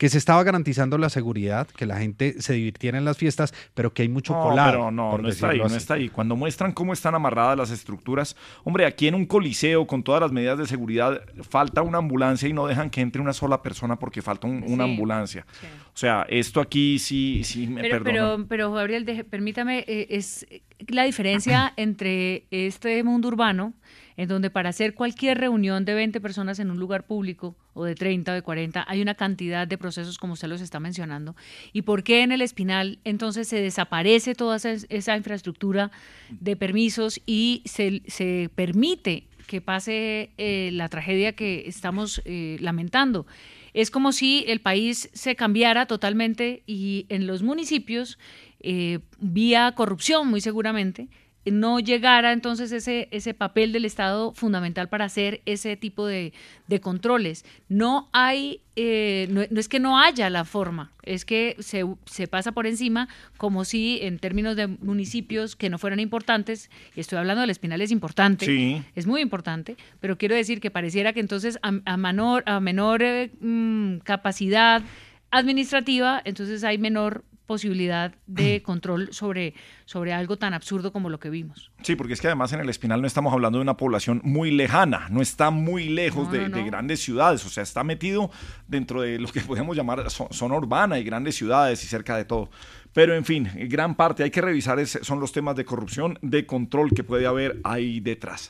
que se estaba garantizando la seguridad, que la gente se divirtiera en las fiestas, pero que hay mucho No, colado. pero no, no está ahí, no está ahí. Cuando muestran cómo están amarradas las estructuras, hombre, aquí en un coliseo con todas las medidas de seguridad falta una ambulancia y no dejan que entre una sola persona porque falta un- una Sí, ambulancia. O sea, esto aquí sí, sí me Pero, perdona. pero, pero Gabriel, deje- permítame, eh, es la diferencia entre este mundo urbano, en donde para hacer cualquier reunión de 20 personas en un lugar público, o de 30 o de 40, hay una cantidad de procesos como usted los está mencionando. ¿Y por qué en el Espinal entonces se desaparece toda esa, infraestructura de permisos y se, se permite que pase eh, la tragedia que estamos eh, lamentando? Es como si el país se cambiara totalmente y en los municipios, eh, vía corrupción muy seguramente, no llegara entonces ese, ese papel del Estado fundamental para hacer ese tipo de, de controles. No hay, eh, no, no es que no haya la forma, es que se, se pasa por encima como si en términos de municipios que no fueran importantes, y estoy hablando del Espinal es importante, Sí. es muy importante, pero quiero decir que pareciera que entonces a, a menor, a menor eh, mm, capacidad administrativa, entonces hay menor posibilidad de control sobre, sobre algo tan absurdo como lo que vimos. Sí, porque es que además en el Espinal no estamos hablando de una población muy lejana, no está muy lejos No, de, no, de no. grandes ciudades, o sea, está metido dentro de lo que (laughs) podemos llamar zo- zona urbana y grandes ciudades y cerca de todo. Pero en fin, gran parte hay que revisar es- son los temas de corrupción, de control que puede haber ahí detrás.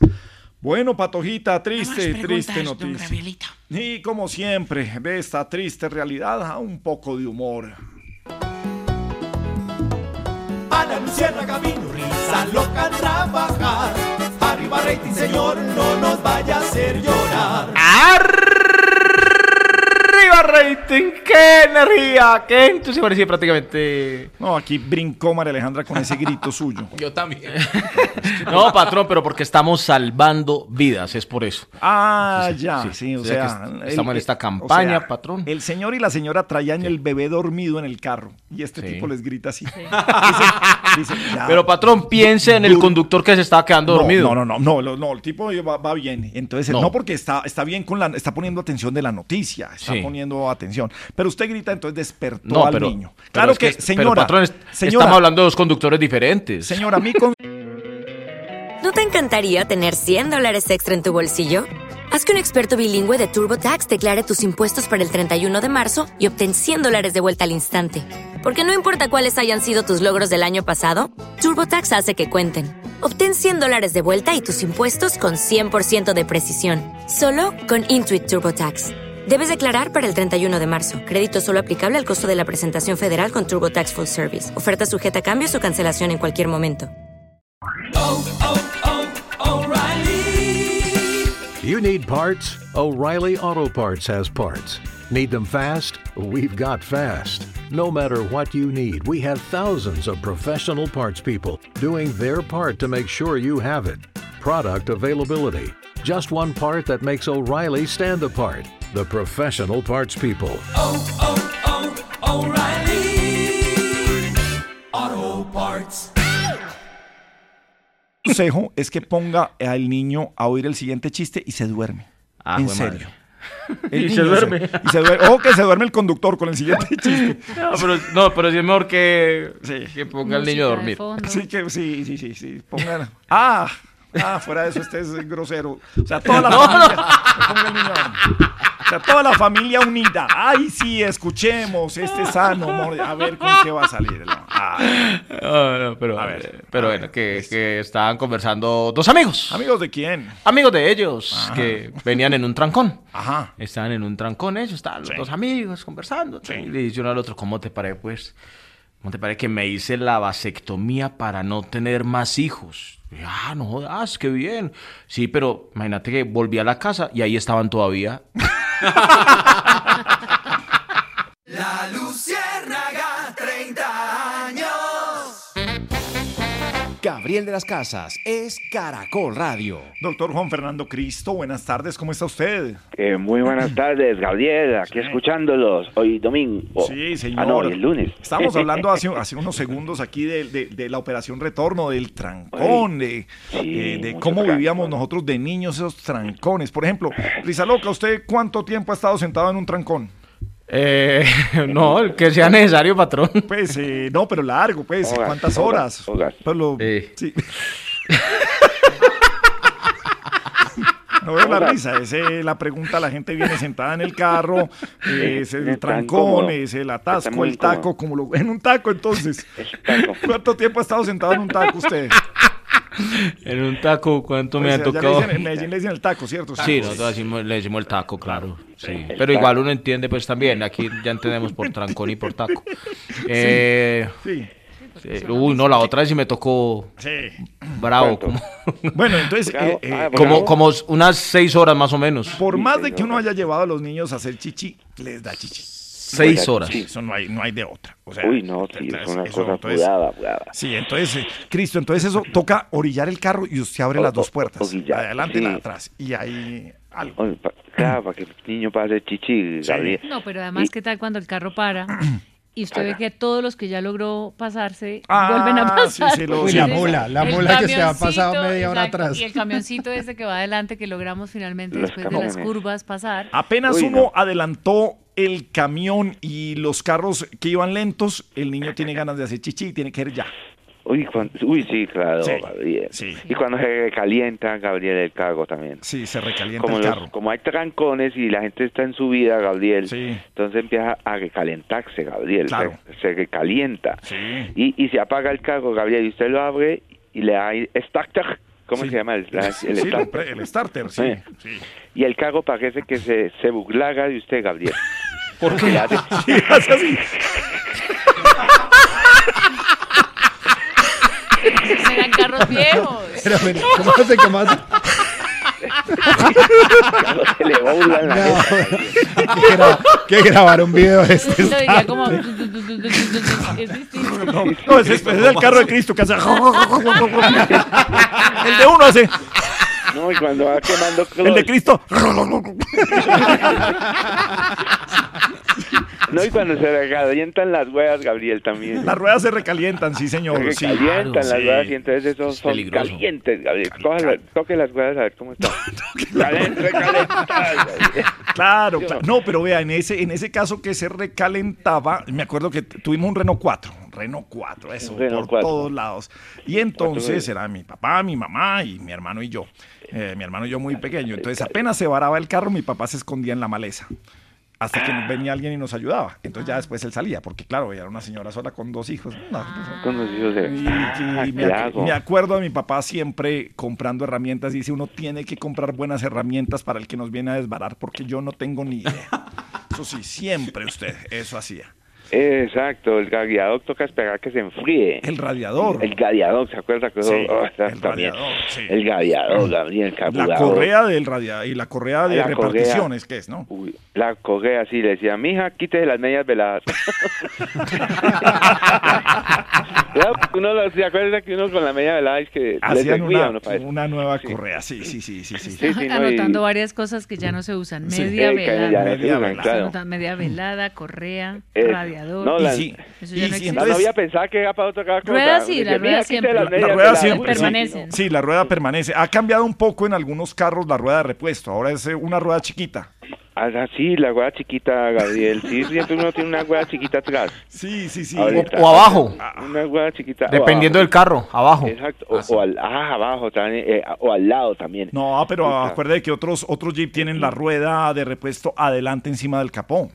Bueno, Patojita, triste, triste noticia. Y como siempre, de esta triste realidad, a un poco de humor. A la luciérnaga vino risa loca a trabajar. Arriba rating, señor, no nos vaya a hacer llorar. ¡Arriba rating! ¡Qué energía! ¡Qué entusiasmo! Parecía prácticamente... No, aquí brincó María Alejandra con ese grito (laughs) suyo. Yo también. (laughs) No, patrón, pero porque estamos salvando vidas, es por eso. Ah, ya, sí, o O sea, sea, que estamos en el- esta o campaña, sea, patrón. El señor y la señora traían el bebé dormido en el carro y este Sí. tipo les grita así. (laughs) Dice- dice, ya. Pero, patrón, piense en el conductor que se estaba quedando No, dormido. No, no, no, no, no, el tipo va, va bien. Entonces, No. no, porque está, está bien con la, está poniendo atención de la noticia, está Sí. Poniendo atención. Pero usted grita, entonces despertó No, al pero, niño. pero Claro es que, pero, señora, patrón, es- señora, estamos hablando de dos conductores diferentes. Señora, a mí con... ¿No te encantaría tener 100 dólares extra en tu bolsillo? Haz que un experto bilingüe de TurboTax declare tus impuestos para el 31 de marzo y obtén 100 dólares de vuelta al instante. Porque no importa cuáles hayan sido tus logros del año pasado, TurboTax hace que cuenten. Obtén 100 dólares de vuelta y tus impuestos con 100% de precisión. Solo con Intuit TurboTax. Debes declarar para el 31 de marzo. Crédito solo aplicable al costo de la presentación federal con TurboTax Full Service. Oferta sujeta a cambios o cancelación en cualquier momento. You need parts? O'Reilly Auto Parts has parts. Need them fast? We've got fast. No matter what you need, we have thousands of professional parts people doing their part to make sure you have it. Product availability. Just one part that makes O'Reilly stand apart. The professional parts people. Auto Parts. consejo es que ponga al niño a oír el siguiente chiste y se duerme. Ah, en serio. madre. El Y se duerme. Y se duerme. O que se duerme el conductor con el siguiente (laughs) chiste. No, pero, no, pero sí es mejor que, que ponga al niño a dormir. Sí, que, sí, sí, sí, sí. Pongan. Ah, ah, fuera de eso, este es grosero. O sea, toda (laughs) la familia. O sea, toda la familia unida. Ay, sí, escuchemos este sano. A ver con qué va a salir. ¿no? No, no, pero, A ver, pero bueno, que, que estaban conversando dos amigos. ¿Amigos de quién? Amigos de ellos, Ajá. que venían en un trancón. Ajá. Estaban en un trancón ellos, estaban los dos amigos conversando. Y le dice uno al otro, ¿cómo te parece, pues? ¿Cómo te parece que me hice la vasectomía para no tener más hijos? Ah, no jodas, qué bien. Sí, pero imagínate que volví a la casa y ahí estaban todavía. (laughs) La Luciérnaga, Gabriel de las Casas es Caracol Radio. Doctor Juan Fernando Cristo, buenas tardes, ¿cómo está usted? Eh, muy buenas tardes, Gabriel, aquí escuchándolos. Hoy domingo. Sí, señor. Ah, no, lunes. Estábamos (laughs) hablando hace, hace unos segundos aquí de, de- de la operación retorno, del trancón, de, de- de mucho cómo trancón. vivíamos nosotros de niños esos trancones. Por ejemplo, Rizaloca, ¿usted cuánto tiempo ha estado sentado en un trancón? Eh, (laughs) no, el que sea necesario, patrón. Pues, eh, no, pero largo, pues, ¿cuántas horas? Pero lo- sí. (laughs) No veo la risa, esa es la pregunta, la gente viene sentada en el carro, eh, es el trancón, es el atasco, el taco, como lo, en un taco entonces. ¿Cuánto tiempo ha estado sentado en un taco usted? En un taco, ¿cuánto me Pues, ha le tocado? dicen- en Medellín le dicen el taco, ¿cierto? Sí, nosotros decimos- le decimos el taco, claro. Sí. El Pero taco. igual uno entiende, pues también. Aquí ya entendemos por trancón y por taco. (laughs) Eh, sí. sí. Uy, no, la otra vez sí me tocó Sí. bravo. (laughs) Bueno, entonces, eh, eh, como, como unas seis horas más o menos. por más de que uno haya llevado a los niños a hacer chichi, les da chichi. Seis horas. Sí, eso no hay, no hay de otra. O sea, Uy, no, sí, es una cosa apurada, apurada. Sí, entonces, eh, Cristo, entonces eso toca orillar el carro y usted abre O- las dos o- puertas, la de adelante y la de sí. atrás. Y ahí algo. Oye, pa- claro, para que el niño pase chichi, Gabriel. No, pero además, Y- ¿qué tal cuando el carro para? (clears throat) Y usted ve que todos los que ya logró pasarse Ah, vuelven a sí, pasar. sí, lo- Uy, la mola, la El mola que se ha pasado media hora exacto, atrás. Y el camioncito (laughs) ese que va adelante que logramos finalmente Los después de las curvas pasar. Apenas Uy, uno no. adelantó el camión y los carros que iban lentos, el niño tiene ganas de hacer chichi y tiene que ir ya. Uy, uy, sí, claro, Sí, Gabriel. sí. Y cuando se calienta, Gabriel, el cargo también. Sí, se recalienta Como, el los- carro. como hay trancones y la gente está en subida, Gabriel, entonces empieza a recalentarse, Gabriel. Claro. Se, se recalienta. Y, y se apaga el cargo, Gabriel, y usted lo abre y le da starter. ¿Cómo se llama? El, la- el starter. pre- el starter, sí. Eh. sí. Y el cargo parece que se, se burlaga de usted, Gabriel. ¿Por qué? hace, (laughs) Sí, hace así. Serán carros viejos. Pero, pero, ¿cómo hace? ¿Cómo hace? Se le va a burlar la No. que, gra- que grabar un video de este Lo diría como... es distinto. No, no, ese, es- ese es el carro de Cristo que hace. el de uno hace. No, y cuando va quemando El de Cristo. (laughs) No, y cuando se recalientan las huevas, Gabriel, también. Las ruedas se recalientan, sí, señor. Se sí. recalientan las Sí. huevas y entonces esos son peligroso. calientes, Gabriel. Cójala- toque las huevas a ver cómo están. (laughs) Claro, ¿Sí o claro. no? Pero vea, en ese, en ese caso que se recalentaba, me acuerdo que tuvimos un Renault 4, un Renault 4, eso, Renault por 4. todos lados. Y entonces era mi papá, mi mamá y mi hermano y yo. Eh, mi hermano y yo muy pequeño. Entonces apenas se varaba el carro, mi papá se escondía en la maleza. Hasta que venía alguien y nos ayudaba. Entonces ya después él salía, porque claro, ella era una señora sola con dos hijos. No, Con los hijos de... y, Ah, y me, ¿qué ac- hago? me acuerdo de mi papá siempre comprando herramientas. Dice, uno tiene que comprar buenas herramientas para el que nos viene a desbarar, porque yo no tengo ni idea. (laughs) Eso sí, siempre usted, eso hacía. Exacto, el radiador toca esperar que se enfríe. El radiador. El radiador, ¿se acuerda que eso? Sí, Oh, está el también. radiador, sí. El radiador, Gabriel, el La correa del radiador y la correa de La reparticiones, correa. ¿qué es, no? Uy, la correa, sí, le decía, mija, quítese las medias veladas. (laughs) Uno lo- se acuerda que uno con la media velada es que le Hacían servía una, uno una nueva correa, sí, sí, sí, sí. sí. Sí, sí, no, Anotando y- varias cosas que ya no se usan. Media velada. no se Media usan, velada. claro. Media velada, correa, Eh, radiador. No, la- Y sí, Eso y ya no sí, entonces- novia pensaba que era para otra cosa. Ruedas sí, la rueda "Mija, quítese siempre. La, rueda veladas". siempre sí. Permanecen. Sí, la rueda permanece. Ha cambiado un poco en algunos carros la rueda de repuesto. Ahora es eh, una rueda chiquita. Ah, sí, la rueda chiquita, Gabriel. Sí, (laughs) siempre uno tiene una rueda chiquita atrás. Sí, sí, sí. Ahorita. O abajo. Una rueda chiquita. o Dependiendo abajo. del carro, abajo. Exacto. O, o al, ah, abajo también. eh, o al lado también. No, pero acuerde que otros, otros Jeep tienen la rueda de repuesto adelante encima del capó.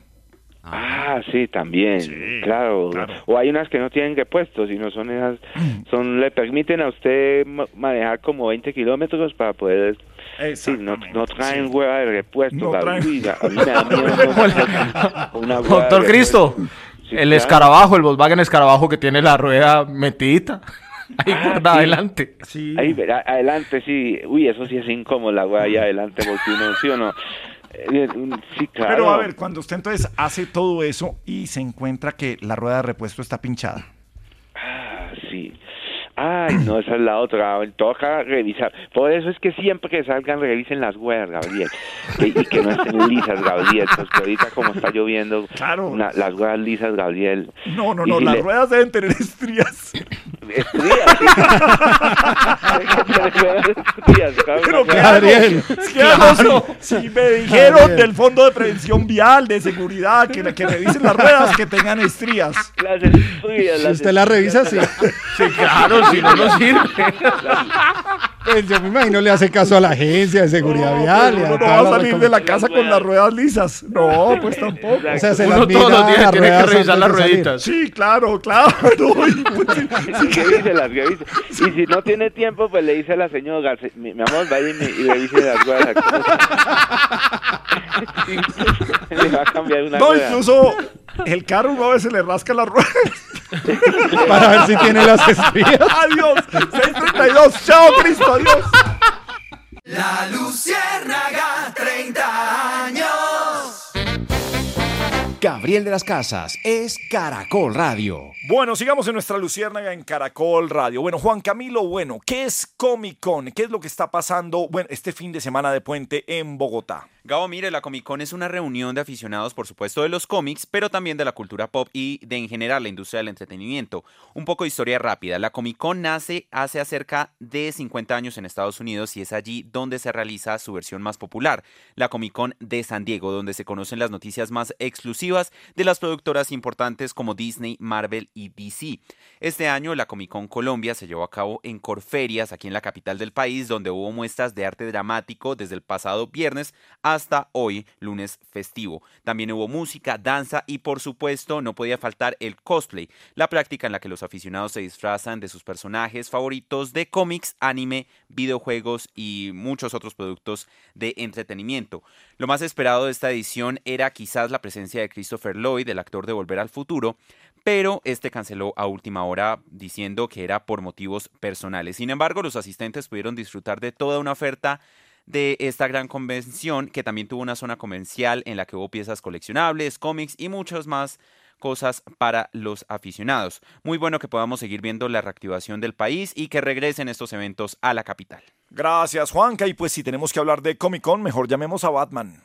Ah, sí, también. claro. O hay unas que no tienen repuestos, sino son esas, son le permiten a usted ma- manejar como 20 kilómetros para poder. Sí, no, no traen hueva de repuesto. No Gabriel. traen- Uy, a mí (laughs) me da miedo. no- una hueva Doctor de Cristo. Sí, el claro. escarabajo, el Volkswagen escarabajo que tiene la rueda metidita. (laughs) Ahí Ah, sí. adelante. Ahí, verá, adelante, sí. Uy, eso sí es incómodo, la hueva ahí adelante, porque uno, ¿sí o no? Eh, Sí, claro. Pero a ver, cuando usted entonces hace todo eso y se encuentra que la rueda de repuesto está pinchada. Ah, sí. Ay, no, esa es la otra. Toca revisar. Por eso es que siempre que salgan, revisen las huevas, Gabriel. Que- y que no estén lisas, Gabriel. Porque ahorita, como está lloviendo, una- las huevas lisas, Gabriel. No, no, Y no, si las le- ruedas deben tener estrías. Estrías. Estrías, claro, Pero ¿qué? ¿Qué hago si, si me dijeron Gabriel. del Fondo de Prevención Vial, de Seguridad, que, que revisen las ruedas que tengan estrías? Las estrías, Si las usted la revisa, sí. Sí, claro, si no, no sirve. (laughs) Pues yo me imagino le hace caso a la agencia de seguridad vial. y Uno no va a salir de la casa con las ruedas lisas. No, pues tampoco. O sea, se Uno las mira todos los días las tiene que ruedas revisar las rueditas. Sí, claro, claro. (laughs) y pues, Revíselas, revise. Y si no tiene tiempo, pues le dice a la señora, "Se- mi, mi amor, vaya y, me- y revise las ruedas. (laughs) le va a cambiar una No, rueda. incluso el carro uno a veces le rasca las ruedas. Para ver si tiene las (laughs) estrías. Adiós. 632. Chao, Cristo. Adiós. La Luciérnaga, 30 años. Gabriel de las Casas es Caracol Radio. Bueno, sigamos en nuestra luciérnaga en Caracol Radio. Bueno, Juan Camilo, bueno, ¿qué es Comic Con? ¿Qué es lo que está pasando bueno, este fin de semana de puente en Bogotá? Gabo, mire, la Comic Con es una reunión de aficionados, por supuesto, de los cómics, pero también de la cultura pop y de en general la industria del entretenimiento. Un poco de historia rápida. La Comic Con nace hace cerca de 50 años en Estados Unidos y es allí donde se realiza su versión más popular, la Comic Con de San Diego, donde se conocen las noticias más exclusivas de las productoras importantes como Disney, Marvel y DC. Este año la Comic Con Colombia se llevó a cabo en Corferias, aquí en la capital del país, donde hubo muestras de arte dramático desde el pasado viernes hasta hoy, lunes festivo. También hubo música, danza y por supuesto no podía faltar el cosplay, la práctica en la que los aficionados se disfrazan de sus personajes favoritos de cómics, anime, videojuegos y muchos otros productos de entretenimiento. Lo más esperado de esta edición era quizás la presencia de Christopher Lloyd, el actor de Volver al Futuro, pero este canceló a última hora diciendo que era por motivos personales. Sin embargo, los asistentes pudieron disfrutar de toda una oferta de esta gran convención que también tuvo una zona comercial en la que hubo piezas coleccionables, cómics y muchas más cosas para los aficionados. Muy bueno que podamos seguir viendo la reactivación del país y que regresen estos eventos a la capital. Gracias, Juanca. Y pues si tenemos que hablar de Comic Con, mejor llamemos a Batman.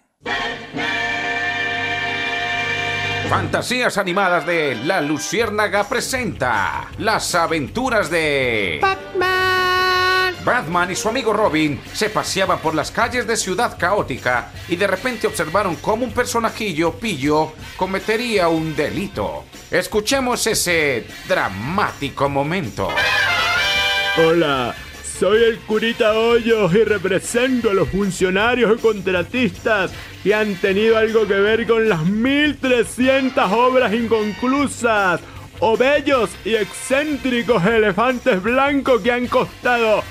Fantasías animadas de La Luciérnaga presenta las aventuras de Batman. Batman y su amigo Robin se paseaban por las calles de Ciudad Caótica y de repente observaron cómo un personajillo pillo cometería un delito. Escuchemos ese dramático momento. Hola, soy el curita Hoyos y represento a los funcionarios y contratistas que han tenido algo que ver con las 1300 obras inconclusas o bellos y excéntricos elefantes blancos que han costado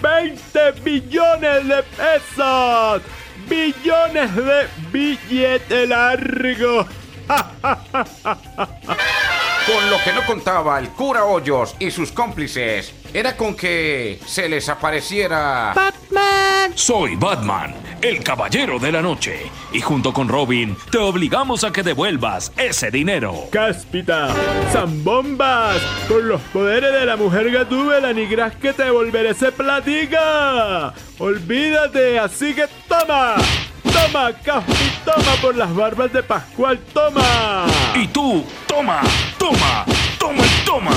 20 billones de pesos. Billones de billete largo. (laughs) (laughs) Con lo que no contaba el cura Hoyos y sus cómplices era con que se les apareciera Batman. Soy Batman, el caballero de la noche, y junto con Robin te obligamos a que devuelvas ese dinero. Cáspita, zambombas, con los poderes de la mujer gatúbela, ni creas que te devolveré ese platica. Olvídate, así que toma. Toma, Caspi, toma por las barbas de Pascual, toma. Y tú, toma, toma, toma y toma.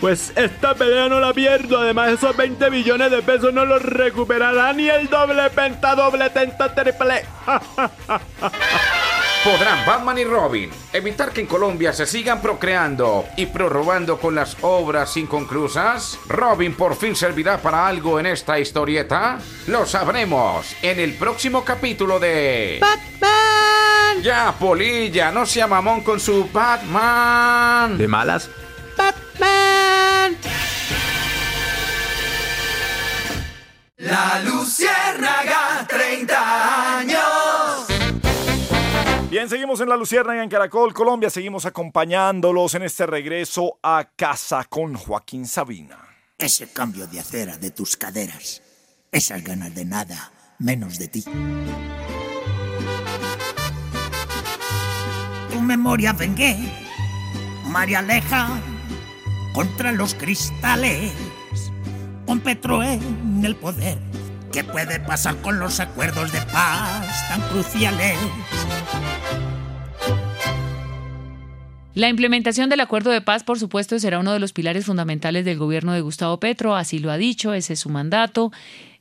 Pues esta pelea no la pierdo. Además, esos 20 billones de pesos no los recuperará ni el doble penta, doble tenta, triple. ¿Podrán Batman y Robin evitar que en Colombia se sigan procreando y prorrobando con las obras inconclusas? ¿Robin por fin servirá para algo en esta historieta? Lo sabremos en el próximo capítulo de... Batman. Ya, Polilla, no sea mamón con su Batman. ¿De malas? Batman. La Luciérnaga, 30 años. Bien, seguimos en La Luciérnaga en Caracol, Colombia. Seguimos acompañándolos en este regreso a casa con Joaquín Sabina. Ese cambio de acera de tus caderas. Esas ganas de nada, menos de ti. Tu memoria vengué, María Aleja, contra los cristales. Con Petro en el poder. ¿Qué puede pasar con los acuerdos de paz tan cruciales? La implementación del acuerdo de paz, por supuesto, será uno de los pilares fundamentales del gobierno de Gustavo Petro, así lo ha dicho, ese es su mandato.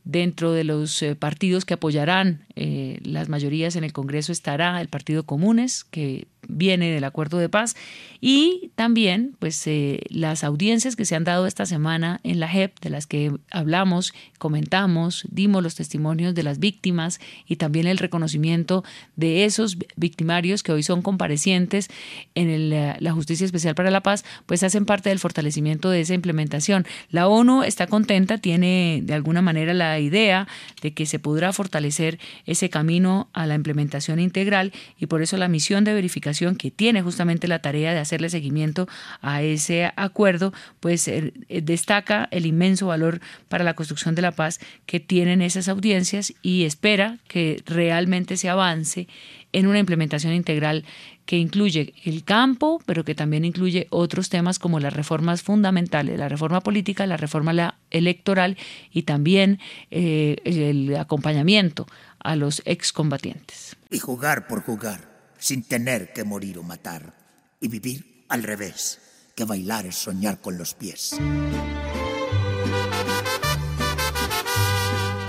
Dentro de los eh, partidos que apoyarán eh, las mayorías en el Congreso estará el Partido Comunes, que viene del acuerdo de paz, y también pues eh, las audiencias que se han dado esta semana en la JEP, de las que hablamos, comentamos, dimos los testimonios de las víctimas y también el reconocimiento de esos victimarios que hoy son comparecientes en eh, la Justicia Especial para la Paz, pues hacen parte del fortalecimiento de esa implementación. La ONU está contenta, tiene de alguna manera la idea de que se podrá fortalecer ese camino a la implementación integral y por eso la misión de verificación que tiene justamente la tarea de hacerle seguimiento a ese acuerdo, pues eh, eh, destaca el inmenso valor para la construcción de la paz que tienen esas audiencias y espera que realmente se avance en una implementación integral que incluye el campo, pero que también incluye otros temas como las reformas fundamentales, la reforma política, la reforma electoral y también eh, el acompañamiento a los excombatientes. Y jugar por jugar sin tener que morir o matar, y vivir al revés, que bailar es soñar con los pies.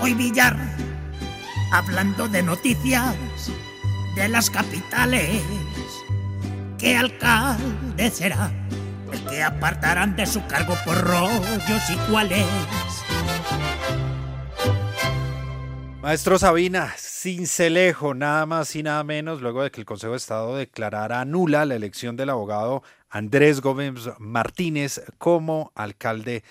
Hoy Villar, hablando de noticias de las capitales, ¿qué alcalde será el que apartarán de su cargo por rollos y cuáles? Maestro Sabina, cincelejo, nada más y nada menos, luego de que el Consejo de Estado declarara nula la elección del abogado Andrés Gómez Martínez como alcalde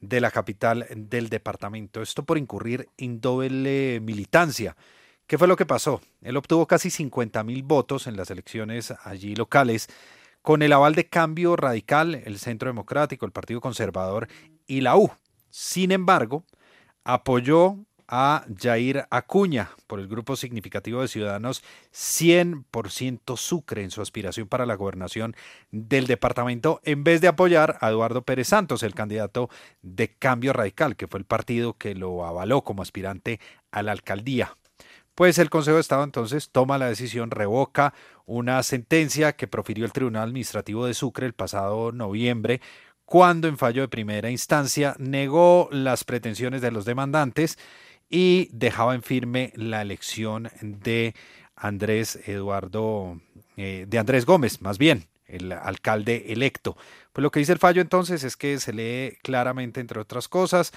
de la capital del departamento. Esto por incurrir en doble militancia. ¿Qué fue lo que pasó? Él obtuvo casi 50 mil votos en las elecciones allí locales, con el aval de Cambio Radical, el Centro Democrático, el Partido Conservador y la U. Sin embargo, apoyó a Jair Acuña por el grupo significativo de ciudadanos 100% Sucre en su aspiración para la gobernación del departamento, en vez de apoyar a Eduardo Pérez Santos, el candidato de Cambio Radical, que fue el partido que lo avaló como aspirante a la alcaldía. Pues el Consejo de Estado entonces toma la decisión, revoca una sentencia que profirió el Tribunal Administrativo de Sucre el pasado noviembre, cuando en fallo de primera instancia negó las pretensiones de los demandantes y dejaba en firme la elección de Andrés Eduardo, eh, de Andrés Gómez, más bien, el alcalde electo. Pues lo que dice el fallo entonces es que se lee claramente, entre otras cosas,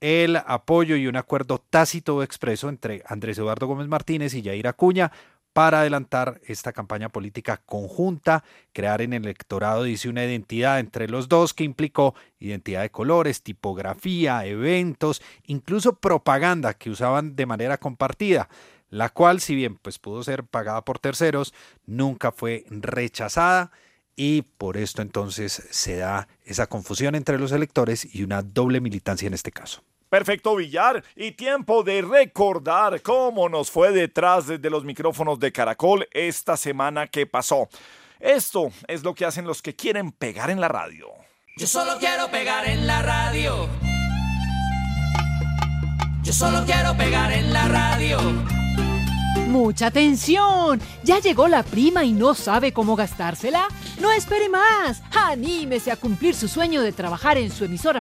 el apoyo y un acuerdo tácito expreso entre Andrés Eduardo Gómez Martínez y Yair Acuña para adelantar esta campaña política conjunta, crear en el electorado, dice, una identidad entre los dos que implicó identidad de colores, tipografía, eventos, incluso propaganda que usaban de manera compartida, la cual, si bien pues pudo ser pagada por terceros, nunca fue rechazada y por esto entonces se da esa confusión entre los electores y una doble militancia en este caso. Perfecto, Villar. Y tiempo de recordar cómo nos fue detrás de los micrófonos de Caracol esta semana que pasó. Esto es lo que hacen los que quieren pegar en la radio. Yo solo quiero pegar en la radio. Yo solo quiero pegar en la radio. Mucha atención. ¿Ya llegó la prima y no sabe cómo gastársela? No espere más. Anímese a cumplir su sueño de trabajar en su emisora.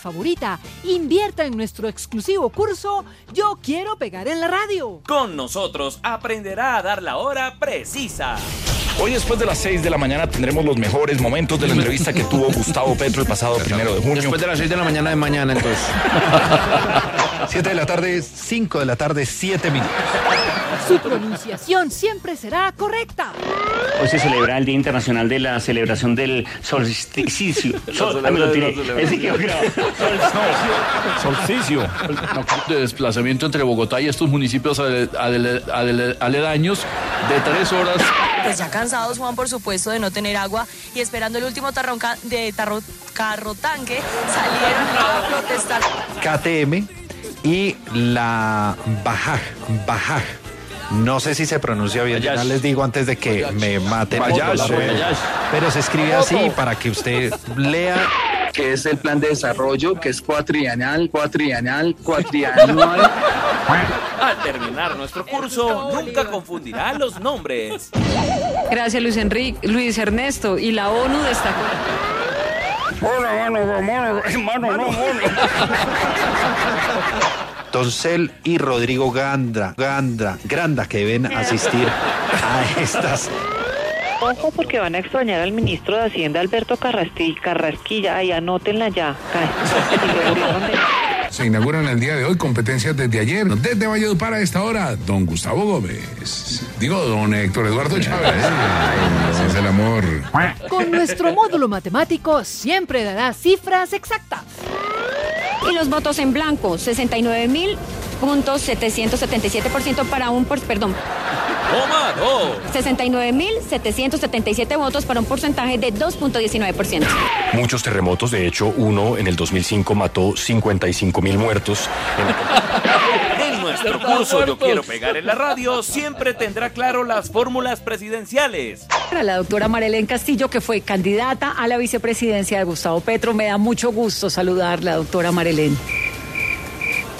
favorita. Invierta en nuestro exclusivo curso Yo quiero pegar en la radio. Con nosotros aprenderá a dar la hora precisa. Hoy después de las 6 de la mañana tendremos los mejores momentos de la entrevista que tuvo Gustavo Petro el pasado primero de junio. Después de las 6 de la mañana de mañana, entonces. (laughs) 7 de la tarde, 5 de la tarde, 7 minutos. Su pronunciación siempre será correcta. Hoy se celebra el Día Internacional de la Celebración del Solsticio. (laughs) Sol, ah, me lo tiré. Ese que Solsticio. De desplazamiento entre Bogotá y estos municipios ale- ale- ale- aledaños de tres horas. Pues ya cansados, Juan, por supuesto, de no tener agua y esperando el último tarronca de tarro, carro tanque, salieron a protestar. KTM y la Bajaj. Bajaj. No sé si se pronuncia bien, ya les digo antes de que me maten. Bayash. Bayash. Pero se escribe así para que usted lea. que es el plan de desarrollo, que es cuatrienal, cuatrienal, cuatrianual. (laughs) Al terminar nuestro curso, nunca confundirá los nombres. Gracias, Luis Enrique, Luis Ernesto. Y la ONU destacó. Hola, mano, mano, mano, no, Toncel y Rodrigo Gandra, Gandra, Granda, que deben asistir a estas. Ojo porque van a extrañar al ministro de Hacienda Alberto Carrasqui- Carrasquilla. Ahí anótenla ya. (laughs) Se inauguran el día de hoy competencias desde ayer. Desde Valledupar a esta hora, don Gustavo Gómez. Digo, don Héctor Eduardo Chávez. Ese es el amor. Con nuestro módulo matemático siempre dará cifras exactas. Y los votos en blanco, 69 mil puntos 777% para un por, perdón, Toma dos. 69.777 votos para un porcentaje de 2.19%. Muchos terremotos, de hecho, uno en el 2005 mató 55 mil muertos. En (laughs) nuestro curso Yo quiero pegar en la radio siempre tendrá claro las fórmulas presidenciales. Para la doctora Marilén Castillo, que fue candidata a la vicepresidencia de Gustavo Petro. Me da mucho gusto saludarla, doctora Marilén.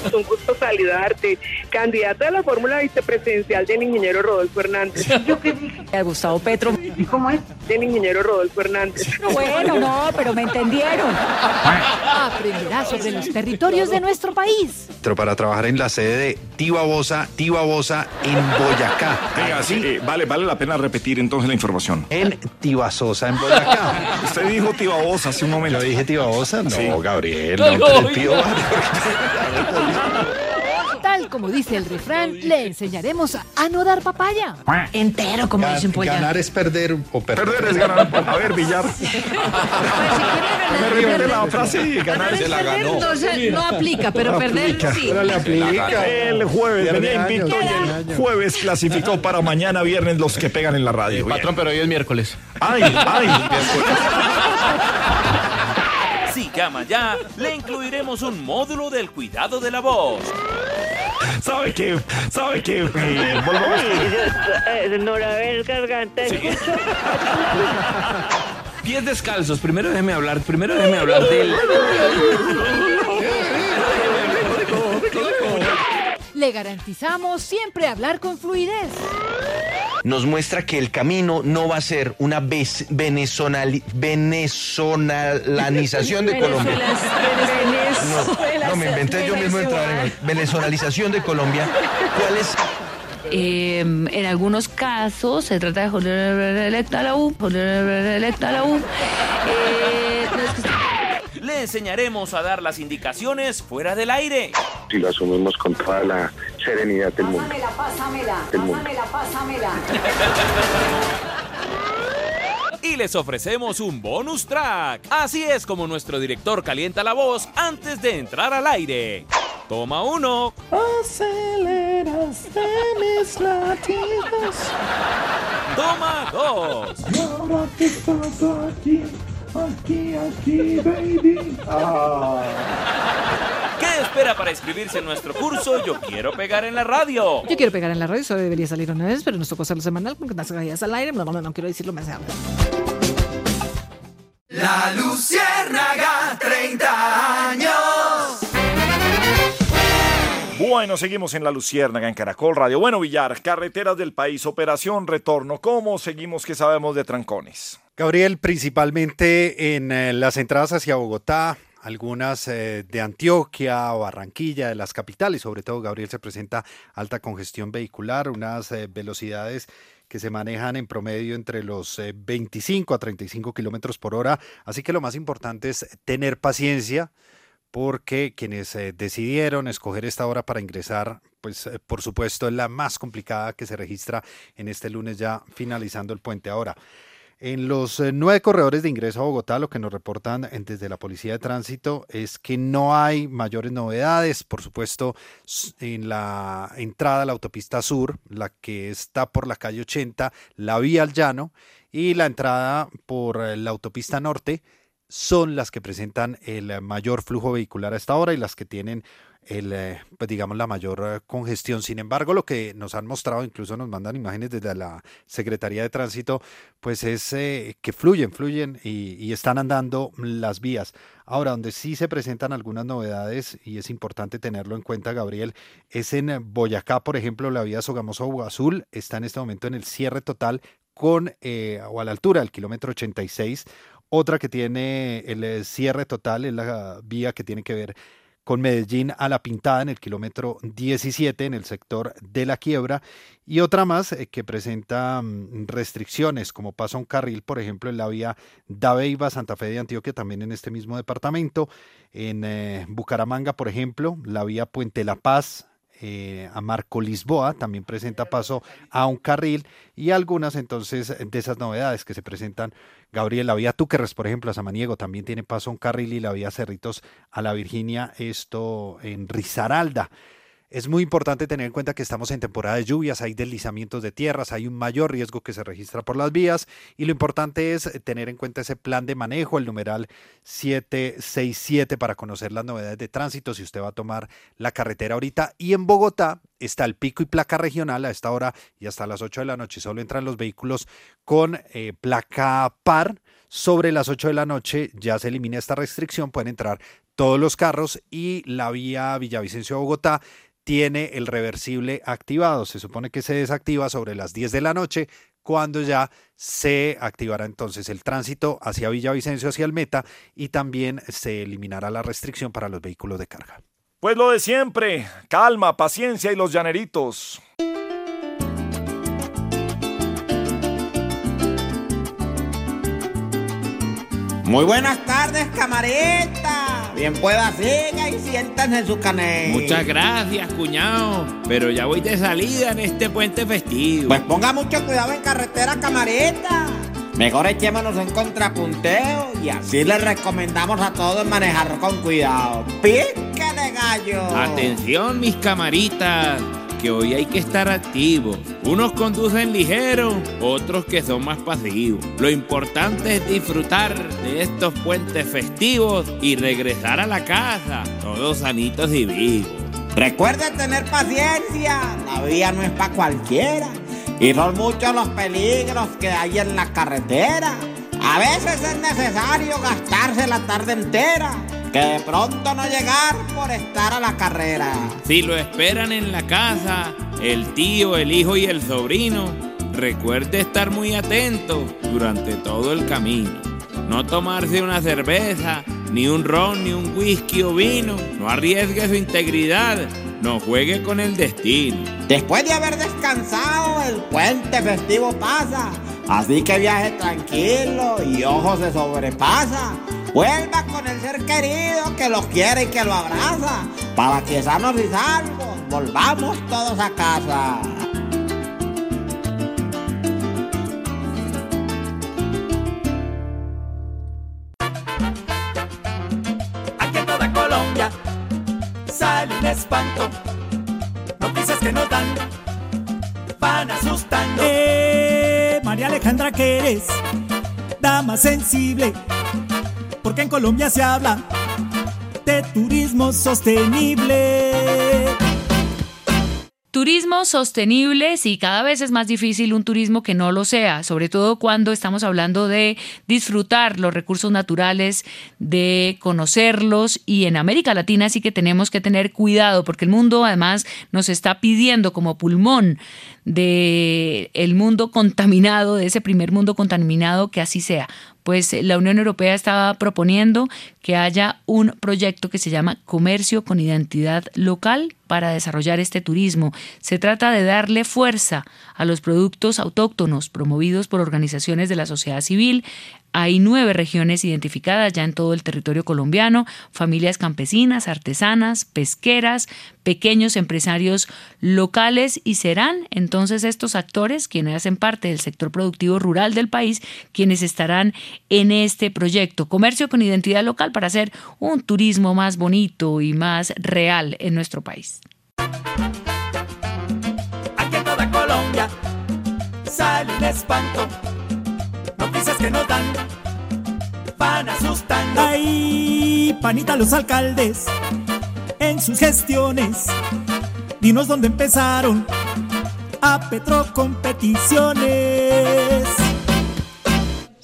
Es un gusto saludarte. Candidata a la fórmula vicepresidencial del ingeniero Rodolfo Hernández. ¿Yo qué dije? A Gustavo Petro. ¿Y cómo es? Del ingeniero Rodolfo Hernández. Bueno, no, pero me entendieron. Aprenderá sobre los territorios de nuestro país. Pero para trabajar en la sede de Tibabosa, Tibabosa en Boyacá. Venga, sí, eh, vale, vale la pena repetir entonces la información. En Tibasosa, en Boyacá. Usted dijo Tibabosa hace un momento. ¿Yo dije Tibabosa? No, Sí. Gabriel, No, no, no, te pido no. (laughs) (laughs) tal como dice el refrán, le enseñaremos a, no dar papaya. Entero, como Ga- dicen pollo. Ganar es perder o perder. Perder es ganar. A ver, Villar. (laughs) Me repite la frase y ganar Ganar es perder, no, aplica, pero perder sí. Pero le aplica. El jueves venía invicto y el jueves clasificó para mañana viernes los que pegan en la radio. Bien. Patrón, pero hoy es miércoles. Ay, ay. (laughs) Llama ya, le incluiremos un módulo del cuidado de la voz. ¿Sabe qué? ¿Sabe qué? Eh, volvamos. Norabel Garganta, escucho. (laughs) Pies descalzos. Primero déjeme hablar. Primero déjeme hablar del. Le garantizamos siempre hablar con fluidez. Nos muestra que el camino no va a ser una venezolanización de Colombia. No, no, me inventé yo mismo entrar en venezolanización de Colombia. ¿Cuál es? Eh, en algunos casos se trata de joder electa la U, joder electa la U. Eh, Enseñaremos a dar las indicaciones fuera del aire. Si lo asumimos con toda la serenidad del mundo. pásamela, Del mundo. pásamela. (laughs) Y les ofrecemos un bonus track. Así es como nuestro director calienta la voz antes de entrar al aire. Toma uno. Aceleras de mis latidos. Toma dos. Y ahora que estás aquí, aquí, aquí, baby. Ah. ¿Qué espera para inscribirse en nuestro curso Yo quiero pegar en la radio? Yo quiero pegar en la radio, solo debería salir una vez, pero nos tocó hacerlo semanal porque no se caías al aire. No, no, no quiero decirlo más. La Luciérnaga, 30 Bueno, seguimos en La Luciérnaga, en Caracol Radio. Bueno, Villar, carreteras del país, operación retorno. ¿Cómo seguimos que sabemos de trancones? Gabriel, principalmente en eh, las entradas hacia Bogotá, algunas eh, de Antioquia Barranquilla, de las capitales, sobre todo, Gabriel, se presenta alta congestión vehicular, unas eh, velocidades que se manejan en promedio entre los eh, 25 a 35 kilómetros por hora. Así que lo más importante es tener paciencia porque quienes eh, decidieron escoger esta hora para ingresar, pues eh, por supuesto es la más complicada que se registra en este lunes ya finalizando el puente. Ahora, en los eh, nueve corredores de ingreso a Bogotá, lo que nos reportan desde la Policía de Tránsito es que no hay mayores novedades. Por supuesto, en la entrada a la autopista sur, la que está por la calle 80, la vía al llano, y la entrada por la autopista norte, son las que presentan el eh, mayor flujo vehicular a esta hora y las que tienen el, eh, pues digamos, la mayor eh, congestión. Sin embargo, lo que nos han mostrado, incluso nos mandan imágenes desde la Secretaría de Tránsito, pues es que fluyen, fluyen y, y están andando las vías. Ahora, donde sí se presentan algunas novedades, y es importante tenerlo en cuenta, Gabriel, es en Boyacá, por ejemplo, la vía Sogamoso Azul está en este momento en el cierre total con eh, o a la altura del kilómetro 86. Otra que tiene el eh, cierre total es la vía que tiene que ver con Medellín a La Pintada en el kilómetro 17 en el sector de la quiebra y otra más eh, que presenta mm, restricciones como pasa un carril por ejemplo en la vía Dabeiba Santa Fe de Antioquia también en este mismo departamento. En eh, Bucaramanga por ejemplo la vía Puente La Paz eh, a Marco Lisboa, también presenta paso a un carril y algunas entonces de esas novedades que se presentan, Gabriel, la vía Túquerres, por ejemplo, a Samaniego también tiene paso a un carril y la vía Cerritos a la Virginia, esto en Risaralda. Es muy importante tener en cuenta que estamos en temporada de lluvias, hay deslizamientos de tierras, hay un mayor riesgo que se registra por las vías y lo importante es tener en cuenta ese plan de manejo, el numeral 767 para conocer las novedades de tránsito si usted va a tomar la carretera ahorita. Y en Bogotá está el pico y placa regional a esta hora y hasta las 8 de la noche solo entran los vehículos con eh, placa par. Sobre las 8 de la noche ya se elimina esta restricción, pueden entrar todos los carros y la vía Villavicencio a Bogotá tiene el reversible activado. Se supone que se desactiva sobre las 10 de la noche, cuando ya se activará entonces el tránsito hacia Villavicencio, hacia el Meta, y también se eliminará la restricción para los vehículos de carga. Pues lo de siempre, calma, paciencia y los llaneritos. Muy buenas tardes, camareta. Bien pueda, siga y siéntanse en su caney. Muchas gracias, cuñado. Pero ya voy de salida en este puente festivo. Pues ponga mucho cuidado en carretera, camarita. Mejor echémonos un contrapunteo y así les recomendamos a todos manejar con cuidado. ¡Pique de gallo! Atención, mis camaritas, que hoy hay que estar activos. Unos conducen ligero, otros que son más pasivos. Lo importante es disfrutar de estos puentes festivos y regresar a la casa, todos sanitos y vivos. Recuerde tener paciencia, la vida no es para cualquiera. Y son muchos los peligros que hay en la carretera. A veces es necesario gastarse la tarde entera, que de pronto no llegar por estar a la carrera. Si lo esperan en la casa, el tío, el hijo y el sobrino, recuerde estar muy atento durante todo el camino. No tomarse una cerveza, ni un ron, ni un whisky o vino. No arriesgue su integridad. No juegue con el destino. Después de haber descansado, el puente festivo pasa. Así que viaje tranquilo y ojo se sobrepasa. Vuelva con el ser querido que lo quiere y que lo abraza. Para que sanos y salvos volvamos todos a casa. Aquí en toda Colombia sale un espanto. Noticias que nos dan, van asustando. Eh, María Alejandra, que eres dama sensible, porque en Colombia se habla de turismo sostenible. Turismo sostenible, sí, cada vez es más difícil un turismo que no lo sea, sobre todo cuando estamos hablando de disfrutar los recursos naturales, de conocerlos y en América Latina sí que tenemos que tener cuidado porque el mundo además nos está pidiendo como pulmón de el mundo contaminado, de ese primer mundo contaminado que así sea pues la Unión Europea estaba proponiendo que haya un proyecto que se llama Comercio con Identidad Local para desarrollar este turismo. Se trata de darle fuerza a los productos autóctonos promovidos por organizaciones de la sociedad civil. Hay nueve regiones identificadas ya en todo el territorio colombiano, familias campesinas, artesanas, pesqueras, pequeños empresarios locales y serán entonces estos actores, quienes hacen parte del sector productivo rural del país, quienes estarán en este proyecto. Comercio con identidad local para hacer un turismo más bonito y más real en nuestro país. Aquí en toda Colombia sale un espanto. Que nos dan, van asustando. Ay, panita los alcaldes en sus gestiones. Dinos dónde empezaron a Petro competiciones.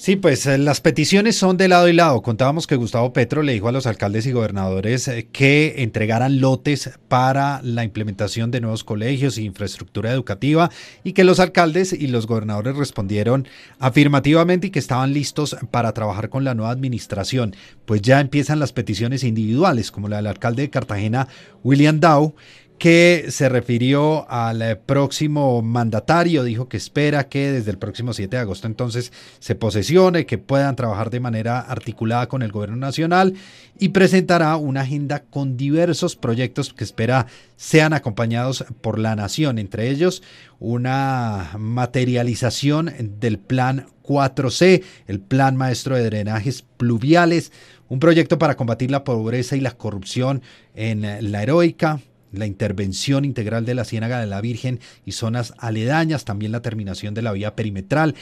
Sí, pues eh, las peticiones son de lado y lado. Contábamos que Gustavo Petro le dijo a los alcaldes y gobernadores eh, que entregaran lotes para la implementación de nuevos colegios e infraestructura educativa y que los alcaldes y los gobernadores respondieron afirmativamente y que estaban listos para trabajar con la nueva administración. Pues ya empiezan las peticiones individuales, como la del alcalde de Cartagena, William Dow, que se refirió al eh, próximo mandatario, dijo que espera que desde el próximo 7 de agosto entonces se posesione, que puedan trabajar de manera articulada con el gobierno nacional y presentará una agenda con diversos proyectos que espera sean acompañados por la nación, entre ellos una materialización del plan 4C, el plan maestro de drenajes pluviales, un proyecto para combatir la pobreza y la corrupción en la heroica, la intervención integral de la Ciénaga de la Virgen y zonas aledañas, también la terminación de la vía perimetral,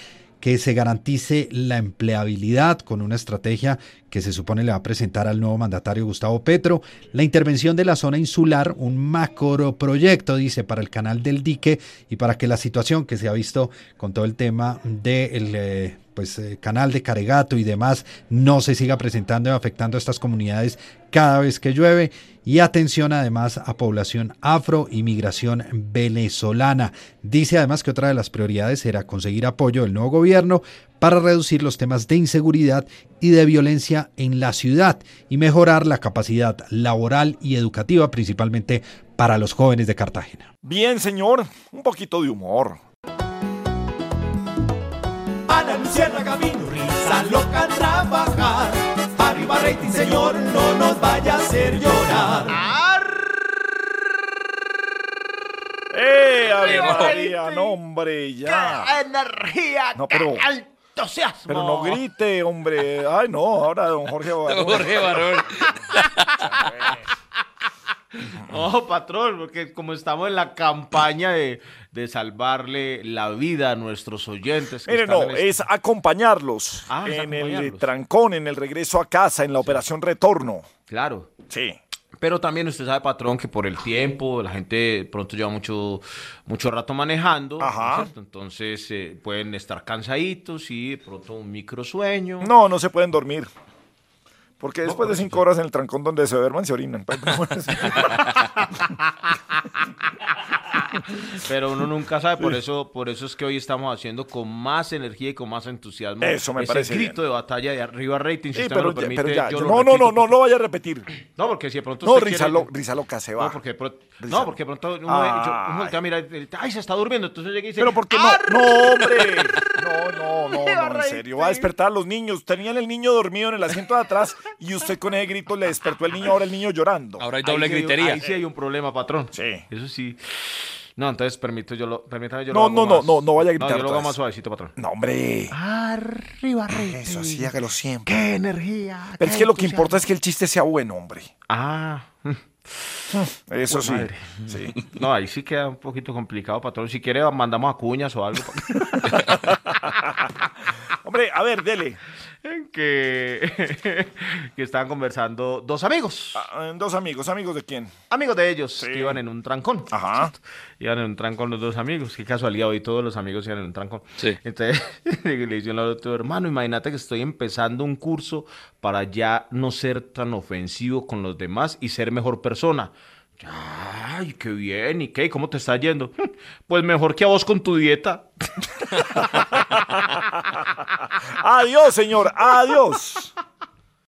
que se garantice la empleabilidad con una estrategia que se supone le va a presentar al nuevo mandatario Gustavo Petro, la intervención de la zona insular, un macro proyecto, dice, para el canal del dique y para que la situación que se ha visto con todo el tema del eh, pues, eh, canal de Caregato y demás no se siga presentando y afectando a estas comunidades cada vez que llueve. Y atención además a población afro y migración venezolana. Dice además que otra de las prioridades será conseguir apoyo del nuevo gobierno para reducir los temas de inseguridad y de violencia en la ciudad y mejorar la capacidad laboral y educativa, principalmente para los jóvenes de Cartagena. Bien, señor, un poquito de humor. Ana Luciérnaga vino risa loca a trabajar. Arriba rating, señor, no nos vaya a hacer llorar. ¡Eh, Ave ¡Viva María! No, hombre, ya. ¡Qué energía! No, pero- ¡Qué entusiasmo! Pero no grite, hombre. Ay, no, ahora don Jorge (laughs) Barón. Jorge Barón. (laughs) No, patrón, porque como estamos en la campaña de, de salvarle la vida a nuestros oyentes. que Mire, están no, en este- es acompañarlos Ah, es en el trancón, en el regreso a casa, en la operación retorno. Claro. Sí. Pero también usted sabe, patrón, que por el tiempo, la gente pronto lleva mucho, mucho rato manejando. ¿no es Ajá. Entonces eh, pueden estar cansaditos y pronto un microsueño. No, no se pueden dormir. Porque después de cinco horas en el trancón donde se duerman, se orinan. (laughs) Pero uno nunca sabe, por eso, por eso es que hoy estamos haciendo con más energía y con más entusiasmo. Eso me ese parece grito de batalla de arriba rating. Si Sí, usted me pero, lo ya- permite, pero ya, yo yo- lo no, no, repito, no, no, no vaya a repetir. No, porque si de pronto No, usted risa, quiere- lo- risa loca se va. No, porque de pronto, Risa. no, porque de pronto uno, yo- uno Ay. voltea a mirar ay, se está durmiendo. Entonces llega y dice, Pero porque no, no, hombre. (laughs) No, no, no, Arriba, no, en serio. Va a despertar a los niños. Tenían el niño dormido en el asiento de atrás y usted con ese grito le despertó el niño, ahora el niño llorando. Ahí sí hay- Ahí sí hay un problema, patrón. Sí. Eso sí. No, entonces permito yo lo, permítame yo No, lo hago no, no, más- no, no vaya a gritar No, yo lo hago más suavecito, patrón. No, hombre. Arriba, rating. Eso sí, hágalo siempre. ¡Qué energía! Pero es que lo que importa es que el chiste sea bueno, hombre. Ah. Eso sí. sí. No, ahí sí queda un poquito complicado, patrón. Si quiere, mandamos a cuñas o algo. (laughs) Hombre, a ver, dele. Que, (laughs) que estaban conversando dos amigos. Ah, dos amigos, ¿amigos de quién? Amigos de ellos, que iban en un trancón. Ajá. Iban en un trancón los dos amigos. Qué casualidad, hoy todos los amigos iban en un trancón. Sí. Entonces (laughs) le dice al otro, hermano, imagínate que estoy empezando un curso para ya no ser tan ofensivo con los demás y ser mejor persona. Ay, qué bien, ¿y qué? ¿Cómo te está yendo? (laughs) Pues mejor que a vos con tu dieta. Adiós, señor. Adiós.